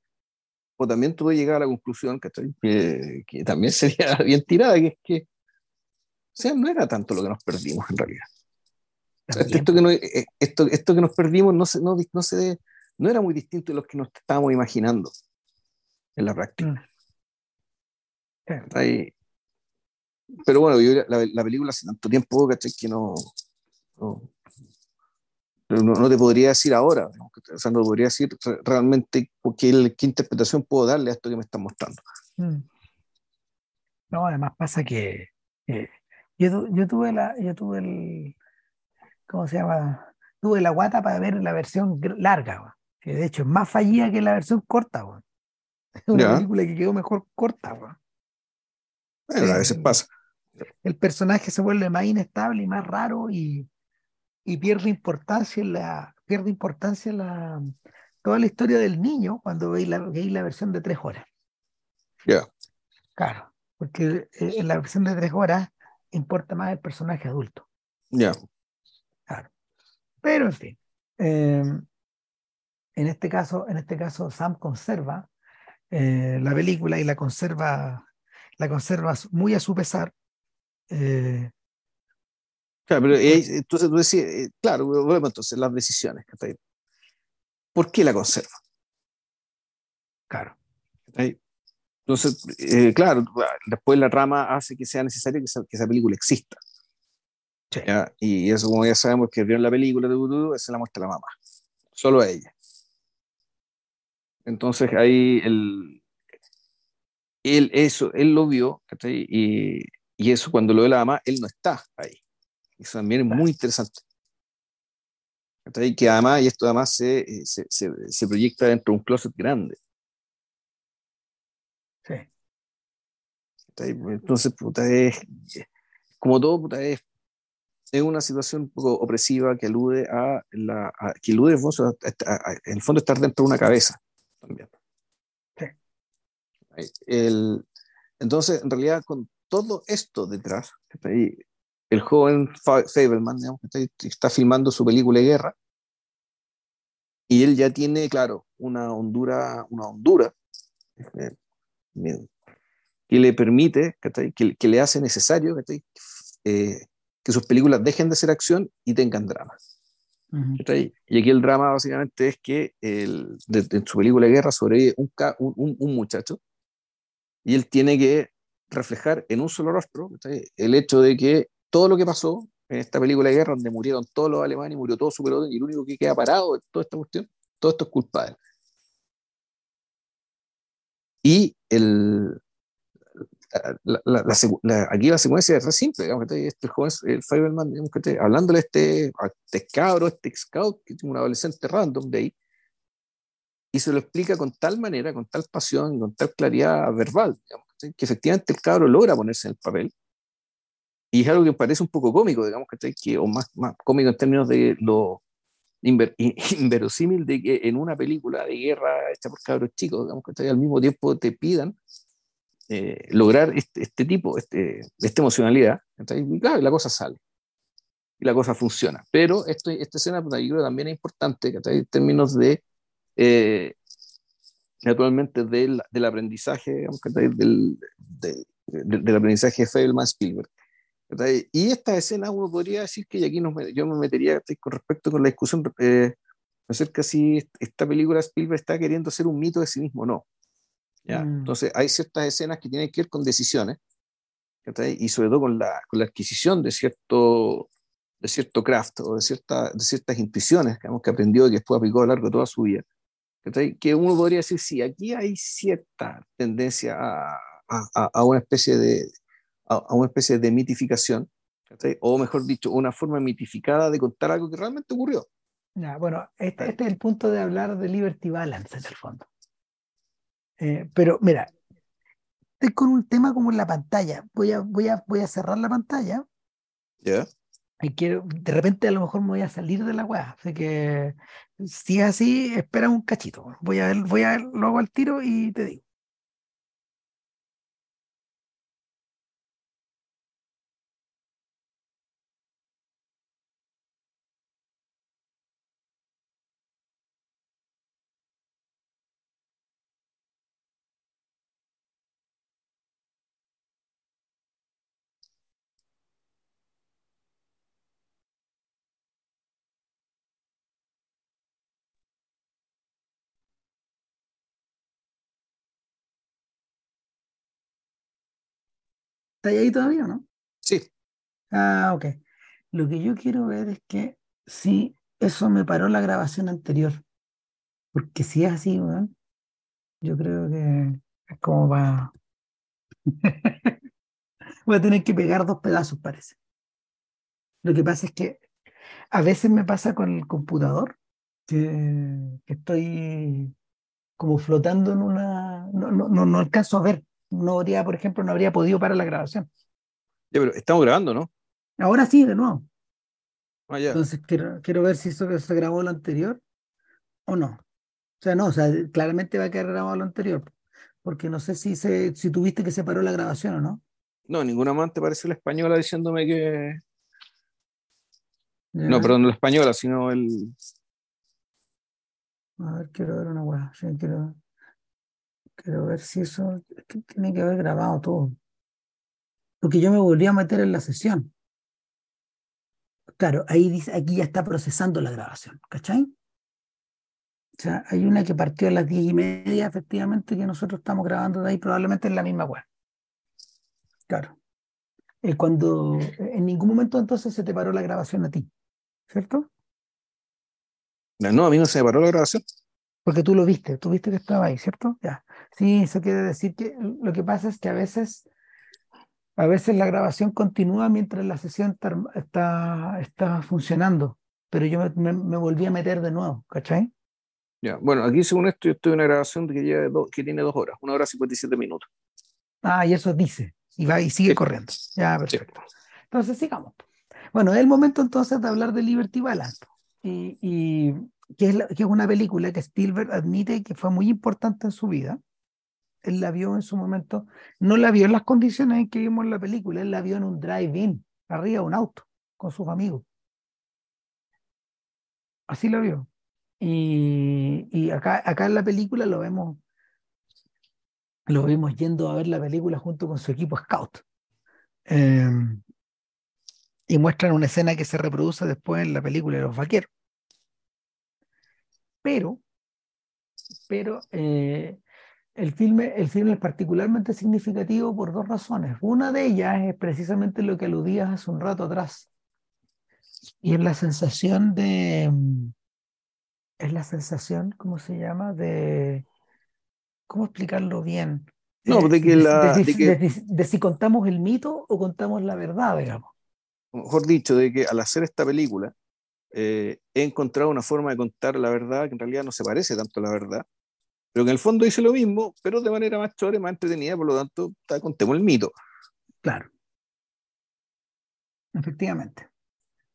o también tuve llegar a la conclusión que, que también sería bien tirada, que es que, o sea, no era tanto lo que nos perdimos en realidad. esto, que no, eh, esto, esto, que nos perdimos no, se, no, no, se, no era muy distinto de lo que nos estábamos imaginando en la práctica. Mm. Pero bueno, yo, la, la, película hace tanto tiempo que no, no, te podría decir ahora, o sea, no podría decir realmente qué, qué interpretación puedo darle a esto que me están mostrando. Mm. No, además pasa que yo, yo, tuve la, yo tuve el, ¿cómo se llama? Tuve la guata para ver la versión larga, que de hecho es más fallida que la versión corta. Es una película que quedó mejor corta. Bueno, a veces pasa. El personaje se vuelve más inestable y más raro y, y pierde importancia la, pierde importancia la, toda la historia del niño cuando veis la, la versión de tres horas. Ya. Claro, porque eh, en la versión de tres horas importa más el personaje adulto. Ya. Claro. Pero en fin. Em, en este caso, en este caso, Sam conserva eh, la película y la conserva, la conserva muy a su pesar. Eh, Claro, pero entonces tú eh, claro, volvemos entonces las decisiones. ¿Por qué la conserva? Claro. Entonces, eh, claro, después la trama hace que sea necesario que esa, película exista. Y eso, como ya sabemos, que vieron la película de Voodoo, se la muestra la mamá. Solo a ella. Entonces ahí él, él, eso, él lo vio, y, y eso cuando lo ve la mamá, él no está ahí. Eso también es muy interesante. Que además, y esto además se, eh, se, se, proyecta dentro de un closet grande. Sí. Entonces, puta, es, como todo, puta, es, es una situación un poco opresiva que alude a la, que alude en el, fondo, estar dentro de una cabeza también. Sí. El, entonces, en realidad, con todo esto detrás, el joven Fableman, está filmando su película de guerra y él ya tiene, claro, una hondura, una hondura eh, que le permite, que, que, le hace necesario eh, que sus películas dejen de ser acción y tengan drama. Y aquí el drama básicamente es que el, en su película de guerra sobrevive un, un, un, muchacho y él tiene que reflejar en un solo rostro el hecho de que todo lo que pasó en esta película de guerra, donde murieron todos los alemanes, murió todo su pelotón, y el único que queda parado de toda esta cuestión, todo esto es culpa de él. Y el, la, aquí la secuencia es re simple, digamos, este joven, el Fiberman, digamos, hablándole a este, a este cabro, este scout, que es un adolescente random de ahí, y se lo explica con tal manera, con tal pasión, con tal claridad verbal, digamos, que efectivamente el cabro logra ponerse en el papel. Y es algo que parece un poco cómico, digamos, que, o más, más cómico en términos de lo inverosímil de que en una película de guerra hecha por cabros chicos, digamos, que al mismo tiempo te pidan eh, lograr este, este, tipo, este, esta emocionalidad, y claro, la cosa sale. Y la cosa funciona. Pero esto, esta escena, pues, yo creo también es importante, en términos de, eh, naturalmente, del, del aprendizaje, del, del, aprendizaje de Feldman Spielberg. Y esta escena uno podría decir que, y aquí nos, yo me metería con respecto con la discusión eh, acerca si esta película Spielberg está queriendo ser un mito de sí mismo o no. ¿Ya? Mm. Entonces, hay ciertas escenas que tienen que ver con decisiones, y sobre todo con la, con la adquisición de cierto, de cierto craft o de, cierta, de ciertas intuiciones que, hemos que aprendió y que después aplicó a lo largo de toda su vida. Que uno podría decir, sí, aquí hay cierta tendencia a, a, a una especie de, a, una especie de mitificación, o mejor dicho, una forma mitificada de contar algo que realmente ocurrió. Ya, bueno, este, este, es el punto de hablar de Liberty Balance en el fondo. Eh, pero mira, estoy con un tema como en la pantalla. Voy a, voy a, voy a cerrar la pantalla. Ya. Y quiero, de repente a lo mejor me voy a salir de la weá. Así que si es así, espera un cachito. Voy a ver, voy a ver, lo hago al tiro y te digo. ¿Está ahí todavía o no? Sí. Ah, ok. Lo que yo quiero ver es que si eso me paró la grabación anterior. Porque si es así, yo creo que es como va. Voy a tener que pegar dos pedazos, parece. Lo que pasa es que a veces me pasa con el computador que, estoy como flotando en una. No, no, no alcanzo a ver no habría, por ejemplo, no habría podido parar la grabación. Ya, pero estamos grabando, ¿no? Ahora sí, de nuevo. Ah, ya. Entonces quiero, quiero ver si eso se grabó lo anterior o no. O sea, no, o sea, claramente va a quedar grabado lo anterior. Porque no sé si, se, si tuviste que se paró la grabación o no. No, ninguna amante parece la española diciéndome que. No, perdón, no la española, sino el. A ver, quiero ver una hueá. Sí, quiero... Quiero ver si eso tiene que haber grabado todo. Porque yo me volví a meter en la sesión. Claro, ahí dice, aquí ya está procesando la grabación, ¿cachai? O sea, hay una que partió a las diez y media, efectivamente, que nosotros estamos grabando de ahí, probablemente en la misma web. Claro. Eh, cuando en ningún momento entonces se te paró la grabación a ti, ¿cierto? No, a mí no se me paró la grabación. Porque tú lo viste, tú viste que estaba ahí, ¿cierto? Ya. Sí, eso quiere decir que lo que pasa es que a veces, a veces la grabación continúa mientras la sesión está, está, funcionando, pero yo me, volví a meter de nuevo, ¿cachai? Ya, bueno, aquí según esto yo estoy en una grabación que, que tiene dos horas, una hora y 57 minutos. Ah, y eso dice, y va y sigue corriendo. Ya, perfecto. Entonces sigamos. Bueno, es el momento entonces de hablar de Liberty Balance. y que es, una película que Spielberg admite que fue muy importante en su vida. Él la vio en su momento, no la vio en las condiciones en que vimos la película, él la vio en un drive-in, arriba de un auto, con sus amigos. Así la vio. Y, y acá, acá en la película lo vemos, lo vemos yendo a ver la película junto con su equipo scout. Em, y muestran una escena que se reproduce después en la película de los vaqueros. Pero, pero eh, el, filme, el filme es particularmente significativo por dos razones. Una de ellas es precisamente lo que aludías hace un rato atrás. Y es la sensación de. Es la sensación, ¿cómo se llama? De. ¿Cómo explicarlo bien? No, de que la. De, si contamos el mito o contamos la verdad, digamos. Mejor dicho, de que al hacer esta película, eh, he encontrado una forma de contar la verdad que en realidad no se parece tanto a la verdad, pero que en el fondo dice lo mismo, pero de manera más chore, más entretenida, por lo tanto, contemos el mito. Claro. Efectivamente.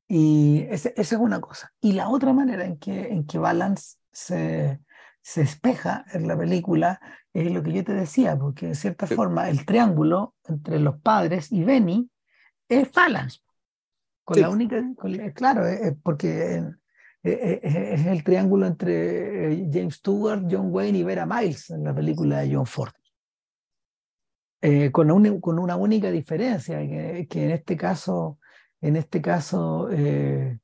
Y esa es una cosa. Y la otra manera en que, en que Balance se, se espeja en la película es lo que yo te decía, porque de cierta forma el triángulo entre los padres y Benny es Balance. Con la única, claro, porque es el triángulo entre eh, James Stewart, John Wayne y Vera Miles en la película de John Ford. Eh, con, una, con una única diferencia, que, que, en este caso, en este caso eh,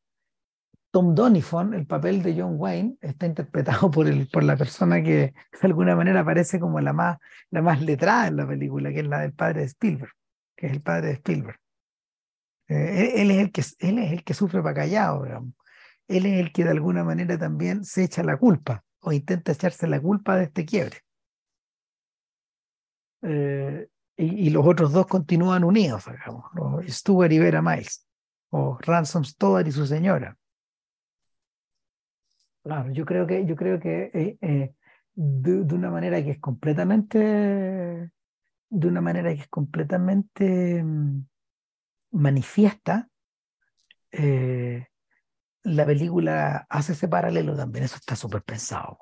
Tom Donifon, el papel de John Wayne, está interpretado por, el, por la persona que de alguna manera parece como la más, la más letrada en la película, que es la del padre de Spielberg, que es el padre de Spielberg. Eh, él, es el que, él es el que sufre para callado, digamos. Él es el que de alguna manera también se echa la culpa o intenta echarse la culpa de este quiebre. Eh, y, los otros dos continúan unidos, digamos, Stuart y Vera Miles, o Ransom Stoddard y su señora. Claro, yo creo que, yo creo que eh, de, una manera que es completamente, de una manera que es completamente mm, manifiesta, eh, la película hace ese paralelo también, eso está súper pensado,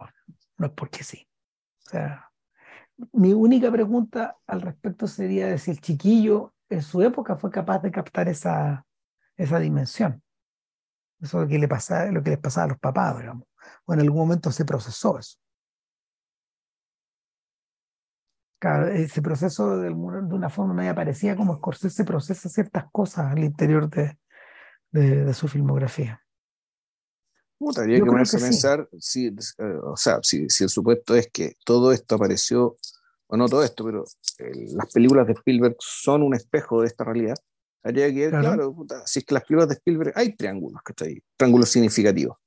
no es porque sí. Mi única pregunta al respecto sería si el chiquillo en su época fue capaz de captar esa, esa dimensión. Eso lo que, le pasaba, lo que les pasaba a los papás, digamos. O en algún momento se procesó eso. Ese proceso de, de una forma media parecía como Scorsese procesa ciertas cosas al interior de, de, su filmografía. Habría que ponerse a pensar si, eh, o sea, si, si, el supuesto es que todo esto apareció, o no todo esto, pero las películas de Spielberg son un espejo de esta realidad. Habría que ver, claro, si es que las películas de Spielberg hay triángulos, ¿cachai? Triángulos significativos.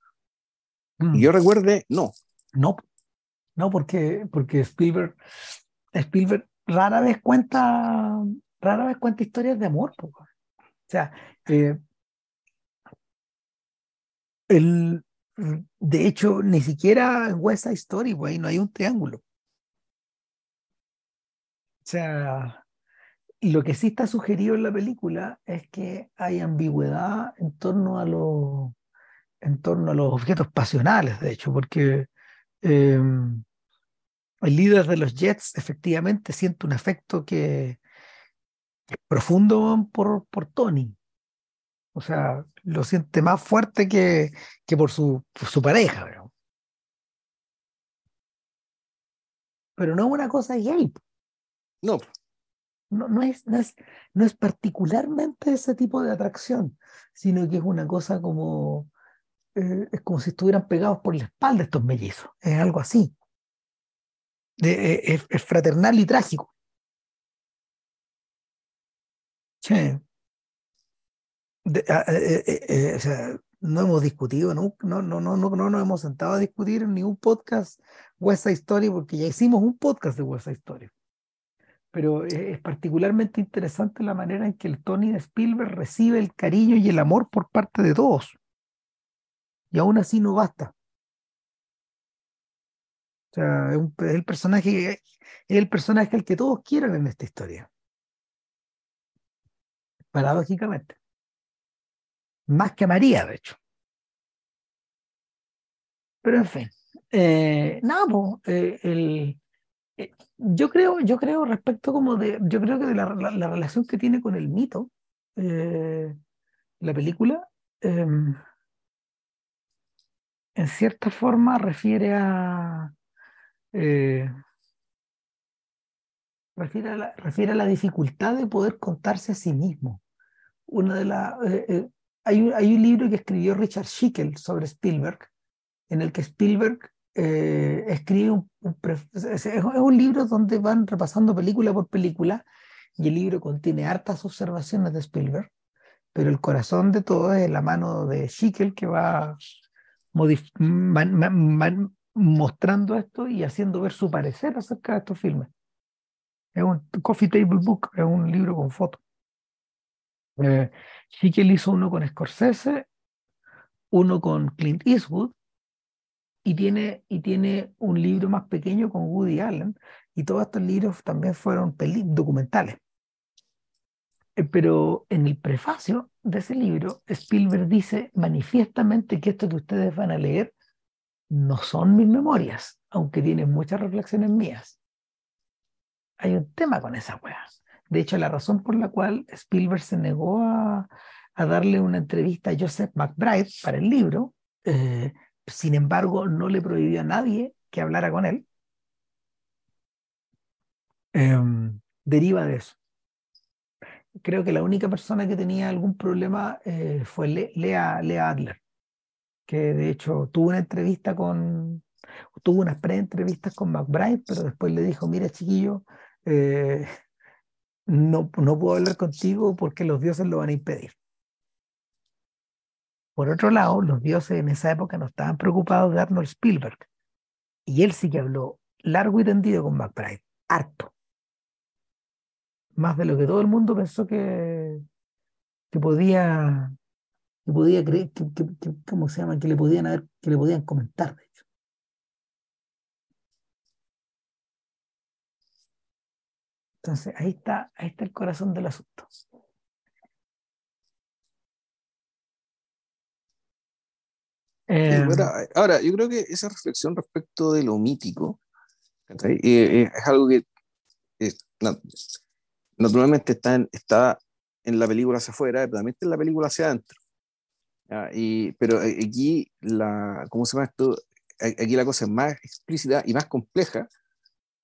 Mm. Y yo recuerde, no. No, no, porque, porque Spielberg Spielberg rara vez cuenta, rara vez cuenta historias de amor. O sea, eh, el, de hecho, ni siquiera en West Side no hay un triángulo. O sea, lo que sí está sugerido en la película es que hay ambigüedad en torno a los en torno a los objetos pasionales, de hecho, porque eh, el líder de los Jets efectivamente siente un afecto que profundo por, por Tony. O sea, lo siente más fuerte que, que por, su, su pareja. Pero no es una cosa gay. No. No, no, es, no, es, no es particularmente ese tipo de atracción, sino que es una cosa como, eh, es como si estuvieran pegados por la espalda estos mellizos. Es algo así. Eh, es, fraternal y trágico. Sí. Ah, eh, eh, o sea, no hemos discutido, no, no, no, no, no, no nos hemos sentado a discutir en ningún podcast West Side Story porque ya hicimos un podcast de West Side. Pero es particularmente interesante la manera en que el Tony Spielberg recibe el cariño y el amor por parte de todos. Y aún así no basta sea, es, el personaje, es el personaje al que todos quieren en esta historia. Paradójicamente. Más que María, de hecho. Pero en fin. Eh, no, eh, el, eh, yo creo, yo creo respecto como de, yo creo que de la, la, relación que tiene con el mito, la película, em, en cierta forma refiere a, eh, refiere, a la, refiere a la dificultad de poder contarse a sí mismo. Una de la, eh, eh, hay, un, hay un libro que escribió Richard Schickel sobre Spielberg, en el que Spielberg escribe un, es, un libro donde van repasando película por película y el libro contiene hartas observaciones de Spielberg, pero el corazón de todo es la mano de Schickel que va mostrando esto y haciendo ver su parecer acerca de estos filmes. Es un coffee table book, es un libro con fotos. Eh, hizo uno con Scorsese, uno con Clint Eastwood, y tiene, y tiene un libro más pequeño con Woody Allen, y todos estos libros también fueron documentales. Eh, pero en el prefacio de ese libro, Spielberg dice manifiestamente que esto que ustedes van a leer no son mis memorias, aunque tienen muchas reflexiones mías. Hay un tema con esa wea. De hecho, la razón por la cual Spielberg se negó a, darle una entrevista a Joseph McBride para el libro, eh, sin embargo, no le prohibió a nadie que hablara con él, em, deriva de eso creo que la única persona que tenía algún problema eh, fue Lea, Lea Adler, que de hecho tuvo una entrevista con, tuvo unas pre-entrevistas con McBride, pero después le dijo, mira chiquillo, eh, no, no puedo hablar contigo porque los dioses lo van a impedir. Por otro lado, los dioses en esa época no estaban preocupados de Arnold Spielberg. Y él sí que habló largo y tendido con McBride, harto más de lo que todo el mundo pensó que, que podía que podía creer que, ¿cómo se llama? que le podían haber, que le podían comentar de hecho entonces ahí está ahí está el corazón del asunto em, ahora, yo creo que esa reflexión respecto de lo mítico eh, eh, es algo que naturalmente está en, está en la película hacia afuera, pero también está en la película hacia adentro. Y, pero eh, aquí, la, ¿cómo se llama esto? Aquí la cosa es más explícita y más compleja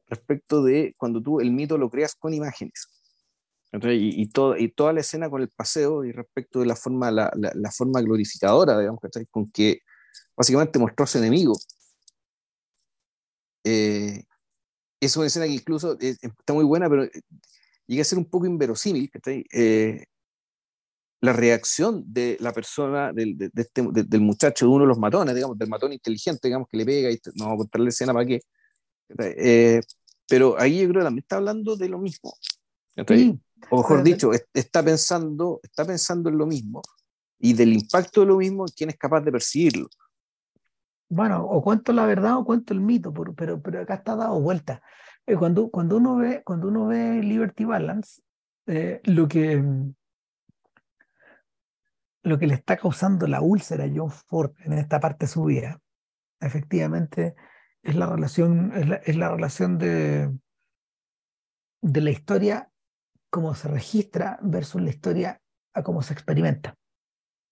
respecto de cuando tú el mito lo creas con imágenes. y, y, todo, y toda la escena con el paseo y respecto de la forma, la, la, forma glorificadora, digamos, con que básicamente mostró a su enemigo. Eh, es una escena que incluso eh, está muy buena, pero llega a ser un poco inverosímil, eh, la reacción de la persona, del, de, este, del muchacho, de uno de los matones, digamos, del matón inteligente, digamos, que le pega y no vamos a contarle la escena para qué. Eh, pero ahí yo creo que también está hablando de lo mismo. o mejor dicho, está pensando, está pensando en lo mismo y del impacto de lo mismo quién es capaz de percibirlo. Bueno, o cuento la verdad o cuento el mito, pero, pero acá está dado vuelta. Eh, cuando, cuando, uno ve, cuando uno ve Liberty Balance, eh, lo, que, lo que le está causando la úlcera a John Ford en esta parte de su vida, efectivamente, es la relación, es la, es la relación de, de la historia como se registra versus la historia a cómo se experimenta.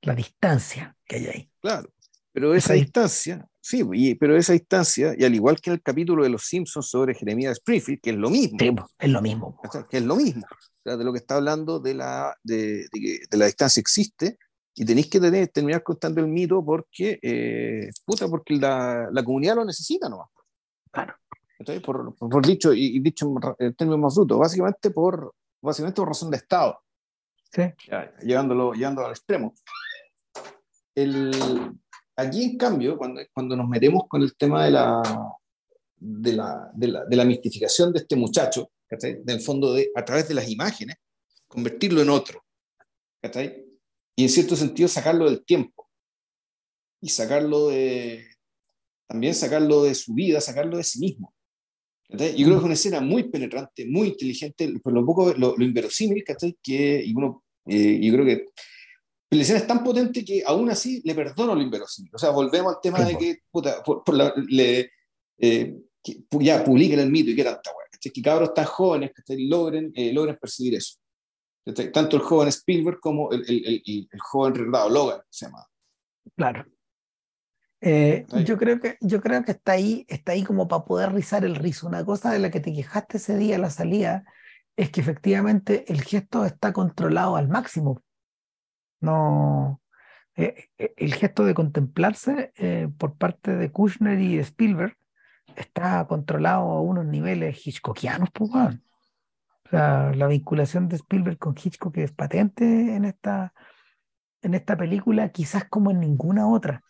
La distancia que hay ahí. Claro, pero esa distancia Sí, pero esa instancia, y al igual que en el capítulo de Los Simpsons sobre Jeremías Springfield, que es lo mismo. es lo mismo. Que es lo mismo. de lo que está hablando de la, de, de, la distancia existe, y tenéis que tener, terminar contando el mito porque, eh, puta, porque la, la, comunidad lo necesita nomás. Claro. Entonces, por, por, dicho, y, dicho en términos más brutos, básicamente por, básicamente por razón de Estado. Sí. llegándolo, llegándolo al extremo. El, Aquí, en cambio, cuando, cuando nos metemos con el tema de la, de la, de la, de la mistificación de este muchacho, del fondo, de, a través de las imágenes, convertirlo en otro. Y en cierto sentido sacarlo del tiempo. Y sacarlo de, también sacarlo de su vida, sacarlo de sí mismo. Yo creo que es una escena muy penetrante, muy inteligente, por lo poco, lo, lo inverosímil, que y uno, eh, yo creo que la escena es tan potente que aún así le perdono lo inverosímil. O sea, volvemos al tema de que, puta, por, le, eh, ya publiquen el mito y que tanta weá. Que cabros tan jóvenes que logren, eh, logren percibir eso. Tanto el joven Spielberg como el, el, el, el joven recordado Logan se llama. Claro. Eh, yo, creo que, yo creo que está ahí, está ahí como para poder rizar el rizo. Una cosa de la que te quejaste ese día a la salida es que efectivamente el gesto está controlado al máximo. No, eh, eh, el gesto de contemplarse por parte de Kushner y Spielberg está controlado a unos niveles hitchcockianos, pues, la vinculación de Spielberg con Hitchcock es patente en esta, en esta película, quizás como en ninguna otra,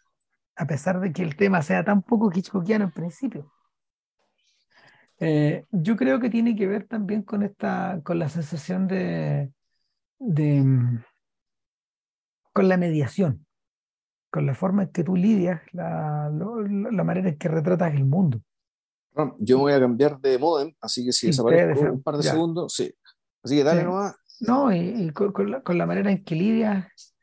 a pesar de que el tema sea tan poco Hitchcockiano en principio. Eh, yo creo que tiene que ver también con esta, con la sensación de, de con la mediación, con la forma en que tú lidias, la, la manera en que retratas el mundo. Yo me voy a cambiar de modem, así que si desaparezco un par de segundos, sí. Así que dale nomás. No, y, con, la, manera en que lidias,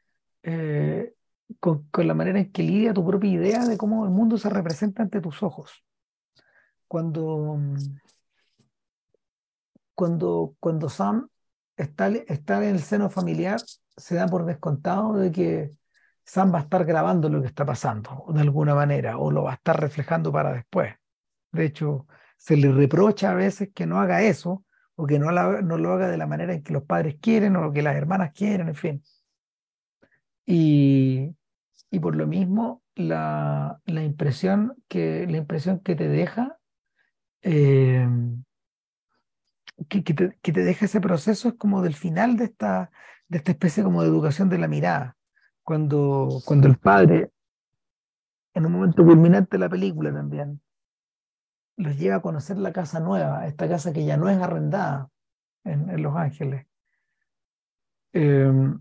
eh, con, la manera en que lidia tu propia idea de cómo el mundo se representa ante tus ojos. Cuando, cuando, cuando Sam está, está en el seno familiar, se da por descontado de que Sam va a estar grabando lo que está pasando, de alguna manera, o lo va a estar reflejando para después. De hecho, se le reprocha a veces que no haga eso o que no, no lo haga de la manera en que los padres quieren o que las hermanas quieren, en fin. Y, por lo mismo, la, impresión que, la impresión que te deja, eh, que, te, deja ese proceso es como del final de esta, de esta especie como de educación de la mirada. Cuando, cuando el padre, en un momento culminante de la película también, los lleva a conocer la casa nueva, esta casa que ya no es arrendada en, Los Ángeles. Em,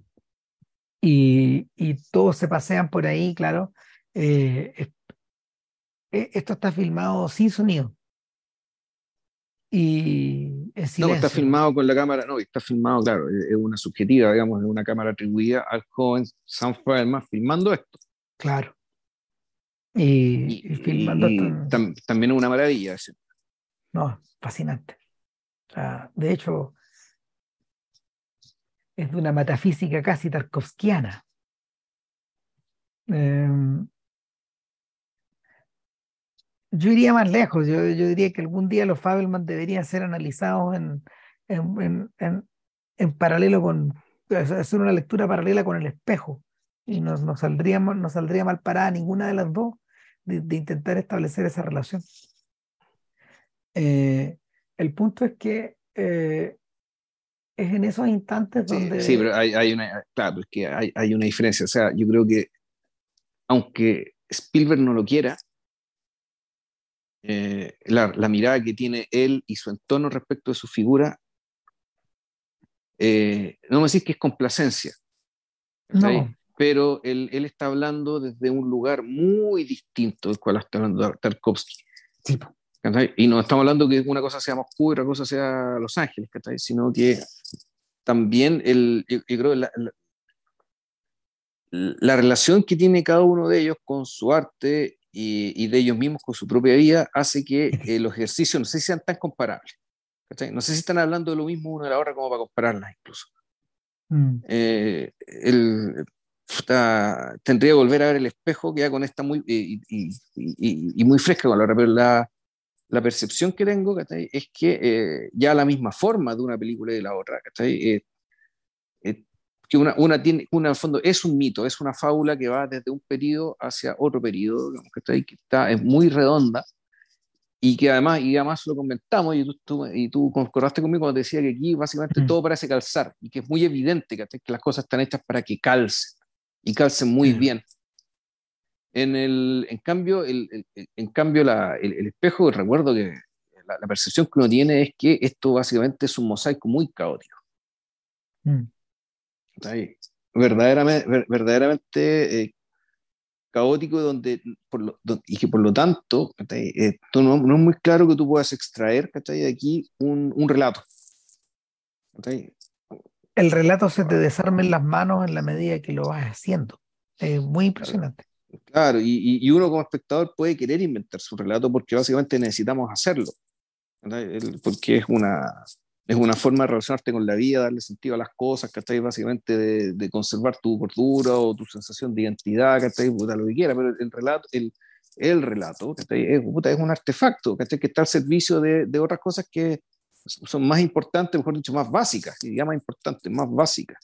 y, todos se pasean por ahí, claro. Eh, e, esto está filmado sin sonido. Y es No, está filmado con la cámara, no, está filmado, claro, es una subjetiva, digamos, es una cámara atribuida al joven Sam Feldman filmando esto. Claro. Y, filmando también es una maravilla. No, fascinante. de hecho, es de una metafísica casi tarkovskiana. Em, yo iría más lejos, yo, diría que algún día los Fabelman deberían ser analizados en, en, en, paralelo con, hacer una lectura paralela con el espejo, y no, no, saldría, no saldría mal parada ninguna de las dos, de, intentar establecer esa relación. Eh, el punto es que eh, es en esos instantes donde... Sí, pero hay, una, claro, que hay, hay, una diferencia. O sea, yo creo que aunque Spielberg no lo quiera, eh, la, la, mirada que tiene él y su entorno respecto de su figura, no me decís que es complacencia. No pero él, él, está hablando desde un lugar muy distinto del cual está hablando Tarkovsky. y no estamos hablando que una cosa sea Moscú y otra cosa sea Los Ángeles, sino que también el, yo, creo la, la, relación que tiene cada uno de ellos con su arte y, y de ellos mismos con su propia vida hace que eh, los ejercicios no sé si sean tan comparables. No sé si están hablando de lo mismo uno de la otra como para compararlas incluso. Mm. Eh, el, tendría que volver a ver el espejo que ya con esta muy, y, y, y, muy fresca con la pero la, la percepción que tengo es que eh, ya la misma forma de una película y de la otra, eh, eh, que una, una tiene, una fondo es un mito, es una fábula que va desde un periodo hacia otro periodo, que está, es muy redonda y que además, y además lo comentamos y tú, y tú concordaste conmigo cuando decía que aquí básicamente todo parece calzar y que es muy evidente que, que las cosas están hechas para que calcen y calcen muy bien. En, el, en cambio, el, en cambio la, el, espejo, recuerdo que la, percepción que uno tiene es que esto básicamente es un mosaico muy caótico. Mm. Verdaderamente, verdaderamente eh, caótico donde, por y que por lo tanto eh, no, no, es muy claro que tú puedas extraer de aquí un, un relato el relato se te desarma en las manos en la medida que lo vas haciendo. Es muy impresionante. Claro, y, y, uno como espectador puede querer inventar su relato porque básicamente necesitamos hacerlo. Porque es una, es una forma de relacionarte con la vida, darle sentido a las cosas, ¿cachai? Básicamente de, de conservar tu cordura o tu sensación de identidad, ¿cachai? Puta, lo que quiera, pero el relato, el, el relato, ¿cachai? Es, puta, es un artefacto, ¿cachai? Que está al servicio de, de, otras cosas que son más importantes, mejor dicho, más básicas, ya más importantes, más básicas.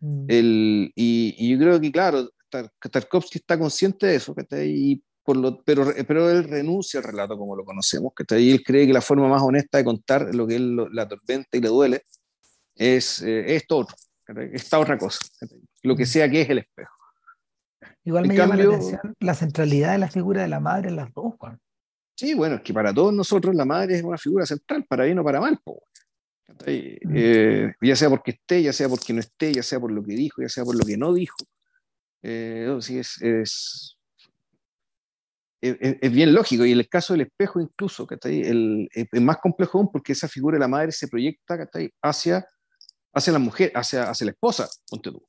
Mm. El, y, y, yo creo que, claro, Tarkovsky está consciente de eso, ¿cachai? Y pero, pero él renuncia al relato como lo conocemos, que y él cree que la forma más honesta de contar lo que él la atormenta y le duele es eh, esto otro, esta otra cosa, lo que mm. sea que es el espejo. Igual me llama la atención la centralidad de la figura de la madre en las dos, Juan. Sí, bueno, es que para todos nosotros la madre es una figura central, para bien o para mal. Mm. Eh, ya sea porque esté, ya sea porque no esté, ya sea por lo que dijo, ya sea por lo que no dijo. Eh, sí, es, es, es, bien lógico. Y en el caso del espejo, incluso, el, es más complejo aún porque esa figura de la madre se proyecta hacia, hacia la mujer, hacia, hacia la esposa, ponte tú.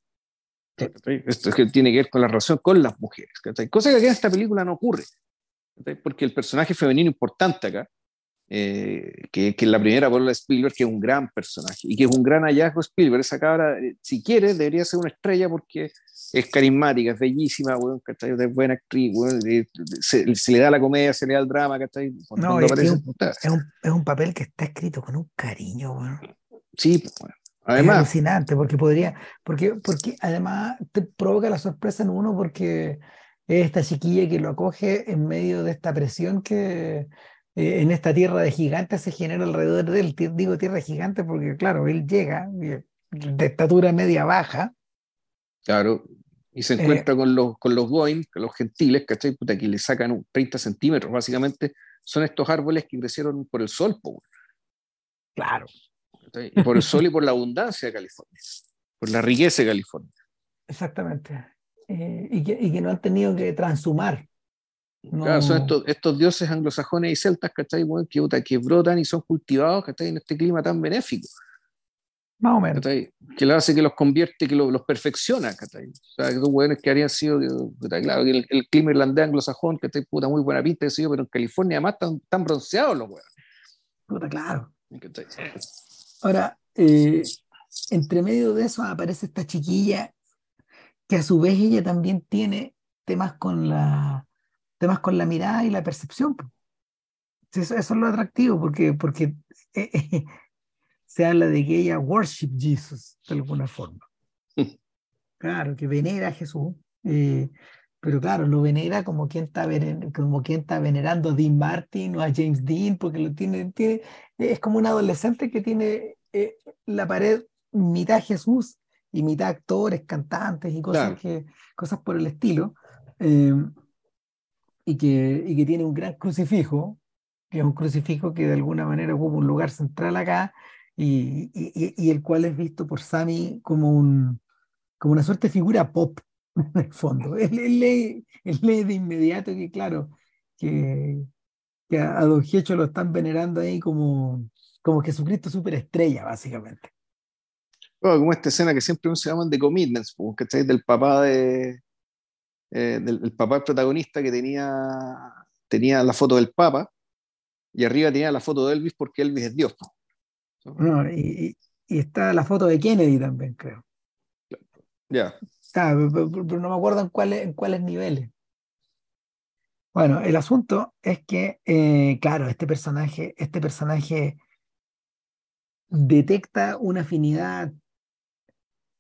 Esto que tiene que ver con la relación con las mujeres. Cosa que aquí en esta película no ocurre. Porque el personaje femenino importante acá eh, que, que, la primera por la Spielberg, que es un gran personaje y que es un gran hallazgo Spielberg. Esa cabra, eh, si quiere, debería ser una estrella porque es carismática, es bellísima, bueno, es buena actriz, se, le da la comedia, se le da el drama. No, es, un, es, un, es, un, papel que está escrito con un cariño, bueno. Sí, pues, bueno. Además, es alucinante porque podría, porque, porque además te provoca la sorpresa en uno porque es esta chiquilla que lo acoge en medio de esta presión que, eh, en esta tierra de gigantes se genera alrededor de él. Digo tierra de gigantes porque, claro, él llega de estatura media baja. Claro, y se encuentra eh, con los, con los con los gentiles, ¿cachai? Puta, que le sacan 30 centímetros, básicamente son estos árboles que crecieron por el sol, Claro. Y por el sol y por la abundancia de California, por la riqueza de California. Exactamente. Eh, y, que, y, que, no han tenido que transhumar Claro, son estos, estos, dioses anglosajones y celtas, ¿cachai? que, que brotan y son cultivados, ¿cachai? En este clima tan benéfico. Más o menos. Que lo hace que los convierte, que los perfecciona, ¿cachai? O sea, dos hueones que habrían sido, claro, que el, clima irlandés anglosajón, que está puta muy buena pinta, pero en California además están tan bronceados los hueones. Puta, claro. Ahora, eh, entre medio de eso aparece esta chiquilla que a su vez ella también tiene temas con la temas con la mirada y la percepción. Eso, es lo atractivo, porque, porque eh, eh, se habla de que ella worship Jesus de alguna forma. Claro, que venera a Jesús, eh, pero claro, lo venera como quien está, como quien está venerando a Dean Martin o a James Dean, porque lo tiene, tiene es como un adolescente que tiene la pared mitad Jesús y mitad actores, cantantes y cosas, que, cosas por el estilo y que, y que tiene un gran crucifijo, que es un crucifijo que de alguna manera ocupa un lugar central acá y, y, y el cual es visto por Sami como, un, como una suerte de figura pop, en el fondo. Él, lee, lee, de inmediato que, claro, que, que a, Don Giecho lo están venerando ahí como, como Jesucristo superestrella, básicamente. Como esta escena que siempre se llaman de commitments, ¿cachai? Del papá de, eh, del papá protagonista que tenía, tenía la foto del Papa y arriba tenía la foto de Elvis porque Elvis es Dios. y, está la foto de Kennedy también, creo. Ya. pero, no me acuerdo en cuáles, en cuáles niveles. Bueno, el asunto es que, eh, claro, este personaje, este personaje detecta una afinidad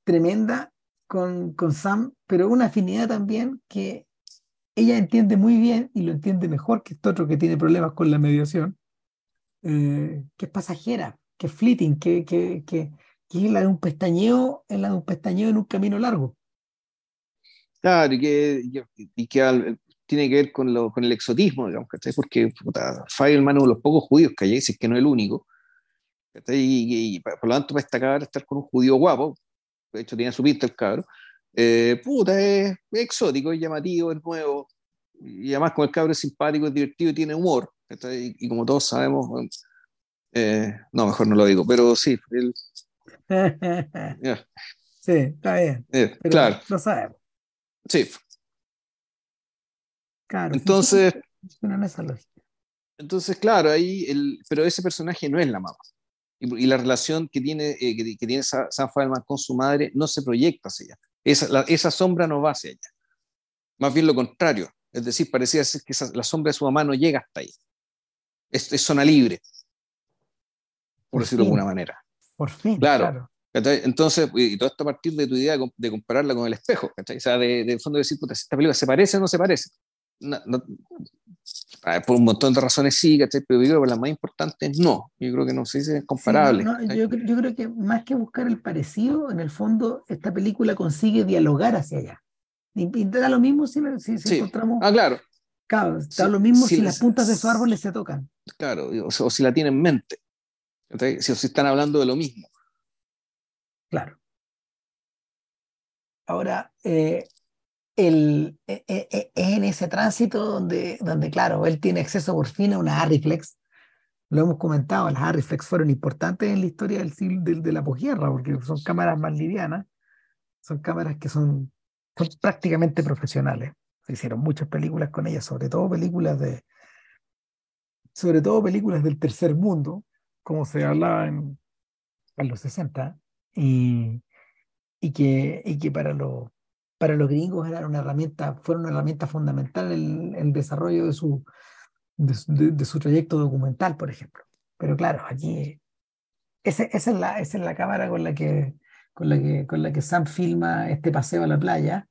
tremenda con, con Sam, pero una afinidad también que ella entiende muy bien y lo entiende mejor que este otro que tiene problemas con la mediación, eh, que es pasajera, que es fleeting, que, que, es la de un pestañeo, es la de un pestañeo en un camino largo. Claro, y que, y que tiene que ver con, lo, con el exotismo, digamos. Porque puta, Feynman es uno de los pocos judíos que hay, si es que no el único. Y, y, por lo tanto, para destacar estar con un judío guapo, de hecho tiene su pista el cabro, eh, puta, es, exótico, es llamativo, es nuevo, y además con el cabro es simpático, es divertido y tiene humor, y, y, como todos sabemos, eh, no, mejor no lo digo, pero sí, él, Sí, está bien. Eh, claro. Lo sabemos. Sí. Claro. Entonces, entonces, claro, ahí el, pero ese personaje no es la mamá. Y, la relación que tiene, eh, que, tiene San Feldman con su madre no se proyecta hacia allá. Esa, esa sombra no va hacia allá. Más bien lo contrario. Es decir, parecía ser que la sombra de su mamá no llega hasta ahí. Es, zona libre, por, decirlo de alguna manera. Por fin. Claro. Entonces, y todo esto a partir de tu idea de, compararla con el espejo, O sea, de, de fondo decir, puta, ¿esta película se parece o no se parece? Por un montón de razones sí, ¿cachai? Pero yo creo que las más importantes no. Yo creo que no se dice comparable. yo, yo, creo que más que buscar el parecido, en el fondo, esta película consigue dialogar hacia allá. Y, da lo mismo si, si, encontramos. Ah, claro. Claro, da lo mismo si, las puntas de su árbol se tocan. Claro, o, si la tienen en mente. Si, si están hablando de lo mismo. Claro. Ahora, eh, el, e, e, e, es en ese tránsito donde, donde, claro, él tiene acceso por fin a una Harryflex. Lo hemos comentado, las Harryflex fueron importantes en la historia del, del, de la posguerra, porque son cámaras más livianas, son cámaras que son, son prácticamente profesionales. Se hicieron muchas películas con ellas, sobre todo películas de sobre todo películas del tercer mundo, como se hablaba en, en los 60, y, y, que, y que para los para los gringos era una herramienta, fue una herramienta fundamental en el, desarrollo de su, de, su trayecto documental, por ejemplo. Pero claro, aquí esa, es la, esa es la cámara con la, que, con, la que, con la que Sam filma este paseo a la playa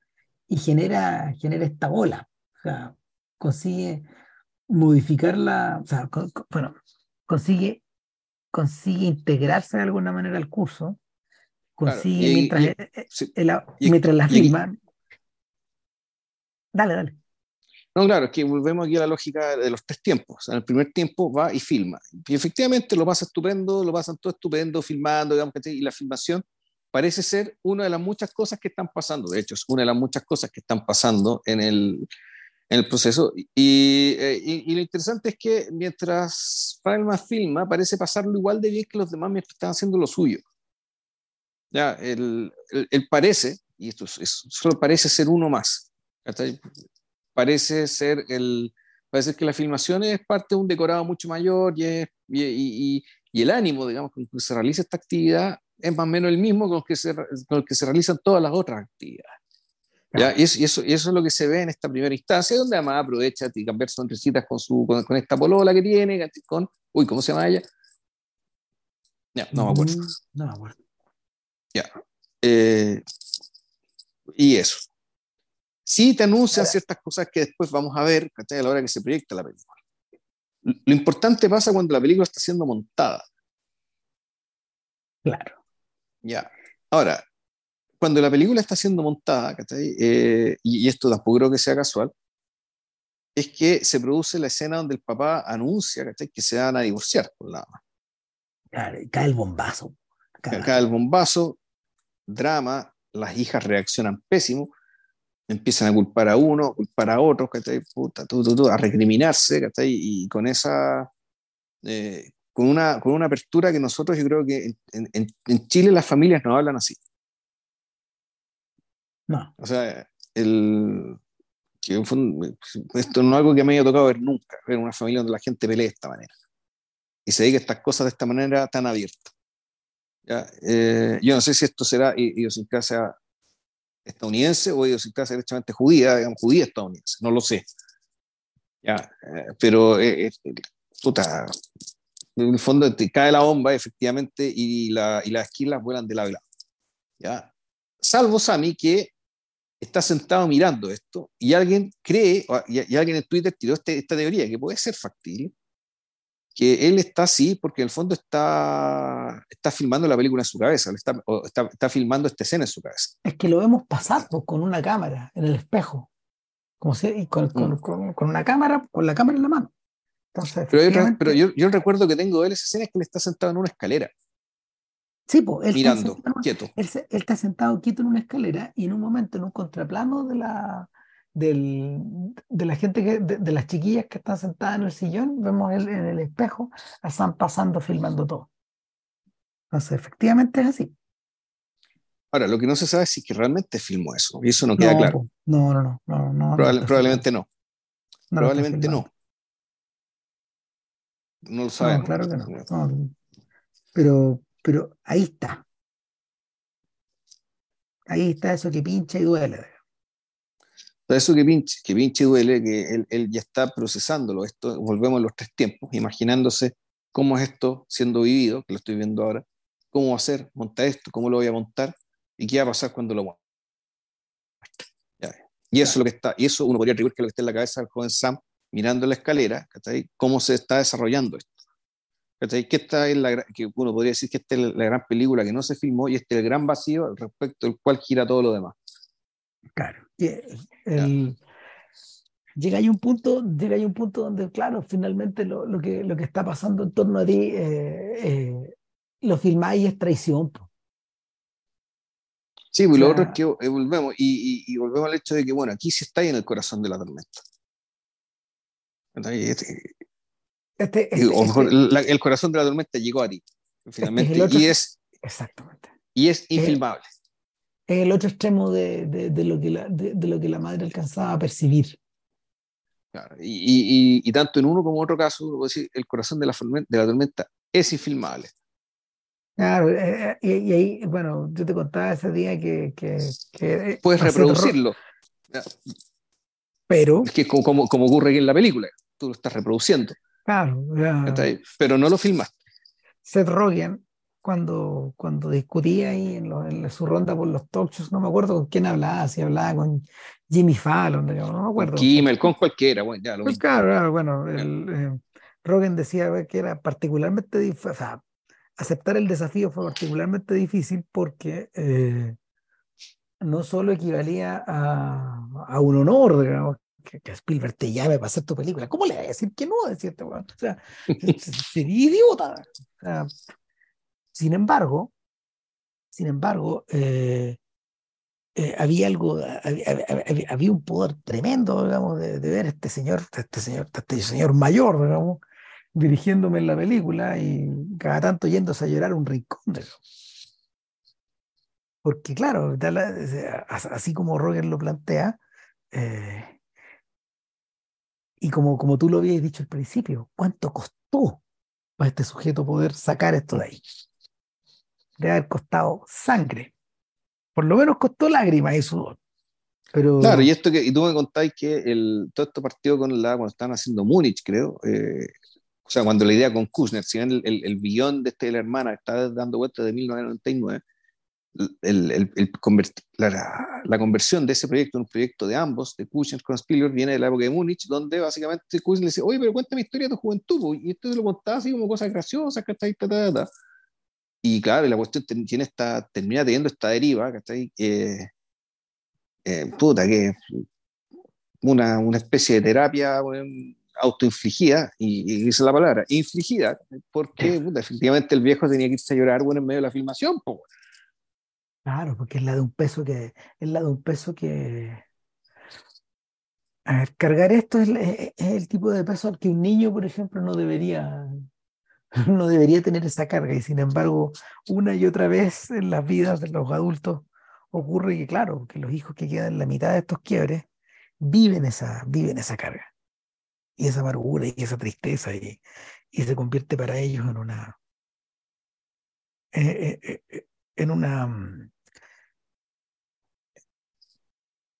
y genera, genera esta bola. O sea, consigue modificarla, o sea, bueno, consigue, consigue integrarse de alguna manera al curso consigue mientras, mientras la filman. Dale, dale. No, claro, es que volvemos aquí a la lógica de los tres tiempos. En el primer tiempo va y filma. Y efectivamente lo pasa estupendo, lo pasan todo estupendo, filmando, digamos, y la filmación parece ser una de las muchas cosas que están pasando. De hecho, es una de las muchas cosas que están pasando en el, en el proceso. Y, eh, y, lo interesante es que mientras Feynman filma, parece pasarlo igual de bien que los demás mientras están haciendo lo suyo. Ya, él, parece, y esto es, solo parece ser uno más. Parece ser el, parece que la filmación es parte de un decorado mucho mayor y, y, y, el ánimo, digamos, con que se realiza esta actividad es más o menos el mismo con el que se, con el que se realizan todas las otras actividades. ¿Ya? Y, eso, y, eso, eso, es lo que se ve en esta primera instancia, donde además aprovecha y cambiar sonrisitas con, su, con, con, esta polola que tiene, con, uy, ¿cómo se llama ella? Ya, no me acuerdo. Mm, no me acuerdo. Ya. Eh, y eso. Sí te anuncian ciertas cosas que después vamos a ver a la hora que se proyecta la película. Lo importante pasa cuando la película está siendo montada. Claro. Ya. Ahora, cuando la película está siendo montada, eh, y, y, esto tampoco creo que sea casual, es que se produce la escena donde el papá anuncia que se van a divorciar por la Claro, y cae el bombazo. Cae el bombazo, drama, las hijas reaccionan pésimo, empiezan a culpar a uno, culpar a otros, Puta, a recriminarse, Y con esa, eh, con, una, con una apertura que nosotros yo creo que en, en, Chile las familias no hablan así. No. O sea, el, esto no es algo que me haya tocado ver nunca, ver una familia donde la gente pelea de esta manera y se diga estas cosas de esta manera tan abierta. Eh, yo no sé si esto será idiosincrasia estadounidense o idiosincrasia derechamente judía, digamos, judía estadounidense, no lo sé. ¿ya? Eh, pero, eh, puta, en el fondo te cae la bomba, efectivamente, y, la, y las esquilas vuelan de lado a lado. ¿ya? Salvo Sami, que está sentado mirando esto y alguien cree, y, alguien en Twitter tiró este, esta teoría que puede ser factible, que él está así porque en el fondo está, está filmando la película en su cabeza, está, está, está, filmando esta escena en su cabeza. Es que lo vemos pasar pues, con una cámara en el espejo, como si, con, mm. con, con, una cámara, con la cámara en la mano. Entonces, pero, yo, pero yo, yo, recuerdo que tengo de él esa escena es que él está sentado en una escalera. Sí, pues, él mirando, quieto. Él, él, está sentado quieto en una escalera y en un momento, en un contraplano de la, del, de la gente, que, de, las chiquillas que están sentadas en el sillón, vemos en el espejo a Sam pasando filmando todo. Entonces, efectivamente es así. Ahora, lo que no se sabe es si que realmente filmó eso, y eso no queda claro. No, no, no. no, no probablemente no. probablemente no. No lo sabemos. claro que no. Pero, pero ahí está. Ahí está eso que pincha y duele. Eso que pinche, que y duele, que él, él, ya está procesándolo. Esto, volvemos a los tres tiempos, imaginándose cómo es esto siendo vivido, que lo estoy viendo ahora, cómo va a ser, montar esto, cómo lo voy a montar y qué va a pasar cuando lo muestre. Y eso es lo que está, y eso uno podría atribuir que lo que está en la cabeza del joven Sam mirando la escalera, cómo se está desarrollando esto. Que esta es la, que uno podría decir que esta es la gran película que no se filmó y este es el gran vacío respecto al cual gira todo lo demás. Claro. El, llega ahí un punto, llega ahí un punto donde, claro, finalmente lo, lo, que, lo que está pasando en torno a ti, eh, eh, lo filmáis y es traición. Sí, pues lo otro es que eh, volvemos, y, y, volvemos al hecho de que, bueno, aquí sí está ahí en el corazón de la tormenta. Este, este, este, o mejor, este el corazón de la tormenta llegó a ti, finalmente, y es... Exactamente. Y es infilmable. Es el otro extremo de, de, de lo que la, de, lo que la madre alcanzaba a percibir. y, y, tanto en uno como en otro caso, decir, el corazón de la, de la tormenta es infilmable. Claro, eh, eh, y, ahí, bueno, yo te contaba ese día que... que, que Puedes reproducirlo. Pero... Es que como, como, como, ocurre aquí en la película, tú lo estás reproduciendo. Claro. Pero no lo filmaste. Seth Rogen, cuando, cuando discutía ahí en, en, su ronda por los talk shows, no me acuerdo con quién hablaba, si hablaba con Jimmy Fallon, no me acuerdo. Kimmel, con cualquiera, bueno, ya lo pues claro, bueno, el, eh, Rogen decía que era particularmente difícil, o sea, aceptar el desafío fue particularmente difícil porque eh, no solo equivalía a, a un honor, digamos, que, que, Spielberg te llame para hacer tu película. ¿Cómo le va a decir que no? Decirte, bueno, o sea, sería idiota. O sea, sin embargo, sin embargo, eh, eh, había algo, había, un poder tremendo, digamos, de, de ver a este señor, este señor, este señor mayor, digamos, dirigiéndome en la película y cada tanto yéndose a llorar un rincón. Porque claro, así como Roger lo plantea, eh, y como, como tú lo habías dicho al principio, ¿cuánto costó para este sujeto poder sacar esto de ahí? Debe haber costado sangre. Por lo menos costó lágrimas y sudor. Pero... Claro, y esto que y tú me contáis que el, todo esto partió con la, cuando estaban haciendo Múnich, creo, eh, o sea, cuando la idea con Kushner, si bien el, el, el billón de, este, de la hermana está dando vueltas de 1999, el, el, la, la, conversión de ese proyecto en un proyecto de ambos, de Kushner con Spielberg, viene de la época de Múnich, donde básicamente Kushner le dice, oye, pero cuéntame historia de tu juventud, y esto te lo contaba así como cosas graciosas, ¿cachai? Y claro, la cuestión tiene esta, termina teniendo esta deriva, ¿cachai? Eh, eh, puta, que una, una especie de terapia, bueno, autoinfligida, y, y esa es la palabra, infligida, porque efectivamente el viejo tenía que irse a llorar bueno, en medio de la filmación. Claro, porque es la de un peso que, es la de un peso que, a ver, cargar esto es, es, el tipo de peso al que un niño, por ejemplo, no debería, no debería tener esa carga, y sin embargo, una y otra vez en las vidas de los adultos ocurre que, claro, que los hijos que quedan en la mitad de estos quiebres viven esa, viven esa carga y esa amargura y esa tristeza y, y se convierte para ellos en una eh, eh, eh, en una mm,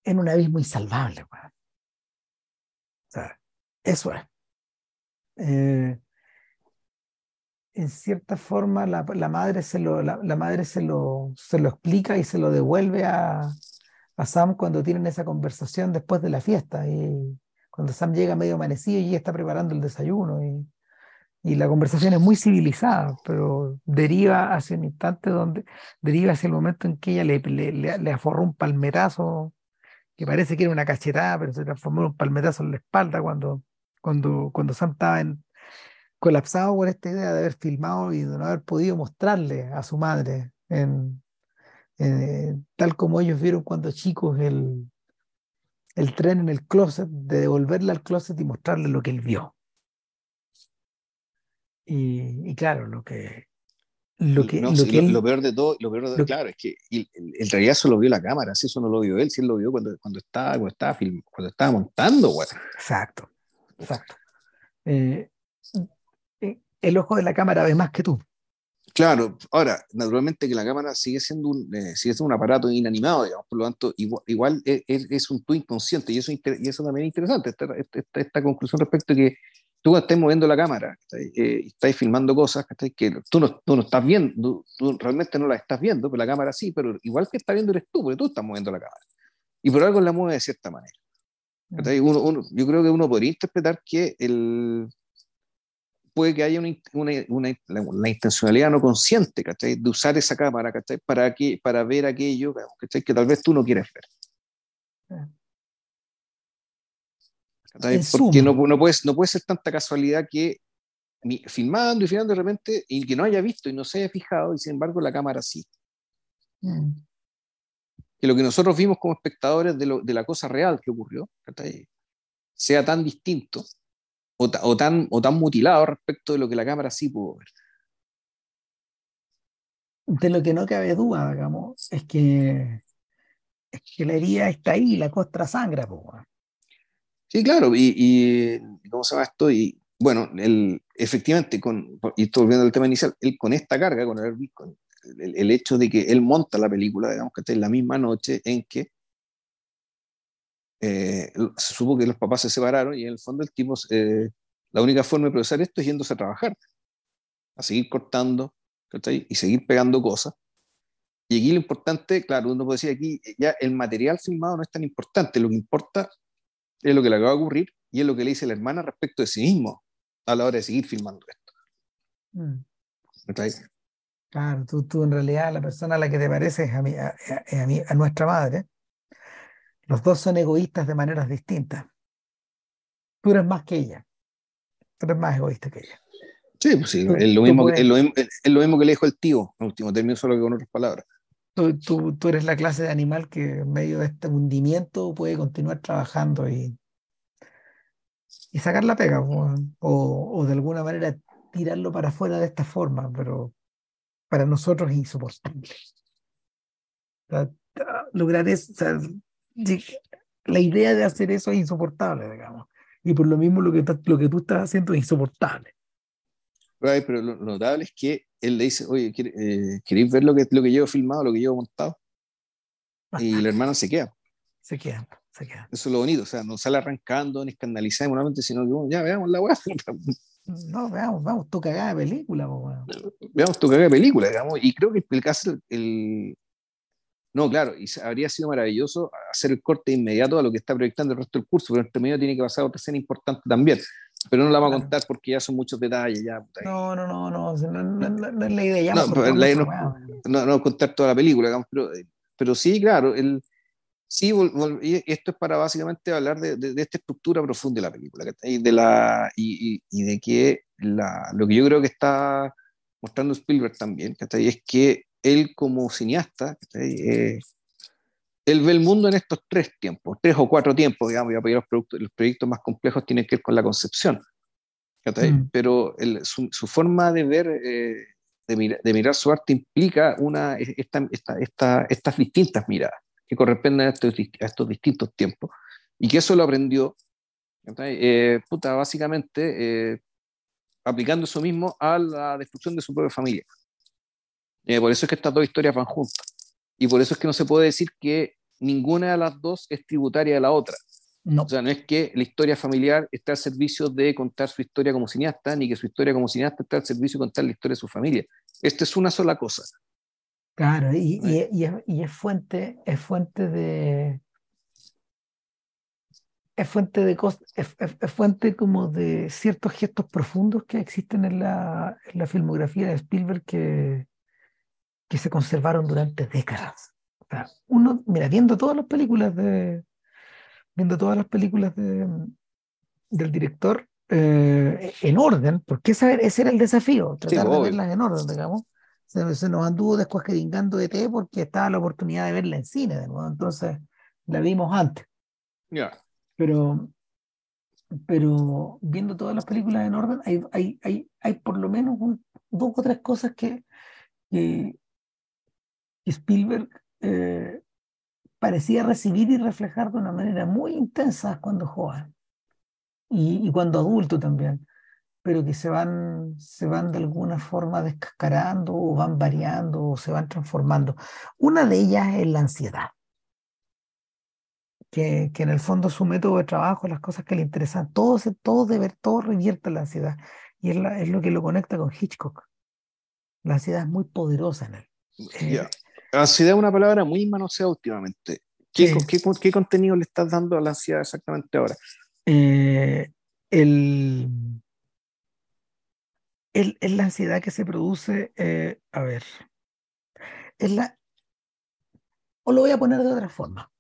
en un abismo insalvable. O sea, eso es. En cierta forma la, la madre, se lo, la, la, madre se lo, se lo explica y se lo devuelve a, a Sam cuando tienen esa conversación después de la fiesta. Y, cuando Sam llega medio amanecido y ella está preparando el desayuno y, y la conversación es muy civilizada, pero deriva hacia un instante donde deriva hacia el momento en que ella le, le, le, aforró un palmetazo que parece que era una cachetada, pero se transformó en un palmetazo en la espalda cuando, cuando, cuando Sam estaba en, colapsado por esta idea de haber filmado y de no haber podido mostrarle a su madre, en, en, tal como ellos vieron cuando chicos el, el tren en el closet, de devolverle al closet y mostrarle lo que él vio. Y, y claro, lo que, lo que, no, lo, sí, que él, lo, peor de todo, lo peor de todo, claro, es que en realidad eso lo vio la cámara, si eso no lo vio él, si él lo vio cuando, cuando estaba, cuando estaba, film, cuando estaba montando, güey. Exacto, exacto. Eh, eh, el ojo de la cámara ve más que tú. Claro, ahora, naturalmente que la cámara sigue siendo un, eh, sigue siendo un aparato inanimado, digamos, por lo tanto, igual, es, es, un tú inconsciente, y eso, y eso también es interesante, esta, esta, esta conclusión respecto a que tú estás moviendo la cámara, eh, estás filmando cosas que tú no, tú no estás viendo, tú, realmente no las estás viendo, pero la cámara sí, pero igual que está viendo eres tú, porque tú estás moviendo la cámara. Y por algo la mueve de cierta manera. Mm. Uno, yo creo que uno podría interpretar que el, puede que haya una, una, una, intencionalidad no consciente, De usar esa cámara, Para, que, para ver aquello, Que tal vez tú no quieres ver. Porque no, no, puede, no puede ser tanta casualidad que filmando y filmando de repente y que no haya visto y no se haya fijado y sin embargo la cámara sí. Mm. Que lo que nosotros vimos como espectadores de, lo, de la cosa real que ocurrió sea tan distinto o, tan, o tan mutilado respecto de lo que la cámara sí pudo ver. De lo que no cabe duda, digamos, es que, es que la herida está ahí, la costra sangra. Sí, claro, y, y, ¿cómo se llama esto? Y bueno, el, efectivamente, con, y estoy volviendo al tema inicial, él con esta carga, con el, con el, hecho de que él monta la película, digamos que está en la misma noche en que eh, se supo que los papás se separaron y en el fondo el tipo, eh, la única forma de procesar esto es yéndose a trabajar, a seguir cortando y seguir pegando cosas. Y aquí lo importante, claro, uno puede decir aquí, ya el material filmado no es tan importante, lo que importa es lo que le acaba de ocurrir y es lo que le dice la hermana respecto de sí mismo a la hora de seguir filmando esto. Mm. Claro, tú, tú, en realidad la persona a la que te pareces a, mí, a, a, a nuestra madre los dos son egoístas de maneras distintas. Tú eres más que ella. Tú eres más egoísta que ella. Sí, pues sí, es, lo mismo, es, lo es, lo mismo, que le dijo el tío, en último término, solo que con otras palabras. Tú, tú, tú, eres la clase de animal que en medio de este hundimiento puede continuar trabajando y, y sacar la pega, o, o de alguna manera tirarlo para afuera de esta forma, pero para nosotros es insoportable. lograr eso, la idea de hacer eso es insoportable, digamos. Y por lo mismo lo que, lo que tú estás haciendo es insoportable. pero lo, notable es que él le dice, oye, eh, ¿queréis ver lo que, lo que llevo filmado, lo que llevo montado? Y la hermana se queda. Se queda, se queda. Eso es lo bonito, o sea, no sale arrancando ni escandalizando nuevamente, sino que ya veamos la weá. No, veamos, vamos, tu cagada de película, Veamos tu cagada de película, digamos. Y creo que el caso, el, no, claro, y habría sido maravilloso hacer el corte inmediato a lo que está proyectando el resto del curso, pero este medio tiene que pasar otra escena importante también. Pero no la vamos a contar porque ya son muchos detalles. Ya, no, no, no, no, no, es la idea. no, no, no, contar toda la película, pero, pero sí, claro, el, sí, esto es para básicamente hablar de, de, esta estructura profunda de la película y de, la, y, y, de que la, lo que yo creo que está mostrando Spielberg también es que él como cineasta, eh, él ve el mundo en estos tres tiempos, tres o cuatro tiempos, digamos, ya los, productos, los proyectos más complejos tienen que ver con la concepción. Mm. Pero su, forma de ver, eh, de, mirar su arte implica una, esta, esta, estas distintas miradas que corresponden a estos, a estos distintos tiempos. Y que eso lo aprendió, eh, puta, básicamente aplicando eso mismo a la destrucción de su propia familia. Eh, por eso es que estas dos historias van juntas. Y por eso es que no se puede decir que ninguna de las dos es tributaria de la otra. No. O sea, no es que la historia familiar esté al servicio de contar su historia como cineasta, ni que su historia como cineasta esté al servicio de contar la historia de su familia. Esto es una sola cosa. Claro, y, y, y, es, fuente, es fuente de. Es fuente de es, es, fuente como de ciertos gestos profundos que existen en la, en la filmografía de Spielberg que, que se conservaron durante décadas. uno, mira, viendo todas las películas de, viendo todas las películas de, del director eh, en orden, porque ese, ese era el desafío, tratar de verlas en orden, digamos. Se, nos anduvo descuesqueringando de té porque estaba la oportunidad de verla en cine de nuevo, entonces la vimos antes. ya Pero, pero viendo todas las películas en orden, hay, hay, hay, hay por lo menos dos o tres cosas que, que, Spielberg eh, parecía recibir y reflejar de una manera muy intensa cuando joven y, cuando adulto también. pero que se van, se van de alguna forma descascarando o van variando o se van transformando. Una de ellas es la ansiedad, que, que en el fondo su método de trabajo, las cosas que le interesan, todo, se, todo, ver todo revierte la ansiedad. Y es, es, lo que lo conecta con Hitchcock. La ansiedad es muy poderosa en él. Eh, ansiedad es una palabra muy manoseada últimamente. ¿Qué, ¿qué, qué, contenido le estás dando a la ansiedad exactamente ahora? Eh, el, es la ansiedad que se produce, eh, a ver, es la, o lo voy a poner de otra forma.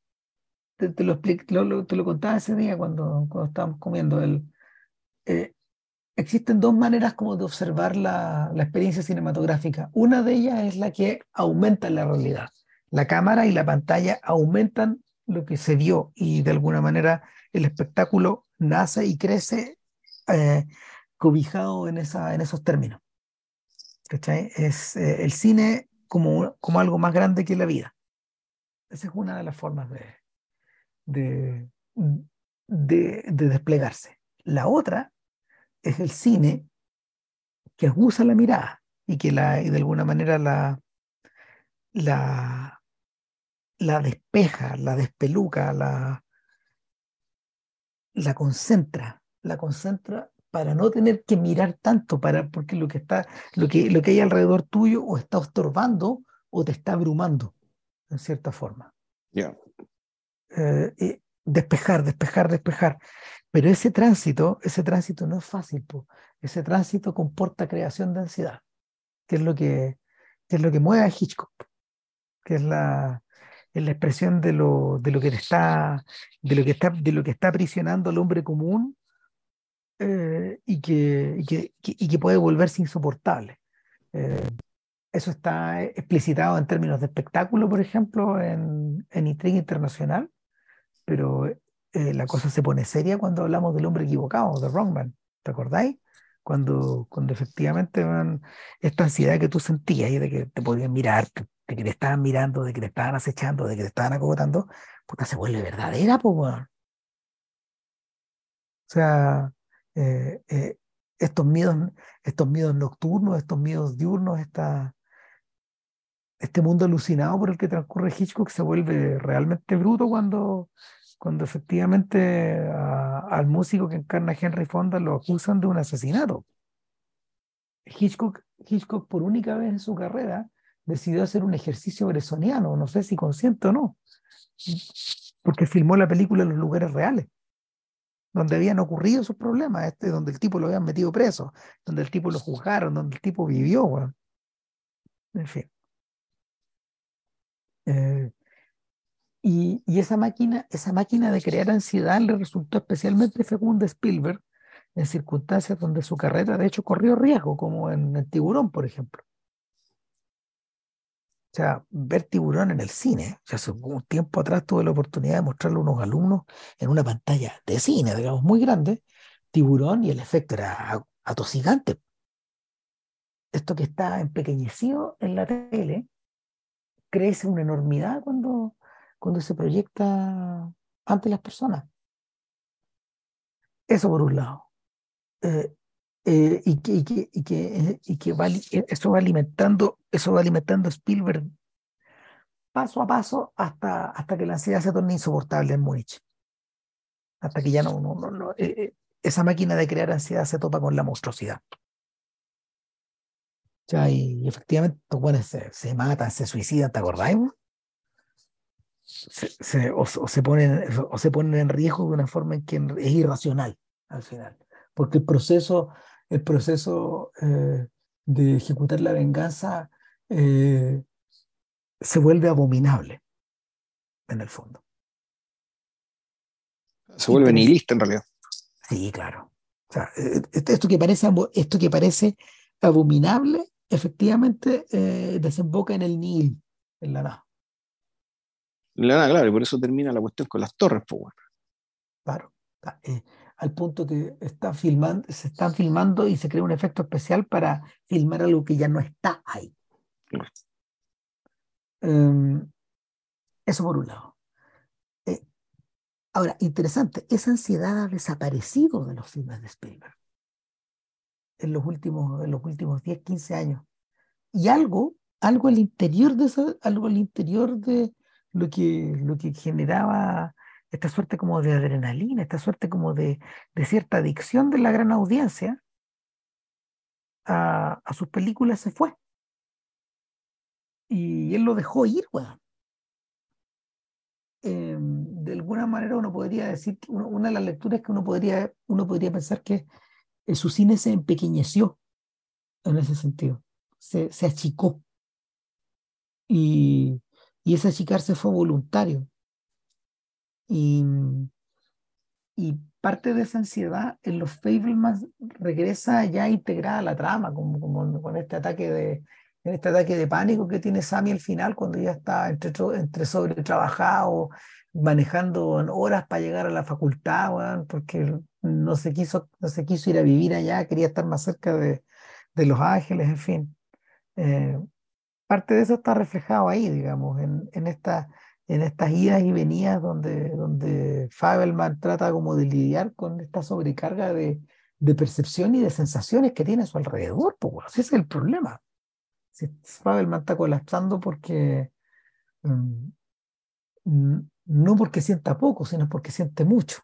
Te, te lo, lo, te lo contaba ese día cuando, cuando estábamos comiendo. El, eh, existen dos maneras como de observar la, la, experiencia cinematográfica. Una de ellas es la que aumenta la realidad. La cámara y la pantalla aumentan lo que se vio y de alguna manera el espectáculo nace y crece eh, cobijado en, esa, en esos términos. ¿Cachai? Es eh, el cine como, como algo más grande que la vida. Esa es una de las formas de, de, de, desplegarse. La otra es el cine que usa la mirada y que la, y de alguna manera la, la, la despeja, la despeluca, la, la concentra, la concentra para no tener que mirar tanto, para, porque lo que, está, lo, que, lo que hay alrededor tuyo o está estorbando o te está abrumando, en cierta forma. Ya. Eh, despejar, despejar, despejar. Pero ese tránsito, ese tránsito no es fácil, ese tránsito comporta creación de ansiedad, que es lo que, que es lo que mueve a Hitchcock, que es la, es la expresión de lo, de lo que está, de lo que está, de lo que está aprisionando al hombre común eh, y, que, y, que, y, que, puede volverse insoportable. Eh, eso está explicitado en términos de espectáculo, por ejemplo, en, en Internacional, pero eh, la cosa se pone seria cuando hablamos del hombre equivocado, de Wrongman, ¿te acordáis? Cuando, cuando efectivamente esta ansiedad que tú sentías de que te podían mirar, de que te estaban mirando, de que te estaban acechando, de que te estaban acogotando, puta, se vuelve verdadera, pues, O sea, eh, eh, estos, miedos, estos miedos nocturnos, estos miedos diurnos, esta, este mundo alucinado por el que transcurre Hitchcock se vuelve realmente bruto cuando, cuando efectivamente al músico que encarna Henry Fonda lo acusan de un asesinato. Hitchcock, Hitchcock por única vez en su carrera decidió hacer un ejercicio bresoniano, no sé si consciente o no, porque filmó la película en los lugares reales donde habían ocurrido esos problemas, este, donde el tipo lo habían metido preso, donde el tipo lo juzgaron, donde el tipo vivió, En fin. Eh, y, y, esa máquina, esa máquina de crear ansiedad le resultó especialmente fecunda a Spielberg en circunstancias donde su carrera de hecho corrió riesgo, como en el tiburón, por ejemplo. O sea, ver tiburón en el cine. Sea, hace un tiempo atrás tuve la oportunidad de mostrarle a unos alumnos en una pantalla de cine, digamos, muy grande, tiburón y el efecto era atosigante. Esto que está empequeñecido en la tele crece una enormidad cuando, cuando se proyecta ante las personas. Eso por un lado. Eh, eh, y que, y que, y que, y que va, eso va alimentando, eso va alimentando Spielberg paso a paso hasta, hasta que la ansiedad se torne insoportable en Múnich. Hasta que ya no, no, no, eh, eh, esa máquina de crear ansiedad se topa con la monstruosidad. Ya, y, efectivamente, bueno, se, se matan, se suicidan, ¿te acordáis? Se, se, o, se ponen, o se ponen en riesgo de una forma en que es irracional al final. Porque el proceso, el proceso eh, de ejecutar la venganza eh, se vuelve abominable en el fondo. Se vuelve nihilista en realidad. Sí, claro. O sea, eh, esto, que parece, esto que parece abominable, efectivamente desemboca en el nihil, en la nada. Nada, claro, y por eso termina la cuestión con las torres, pues Claro al punto que está filmando, se están filmando y se crea un efecto especial para filmar algo que ya no está ahí. Em, eso por un lado. Eh, ahora, interesante, esa ansiedad ha desaparecido de los filmes de Spielberg. en los últimos, en los últimos 10, 15 años. Y algo, algo al interior de eso, algo al interior de lo que, lo que generaba esta suerte como de adrenalina, esta suerte como de, de cierta adicción de la gran audiencia a, a sus películas se fue. Y él lo dejó ir, weón. Em, de alguna manera uno podría decir, una de las lecturas que uno podría, uno podría pensar que su cine se empequeñeció en ese sentido, se, se achicó. Y, y ese achicarse fue voluntario. Y, y parte de esa ansiedad en los Fablemans regresa ya integrada a la trama, como, como con este ataque de, en este ataque de pánico que tiene Sammy al final, cuando ya está entre, entre sobre trabajado, manejando horas para llegar a la facultad, porque no se, quiso, no se quiso ir a vivir allá, quería estar más cerca de, de Los Ángeles, en fin. Eh, parte de eso está reflejado ahí, digamos, en, en, esta, en estas idas y venidas donde, donde Fabelman trata como de lidiar con esta sobrecarga de, de percepción y de sensaciones que tiene a su alrededor, pues, ese es el problema. Si Fabelman está colapsando porque mm, no porque sienta poco, sino porque siente mucho.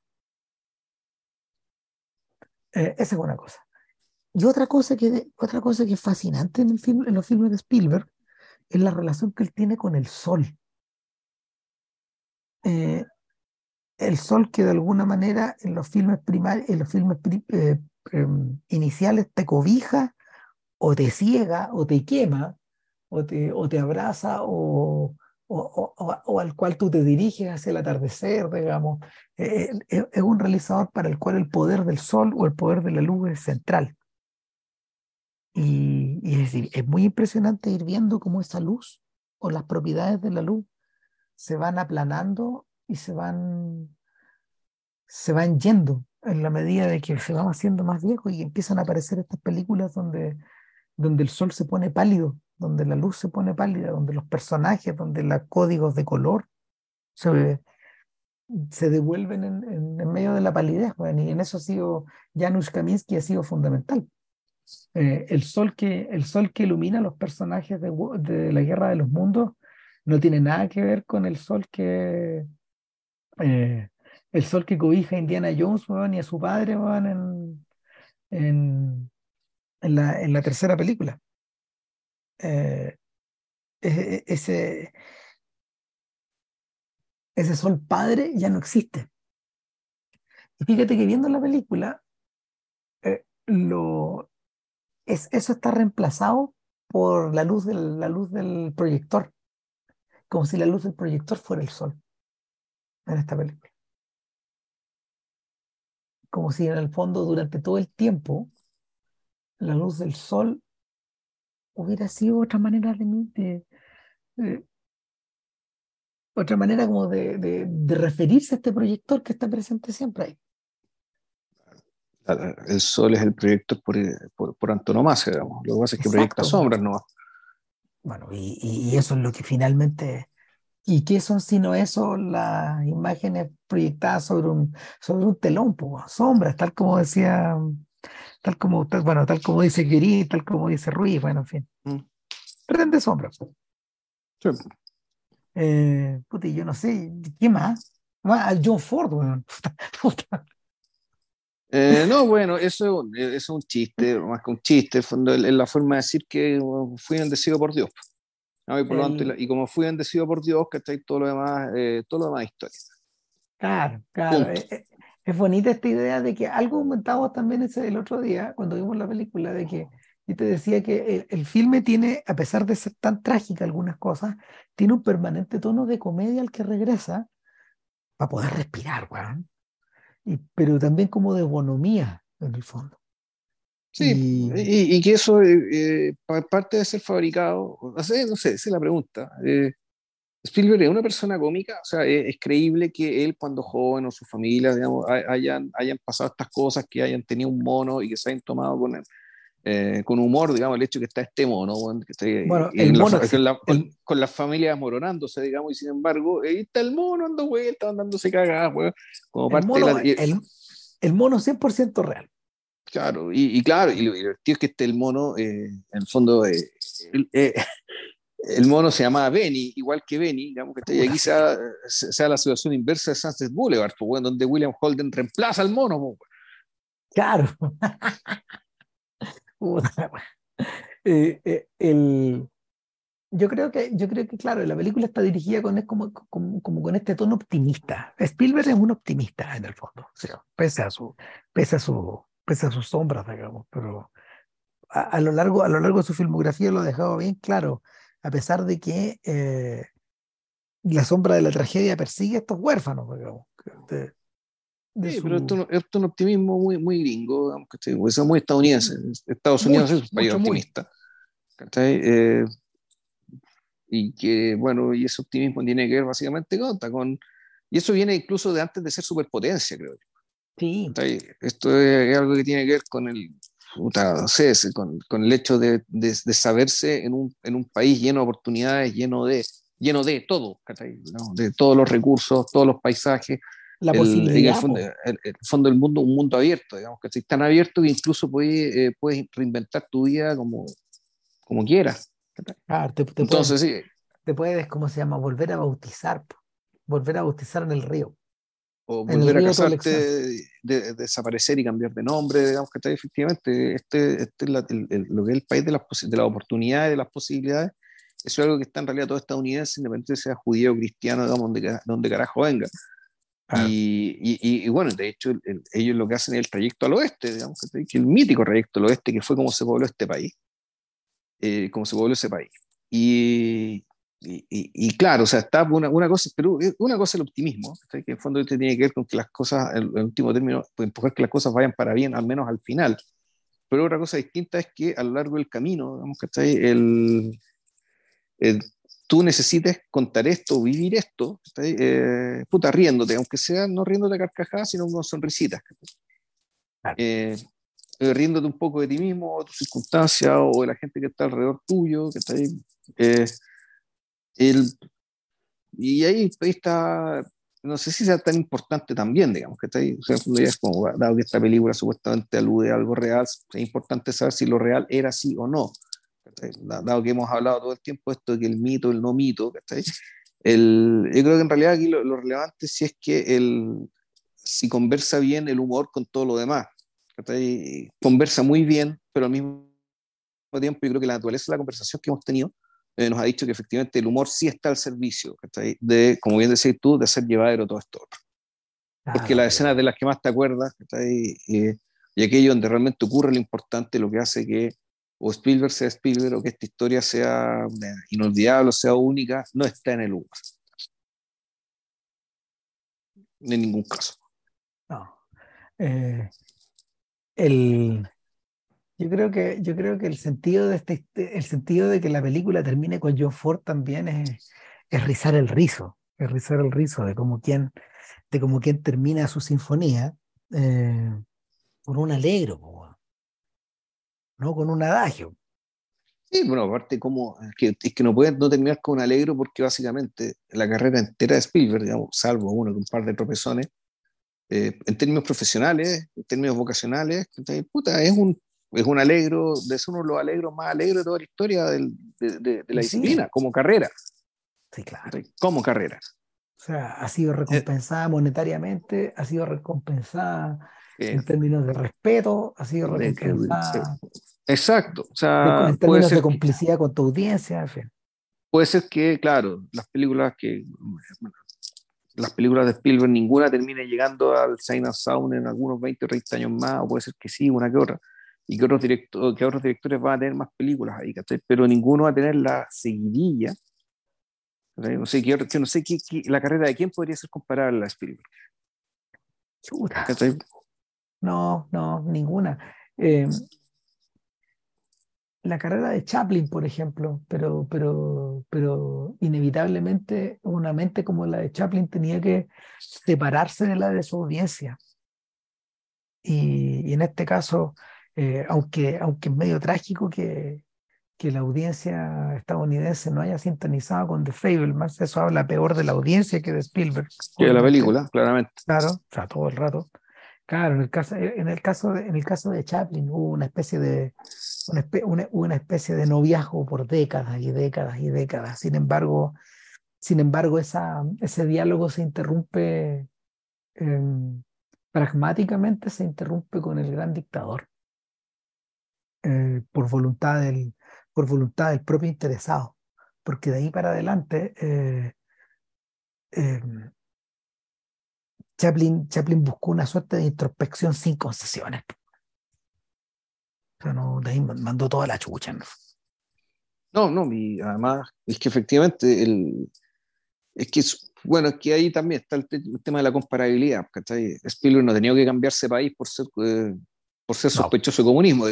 Eh, esa es una cosa. Y otra cosa que, otra cosa que es fascinante en, el film, en los filmes de Spielberg es la relación que él tiene con el sol. Eh, el sol que de alguna manera en los filmes primarios, en los filmes eh, em, iniciales te cobija o te ciega o te quema o te, o te abraza o, o, o, al cual tú te diriges hacia el atardecer, digamos. Eh, es un realizador para el cual el poder del sol o el poder de la luz es central. Y, y es muy impresionante ir viendo cómo esa luz o las propiedades de la luz se van aplanando y se van, se van yendo en la medida de que se van haciendo más viejos y empiezan a aparecer estas películas donde, donde el sol se pone pálido, donde la luz se pone pálida, donde los personajes, donde los códigos de color se, se devuelven en, en, medio de la palidez. y en eso ha sido, Janusz Kaminski ha sido fundamental. Eh, el, sol que, el sol que ilumina a los personajes de, de, la Guerra de los Mundos no tiene nada que ver con el sol que, eh, el sol que cobija a Indiana Jones y a su padre en, en, en, la, en la tercera película. Eh, e, e, ese, ese sol padre ya no existe. Y fíjate que viendo la película, lo, es, eso está reemplazado por la luz, del, la luz del proyector, como si la luz del proyector fuera el sol en esta película como si en el fondo durante todo el tiempo la luz del sol hubiera sido otra manera de, de, otra manera como de, de, referirse a este proyector que está presente siempre ahí. El sol es el proyector por, por, por antonomasia, digamos. Lo que pasa es que proyecta sombras, ¿no? Bueno, y, y, eso es lo que finalmente ¿Y qué son sino eso las imágenes proyectadas sobre un, sobre un telón, pues, sombras, tal como decía, tal como, tal, bueno, tal como dice Guiri, tal como dice Ruiz, bueno, en fin. Mm. Tren de sombras. Sí. Eh, puta, yo no sé, ¿qué más? Ah, John Ford, bueno. Eh, no, bueno, eso, es un chiste, más que un chiste, es la forma de decir que fui bendecido por Dios. Y, por lo tanto, y, como fui bendecido por Dios, que ¿cachai? Todo lo demás, eh, todo lo demás historia. Claro, claro. Es, es, bonita esta idea de que algo comentábamos también ese, el otro día, cuando vimos la película, de que y te decía que el, el, filme tiene, a pesar de ser tan trágica algunas cosas, tiene un permanente tono de comedia al que regresa para poder respirar, weón. Pero también como de bonomía, en el fondo. Sí, y, y, que eso, eh, eh parte de ser fabricado, no sé, no sé, esa es la pregunta. Eh, Spielberg es una persona cómica, o sea, es, creíble que él cuando joven o su familia, digamos, hayan, hayan pasado estas cosas, que hayan tenido un mono y que se hayan tomado con, eh, con humor, digamos, el hecho que está este mono, que bueno, el mono, con, con, las familias moronándose, digamos, y sin embargo, ahí está el mono dando vueltas, dándose cagadas, como parte mono, de la... El, el mono 100% real. Claro, y, claro, y lo divertido es que este el mono, eh, en el fondo, eh, eh, el, mono se llama Benny, igual que Benny, digamos que y aquí sea, sea la situación inversa de Sunset Boulevard, pues, bueno, donde William Holden reemplaza al mono. Pues, claro. el, yo creo que, yo creo que, claro, la película está dirigida con, es como, como, con este tono optimista. Spielberg es un optimista en el fondo, pese a su, pese a su, pese a sus sombras, digamos, pero a, lo largo, a lo largo de su filmografía lo ha dejado bien claro, a pesar de que eh, la sombra de la tragedia persigue a estos huérfanos, digamos. Sí, pero esto, es un optimismo muy, muy gringo, digamos, que es muy estadounidense. Estados Unidos es un país optimista. Eh, y que, bueno, y ese optimismo tiene que ver básicamente con, y eso viene incluso de antes de ser superpotencia, creo yo. Sí. Esto es algo que tiene que ver con el, no sé, con, con, el hecho de, de, saberse en un, en un, país lleno de oportunidades, lleno de, lleno de todo, de todos los recursos, todos los paisajes. La posibilidad. El, el, fondo del mundo, un mundo abierto, digamos, que tan abierto que incluso puedes, eh, puedes reinventar tu vida como, como quieras. Ah, te, Entonces, sí. Te puedes, ¿cómo se llama? Volver a bautizar. Volver a bautizar en el río. O volver a casarte, de, desaparecer y cambiar de nombre, digamos que está efectivamente, este, este es lo que es el país de las, de las oportunidades, de las posibilidades, eso es algo que está en realidad todo estadounidense, independientemente sea judío o cristiano, digamos, donde, donde carajo venga. Y, y, y, bueno, de hecho, ellos lo que hacen es el trayecto al oeste, digamos, que el mítico trayecto al oeste, que fue como se pobló este país eh, como se vuelve ese país. Y, y, claro, o sea, está una, una, cosa, pero una cosa el optimismo, que en el fondo este tiene que ver con que las cosas, en el último término, empujar que las cosas vayan para bien, al menos al final. Pero otra cosa distinta es que a lo largo del camino, digamos que el, el, tú necesites contar esto, vivir esto, eh, puta, riéndote, aunque sea no riéndote a carcajadas, sino con sonrisitas. Eh, eh, riéndote un poco de ti mismo, de tus circunstancias o de la gente que está alrededor tuyo, que está ahí. Eh, el, y ahí, está, no sé si sea tan importante también, digamos, que está ahí. O sea, es como, dado que esta película supuestamente alude a algo real, es importante saber si lo real era así o no. Dado que hemos hablado todo el tiempo esto de que el mito, el no mito, el, yo creo que en realidad aquí lo, lo relevante sí es que el, si conversa bien el humor con todo lo demás conversa muy bien, pero al mismo tiempo yo creo que la naturaleza de la conversación que hemos tenido eh, nos ha dicho que efectivamente el humor sí está al servicio, de, como bien decías tú, de hacer llevadero todo esto. Porque las escenas de las que más te acuerdas, y, y aquello donde realmente ocurre lo importante, lo que hace que o Spielberg sea Spielberg o que esta historia sea inolvidable, sea única, no está en el humor. En ningún caso. No. Eh, el, yo creo que, yo creo que el sentido de este, el sentido de que la película termine con John Ford también es, es rizar el rizo, es rizar el rizo de cómo quien, de cómo quien termina su sinfonía eh, con un alegro, no con un adagio. Sí, bueno, aparte como es que, es que no puede no terminar con un alegro porque básicamente la carrera entera de Spielberg, digamos, salvo uno con un par de tropezones, eh, en términos profesionales, en términos vocacionales, puta, es un, es un alegro, de ser uno de los alegros más alegres de toda la historia del, de, de, la disciplina, como carrera. Sí, claro. Como carrera. O sea, ha sido recompensada monetariamente, ha sido recompensada en términos de respeto, ha sido recompensada. Exacto. O sea, en términos de complicidad con tu audiencia, en fin. Puede ser que, claro, las películas que, las películas de Spielberg ninguna termine llegando al Sign of Sound en algunos 20 o 30 años más, o puede ser que sí, una que otra, y que otros, directores, que otros directores van a tener más películas ahí, ¿cachai? Pero ninguno va a tener la seguidilla. No sé, que, no sé qué, la carrera de quién podría ser comparable a la Spielberg. No, no, ninguna. Eh, la carrera de Chaplin, por ejemplo, pero, pero, pero inevitablemente una mente como la de Chaplin tenía que separarse de la de su audiencia. Y, en este caso, eh, aunque, aunque es medio trágico que, que la audiencia estadounidense no haya sintonizado con The Fablemans, eso habla peor de la audiencia que de Spielberg. Que de la película, claramente. Claro, o sea, todo el rato. Claro, en el caso, en el caso, de, en el caso de Chaplin hubo una especie de una, una, especie de noviazgo por décadas y décadas y décadas. Sin embargo, sin embargo, esa, ese diálogo se interrumpe em, pragmáticamente, se interrumpe con el gran dictador eh, por voluntad del, por voluntad del propio interesado, porque de ahí para adelante eh, em, Chaplin, Chaplin buscó una suerte de introspección sin concesiones. O sea, no, de ahí mandó toda la chucha. No, no, y además es que efectivamente el, es que, bueno, es que ahí también está el, tema de la comparabilidad, ¿cachai? Spielberg no tenía que cambiarse país por ser, eh, por ser sospechoso de comunismo,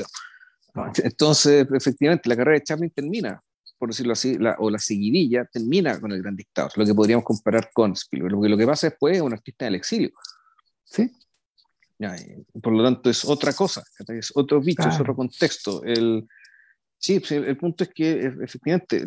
Entonces, efectivamente, la carrera de Chaplin termina por decirlo así, o la seguidilla termina con el gran dictador, lo que podríamos comparar con Spielberg. Lo que, lo que pasa después es un artista en el exilio. ¿sí? por lo tanto, es otra cosa, es otro bicho, es otro contexto. El, sí, pues, el, punto es que efectivamente,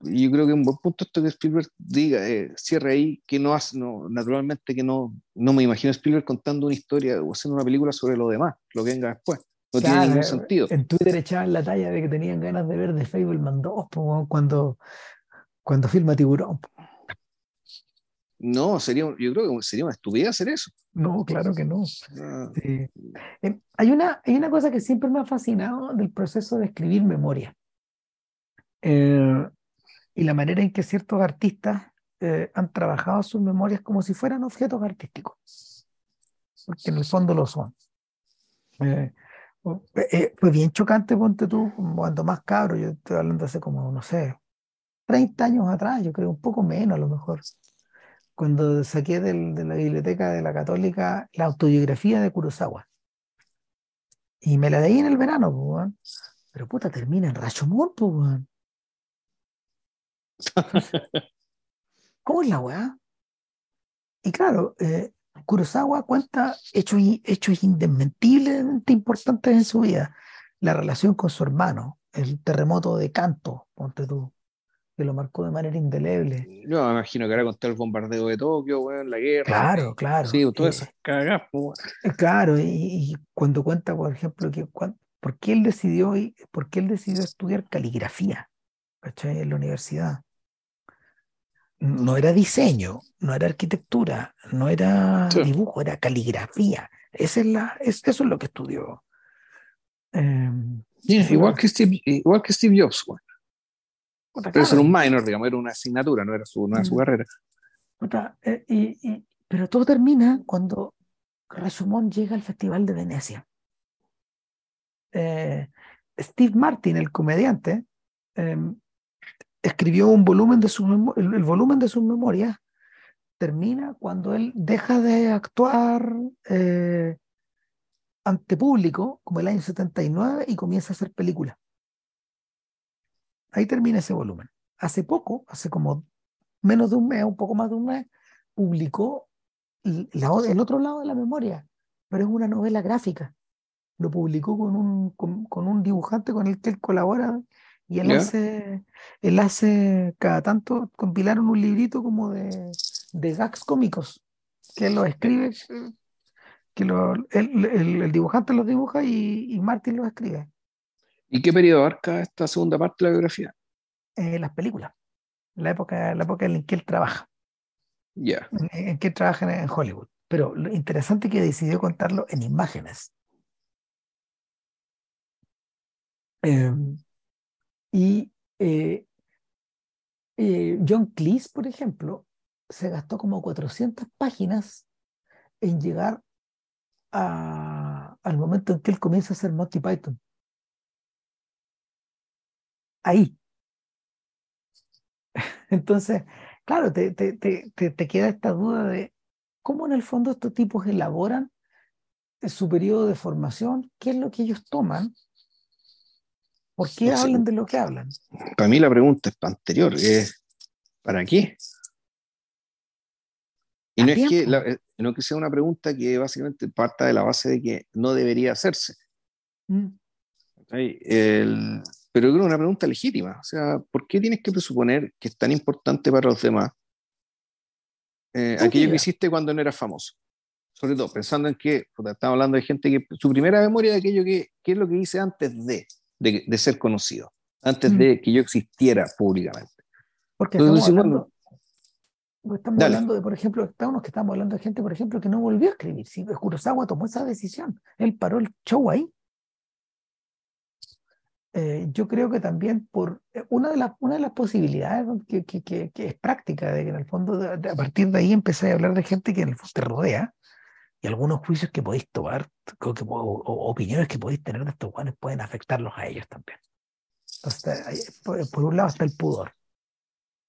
yo creo que un buen punto esto que Spielberg diga, eh, cierre ahí, que no hace, no, naturalmente que no, no me imagino a Spielberg contando una historia o haciendo una película sobre lo demás, lo que venga después. No tiene ningún sentido. En Twitter echaban la talla de que tenían ganas de ver The Fableman 2 cuando, cuando filma Tiburón. No, sería, yo creo que sería una estupidez hacer eso. No, claro que no. Ah. Eh, hay, una, hay una cosa que siempre me ha fascinado del proceso de escribir memoria. Eh, y la manera en que ciertos artistas eh, han trabajado sus memorias como si fueran objetos artísticos. Porque en el fondo lo son. Eh, eh, fue bien chocante, ponte tú, cuando más cabro, yo estoy hablando hace como, no sé, 30 años atrás, yo creo, un poco menos a lo mejor, cuando saqué del, de la biblioteca de la Católica la autobiografía de Kurosawa. Y me la leí en el verano, pues, pero puta, termina en Rashomon, pues, ¿Cómo es la weá? Y claro, eh, Kurosawa cuenta hechos, hechos indesmentiblemente importantes en su vida. La relación con su hermano, el terremoto de Kanto, ponte tú, que lo marcó de manera indeleble. Yo me imagino que era con el bombardeo de Tokio, la guerra. Claro, claro. Sí, todas esas cagadas. Eh, claro, y, cuando cuenta, por ejemplo, que por qué él decidió, por qué él decidió estudiar caligrafía en la universidad no era diseño, no era arquitectura, no era dibujo, era caligrafía. Esa es la, es, eso es lo que estudió. Em, igual, que Steve, igual que Steve Jobs. Pero era un minor, digamos, era una asignatura, no era su, no su mm. carrera. Eh, y, pero todo termina cuando Rashomon llega al Festival de Venecia. Eh, Steve Martin, el comediante, em, escribió un volumen de su el, volumen de sus memorias termina cuando él deja de actuar eh, ante público, como el año 79, y comienza a hacer películas. Ahí termina ese volumen. Hace poco, hace como menos de un mes, un poco más de un mes, publicó el otro lado de la memoria, pero es una novela gráfica. Lo publicó con un, con un dibujante con el que él colabora y él hace, él hace, cada tanto compilaron un librito como de, de gags cómicos, que él lo escribe, que lo, el, dibujante los dibuja y, y Martin los escribe. ¿Y qué periodo abarca esta segunda parte de la biografía? Eh, las películas, la época, la época en que él trabaja. Ya. En, que él trabaja en, Hollywood. Pero lo interesante es que decidió contarlo en imágenes. Eh, y eh, eh, John Cleese, por ejemplo, se gastó como 400 páginas en llegar al momento en que él comienza a hacer Monty Python. Ahí. Entonces, claro, te, te, te, queda esta duda de cómo en el fondo estos tipos elaboran su periodo de formación, qué es lo que ellos toman ¿Por qué hablan de lo que hablan? Para mí la pregunta es anterior, es ¿para qué? Y no es, que eh, no que sea una pregunta que básicamente parta de la base de que no debería hacerse. Mm. pero creo que es una pregunta legítima. O sea, ¿por qué tienes que presuponer que es tan importante para los demás eh, aquello que hiciste cuando no eras famoso? Sobre todo, pensando en que estamos hablando de gente que su primera memoria de aquello que, que es lo que hice antes de, de, ser conocido, antes mm. de que yo existiera públicamente. Porque estamos, hablando, estamos hablando de, por ejemplo, estamos, que estamos hablando de gente, por ejemplo, que no volvió a escribir. Si Kurosawa tomó esa decisión, él paró el show ahí eh, yo creo que también por eh, una de, las, una de las posibilidades que, que, que, es práctica, de que en el fondo a partir de ahí empecé a hablar de gente que en el fondo te rodea y algunos juicios que podéis tomar o, opiniones que podéis tener de estos guanes pueden afectarlos a ellos también. Entonces, por, un lado está el pudor.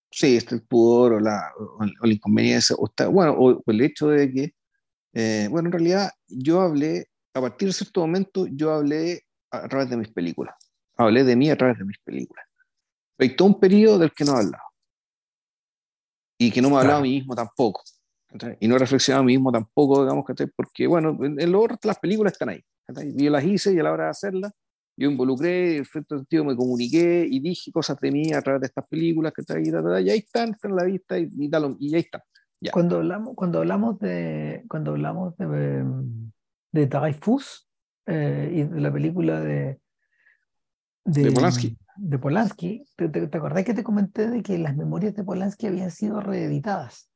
Sí, está el pudor o la, o, la inconveniencia, o está, bueno, o, el hecho de que, eh, bueno, en realidad yo hablé, a partir de cierto momento, yo hablé a través de mis películas hablé de mí a través de mis películas. Hay todo un periodo del que no he hablado. Y que no me he hablado a mí mismo tampoco. Y no he reflexionado a mí mismo tampoco, digamos, porque, bueno, en, lo otro las películas están ahí. Yo las hice y a la hora de hacerlas, yo involucré, en cierto sentido me comuniqué y dije cosas de mí a través de estas películas, que y, y ahí están, están a la vista y, y, y ahí están. Cuando hablamos, cuando hablamos de, cuando hablamos de, de Dreyfus eh, y de la película de, de, Polanski. De Polanski. ¿Te, te, acordás que te comenté de que las memorias de Polanski habían sido reeditadas?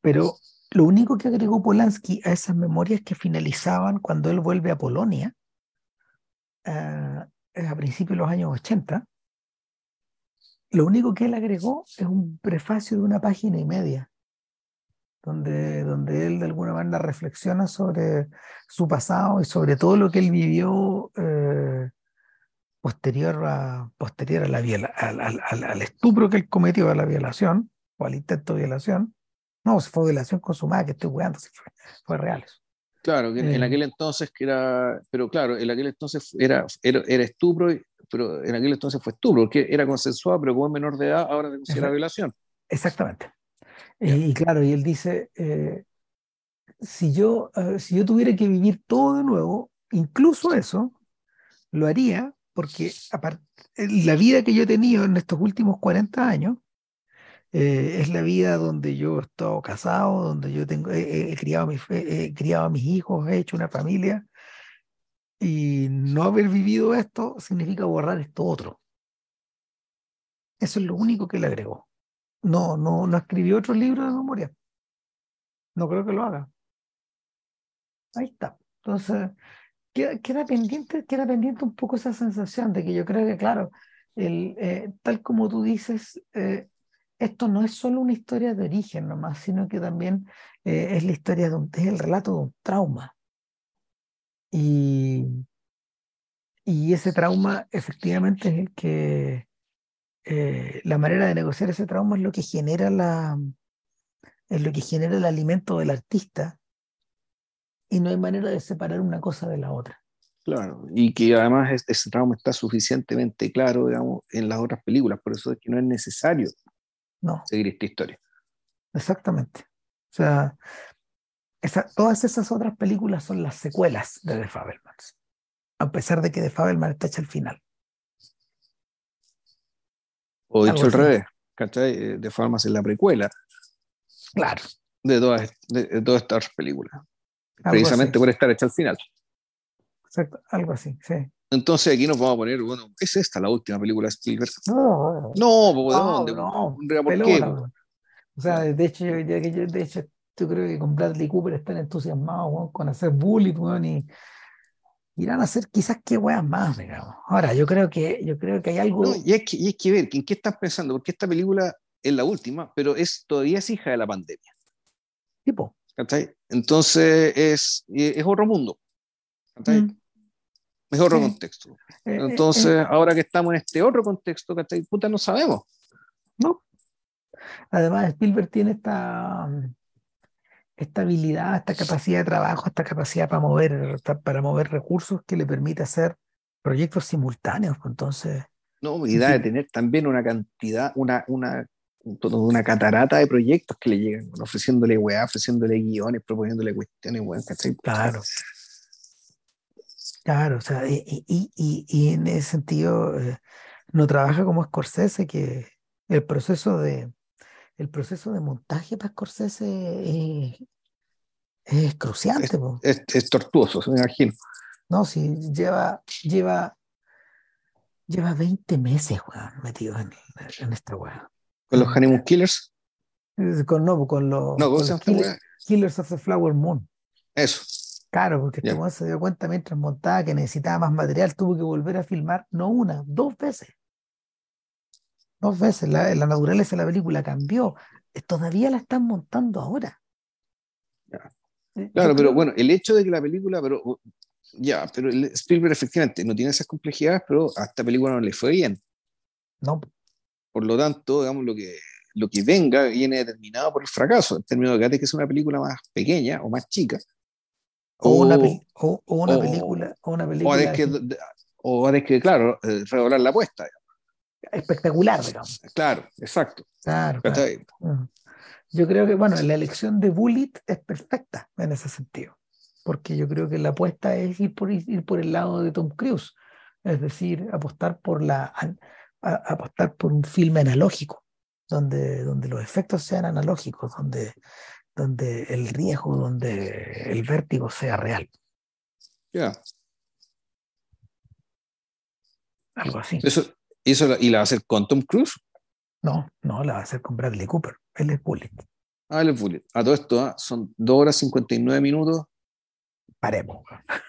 Pero lo único que agregó Polanski a esas memorias que finalizaban cuando él vuelve a Polonia, a principios de los años 80, lo único que él agregó es un prefacio de una página y media, donde, donde él de alguna manera reflexiona sobre su pasado y sobre todo lo que él vivió eh, posterior a, posterior a la al, al, al, estupro que él cometió, a la violación, o al intento de violación. No, fue violación consumada, que estoy jugando, fue, fue real eso. Claro, que en, eh, aquel entonces que era, pero claro, en aquel entonces era, era, era, estupro, pero en aquel entonces fue estupro, porque era consensuado, pero como es menor de edad, ahora se considera violación. Exactamente. Y, claro, y él dice, eh, si, yo, si yo tuviera que vivir todo de nuevo, incluso eso, lo haría porque la vida que yo he tenido en estos últimos 40 años eh, es la vida donde yo he estado casado, donde yo tengo, he, criado, a mis, he criado a mis hijos, he hecho una familia, y no haber vivido esto significa borrar esto otro. Eso es lo único que le agregó. No, no, no escribió otro libro de memoria. No creo que lo haga. Ahí está. Entonces, queda, pendiente, queda pendiente un poco esa sensación de que yo creo que, claro, el, eh, tal como tú dices, eh, esto no es solo una historia de origen nomás, sino que también eh, es la historia de un, es el relato de un trauma. Y, y ese trauma efectivamente es el que la manera de negociar ese trauma es lo que genera la es lo que genera el alimento del artista y no hay manera de separar una cosa de la otra. Claro, y que además ese trauma está suficientemente claro, digamos, en las otras películas, por eso es que no es necesario no. seguir esta historia. Exactamente. O sea, todas esas otras películas son las secuelas de The Fabelmans, a pesar de que The Fabelmans está hecha al final. O dicho al revés, ¿cachai? The Fabelmans es la precuela. Claro. De todas, de todas estas películas precisamente por estar hecha al final. Exacto, algo así, sí. Entonces aquí nos vamos a poner, bueno, ¿es esta la última película de Spielberg? No, no, ¿de dónde? No, ¿Por qué? O sea, de hecho, yo, de hecho, yo creo que con Bradley Cooper están entusiasmados con hacer Bullet, y irán a hacer quizás qué weas más, digamos. Ahora, yo creo que, yo creo que hay algo... No, y, es que, y que ver, ¿en qué estás pensando? Porque esta película es la última, pero es todavía es hija de la pandemia. Tipo. Entonces es, es otro mundo. Mm. Es otro contexto. Eh, eh, Entonces, eh. ahora que estamos en este otro contexto, ¿cachai? Puta, no sabemos. No. Además, Spielberg tiene esta, esta habilidad, esta capacidad de trabajo, esta capacidad para mover, para mover recursos que le permite hacer proyectos simultáneos. Pues, entonces. No, y da de tener también una cantidad, una, una una catarata de proyectos que le llegan, ofreciéndole weá, ofreciéndole guiones, proponiéndole cuestiones, weá, Claro. Claro, o sea, y, y, y, y en ese sentido eh, no trabaja como Scorsese, que el proceso de el proceso de montaje para Scorsese es, Es cruciante, es, es, tortuoso, me imagino. No, sí, lleva, lleva, lleva 20 meses, metido en, en esta weá. ¿Con los Honeymoon Killers? Con, no, con los, killers, of the Flower Moon. Eso. Claro, porque este se dio cuenta mientras montaba que necesitaba más material, tuvo que volver a filmar, no una, dos veces. Dos veces. La, la naturaleza de la película cambió. Todavía la están montando ahora. Eh, claro, pero bueno, el hecho de que la película, pero ya, pero el Spielberg efectivamente no tiene esas complejidades, pero a esta película no le fue bien. No. Por lo tanto, digamos, lo que, lo que venga viene determinado por el fracaso, en términos de que es una película más pequeña o más chica. O, una, o, una película. O una película. O de que, que claro, eh, redoblar la apuesta. Espectacular, digamos. Claro, exacto. Claro. Yo creo que, bueno, la elección de Bullet es perfecta en ese sentido porque yo creo que la apuesta es ir por, ir por el lado de Tom Cruise, es decir, apostar por, la, apostar por un filme analógico, donde, donde los efectos sean analógicos, donde, donde el riesgo, donde el vértigo sea real. Ya. Algo así. Eso, eso, ¿Y la va a hacer con Tom Cruise? No, no, la va a hacer con Bradley Cooper. Él es Bullet. Ah, él es Bullet. A todo esto, ¿ah? son 2 horas 59 minutos paremos.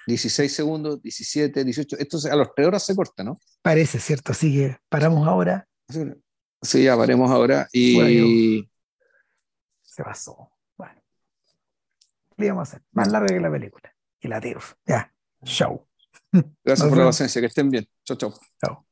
16 segundos, 17, 18. Esto a los 3 horas se corta, ¿no? Parece, ¿cierto? Así que paramos ahora. Sí, ya paremos ahora. Y. Se pasó. Bueno. ¿Qué íbamos a hacer? Más larga que la película. Y la tiro. Ya. Show. Gracias por la paciencia. Que estén bien. Chao, chao. Chao.